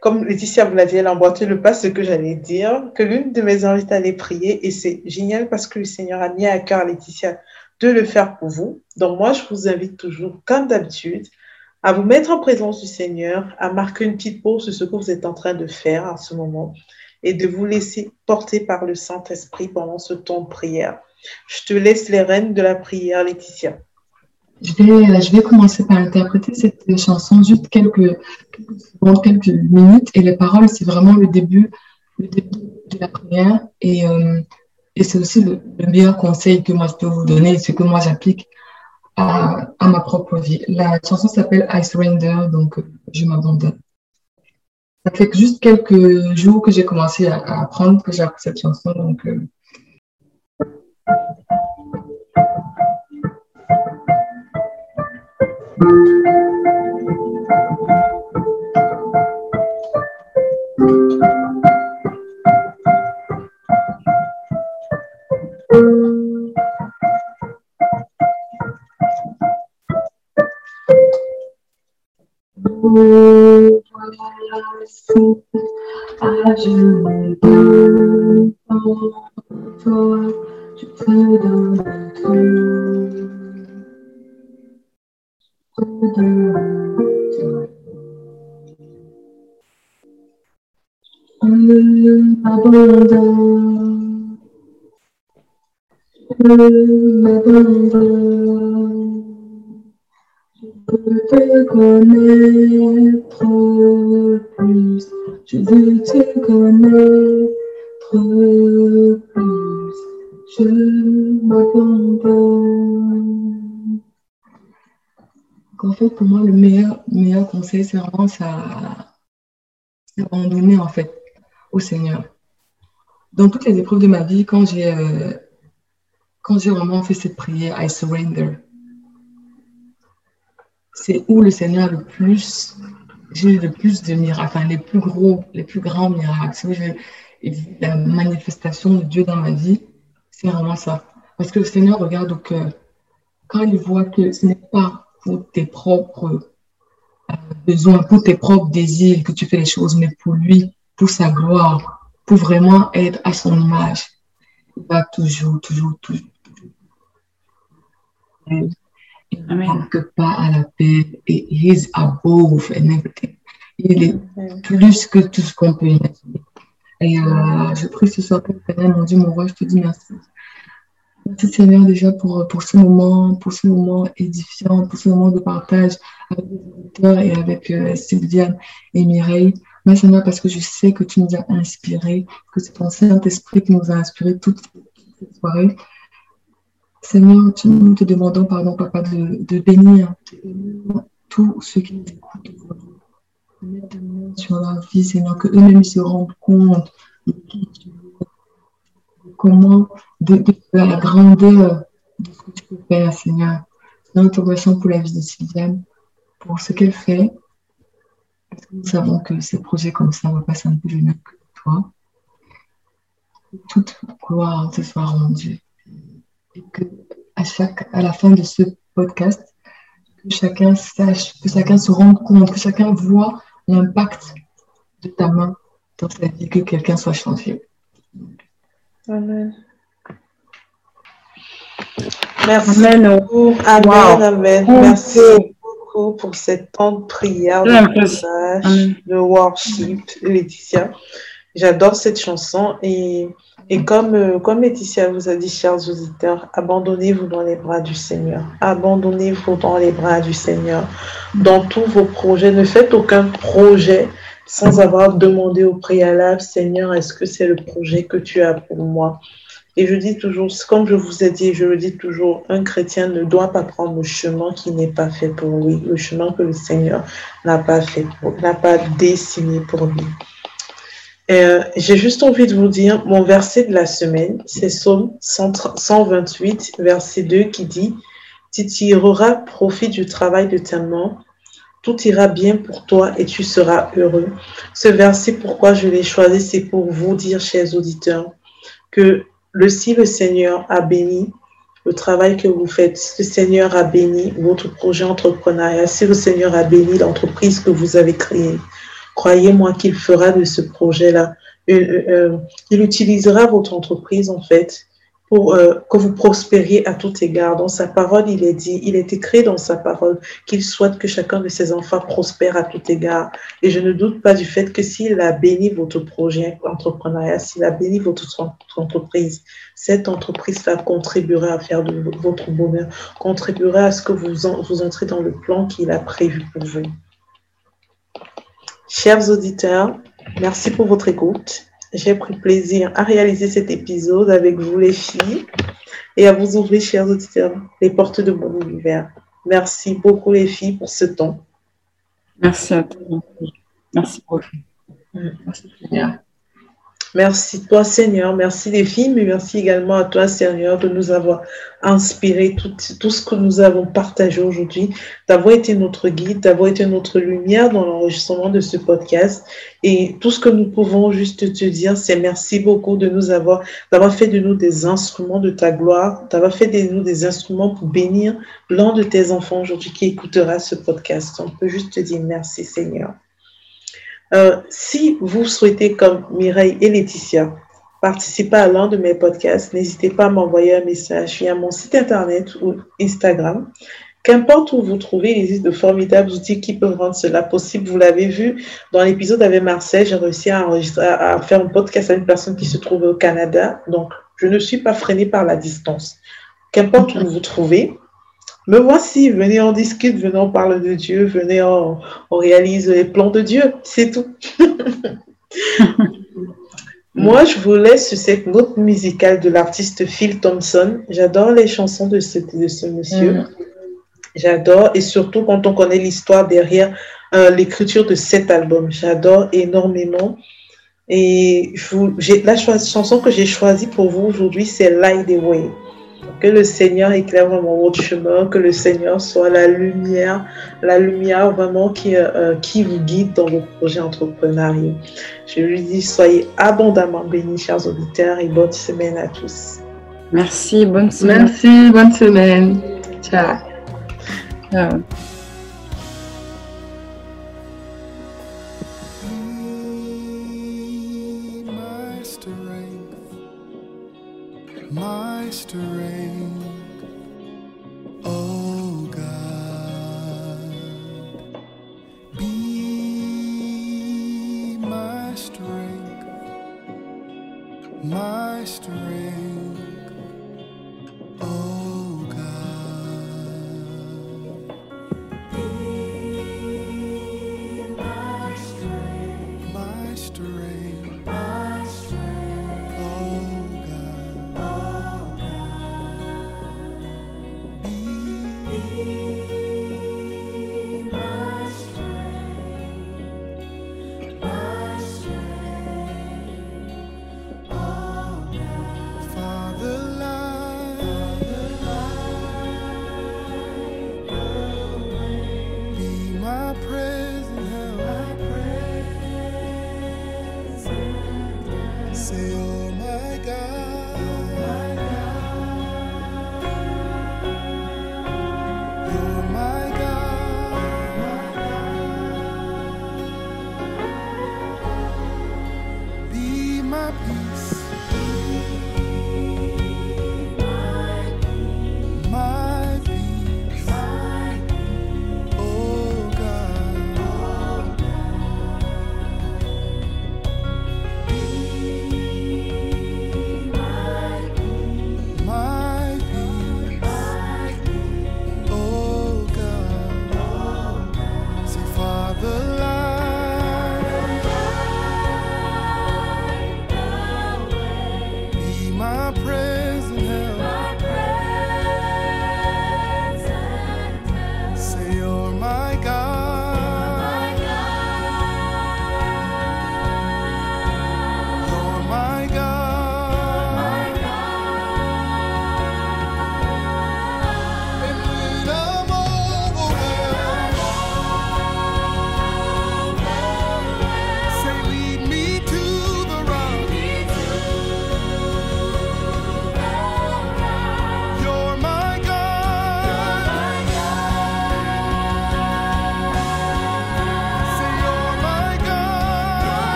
comme Laetitia vous l'a dit, elle a emboîté le pas ce que j'allais dire, que l'une de mes invités allait prier et c'est génial parce que le Seigneur a mis à cœur Laetitia de le faire pour vous. Donc moi, je vous invite toujours, comme d'habitude, à vous mettre en présence du Seigneur, à marquer une petite pause sur ce que vous êtes en train de faire en ce moment et de vous laisser porter par le Saint-Esprit pendant ce temps de prière. Je te laisse les rênes de la prière, Laetitia. Je vais, je vais commencer par interpréter cette chanson juste quelques, quelques quelques minutes. Et les paroles, c'est vraiment le début, de la prière. Et, euh, c'est aussi le, meilleur conseil que moi je peux vous donner, ce que moi j'applique à, à, ma propre vie. La chanson s'appelle I Surrender, donc euh, je m'abandonne. Ça fait juste quelques jours que j'ai commencé à, apprendre, que j'ai appris cette chanson. Donc, euh, à genoux toi, je te donne tout. Je te donne Je m'abandonne. Je m'abandonne. Je te connaître plus. Je veux te connaître plus. Je m'abandonne. En fait, pour moi, le meilleur, meilleur conseil, c'est vraiment ça, abandonner en fait au Seigneur. Dans toutes les épreuves de ma vie, quand j'ai euh, quand j'ai vraiment fait cette prière, I surrender, c'est où le Seigneur le plus, j'ai le plus de miracles, enfin les plus gros, les plus grands miracles. C'est la manifestation de Dieu dans ma vie, c'est vraiment ça. Parce que le Seigneur regarde au cœur. Quand il voit que ce n'est pas pour tes propres euh, besoins, pour tes propres désirs que tu fais les choses, mais pour lui, pour sa gloire, pour vraiment être à son image, il va toujours, toujours, toujours. Il ne manque pas à la paix et he's above and everything. Il est plus que tout ce qu'on peut imaginer. Et euh, je prie ce soir, Père mon Dieu, mon roi, je te dis merci. Merci Seigneur déjà pour, pour ce moment, pour ce moment édifiant, pour ce moment de partage avec les auditeurs et avec euh, Sylviane et Mireille. Merci Seigneur parce que je sais que tu nous as inspirés, que c'est ton Saint-Esprit qui nous a inspirés toute cette soirée. Seigneur, nous te demandons, pardon, Papa, de, bénir tous ceux qui nous écoutent sur leur vie, Seigneur, que eux-mêmes se rendent compte de comment, de, la grandeur de ce que tu peux faire, Seigneur. Nous te remercions pour la vie de Sylviane, pour ce qu'elle fait, parce que nous savons que ces projets comme ça ne vont pas simplement que toi. Toute gloire te soit rendue. Et que à, chaque, à la fin de ce podcast, que chacun sache, que chacun se rende compte, que chacun voit l'impact de ta main dans sa vie, que quelqu'un soit changé. Amen. Merci Amen. Amen, Amen. Merci beaucoup pour cette temps de prière, de worship, Laetitia. J'adore cette chanson et, euh, comme Laetitia vous a dit, chers auditeurs, abandonnez-vous dans les bras du Seigneur. Abandonnez-vous dans les bras du Seigneur. Dans tous vos projets, ne faites aucun projet sans avoir demandé au préalable, Seigneur, est-ce que c'est le projet que tu as pour moi? Et je dis toujours, comme je vous ai dit, je le dis toujours, un chrétien ne doit pas prendre le chemin qui n'est pas fait pour lui, le chemin que le Seigneur n'a pas fait, n'a pas dessiné pour lui. Euh, j'ai juste envie de vous dire, mon verset de la semaine, c'est Psaume 128, verset 2 qui dit, Tu tireras profit du travail de ta main tout ira bien pour toi et tu seras heureux. Ce verset, pourquoi je l'ai choisi, c'est pour vous dire, chers auditeurs, que le, si le Seigneur a béni le travail que vous faites, si le Seigneur a béni votre projet entrepreneurial, si le Seigneur a béni l'entreprise que vous avez créée, croyez-moi qu'il fera de ce projet-là, euh, euh, euh, il utilisera votre entreprise en fait pour que vous prospériez à tout égard. Dans sa parole, il est dit, il est écrit dans sa parole qu'il souhaite que chacun de ses enfants prospère à tout égard. Et je ne doute pas du fait que s'il a béni votre projet entrepreneurial, s'il a béni votre, entreprise, cette entreprise-là contribuera à faire de votre bonheur, contribuera à ce que vous entrez dans le plan qu'il a prévu pour vous. Chers auditeurs, merci pour votre écoute. J'ai pris plaisir à réaliser cet épisode avec vous, les filles, et à vous ouvrir, chers auditeurs, les portes de mon univers. Merci beaucoup, les filles, pour ce temps. Merci à toi. Merci beaucoup. Merci, Merci toi, Seigneur. Merci les filles, mais merci également à toi, Seigneur, de nous avoir inspiré tout, tout ce que nous avons partagé aujourd'hui, d'avoir été notre guide, d'avoir été notre lumière dans l'enregistrement de ce podcast. Et tout ce que nous pouvons juste te dire, c'est merci beaucoup de nous avoir, d'avoir fait de nous des instruments de ta gloire, d'avoir fait de nous des instruments pour bénir l'un de tes enfants aujourd'hui qui écoutera ce podcast. On peut juste te dire merci, Seigneur. Euh, si vous souhaitez, comme Mireille et Laetitia, participer à l'un de mes podcasts, n'hésitez pas à m'envoyer un message via mon site internet ou Instagram. Qu'importe où vous trouvez, il existe de formidables outils qui peuvent rendre cela possible. Vous l'avez vu dans l'épisode avec Marseille, j'ai réussi à, à faire un podcast avec une personne qui se trouvait au Canada. Donc, je ne suis pas freinée par la distance. Qu'importe où vous trouvez, me voici, venez en discute, venez en parle de Dieu, venez en, on réalise les plans de Dieu, c'est tout. Moi, je vous laisse sur cette note musicale de l'artiste Phil Thompson. J'adore les chansons de ce, de ce monsieur. Mm. J'adore, et surtout quand on connaît l'histoire derrière euh, l'écriture de cet album. J'adore énormément. Et je la chanson que j'ai choisie pour vous aujourd'hui, c'est Light Away. Que le Seigneur éclaire vraiment votre chemin, que le Seigneur soit la lumière, la lumière vraiment qui, euh, euh, qui vous guide dans vos projets entrepreneuriaux. Je lui dis, soyez abondamment bénis, chers auditeurs, et bonne semaine à tous. Merci, bonne semaine. Merci, bonne semaine. Ciao. Ciao. Christ reigns.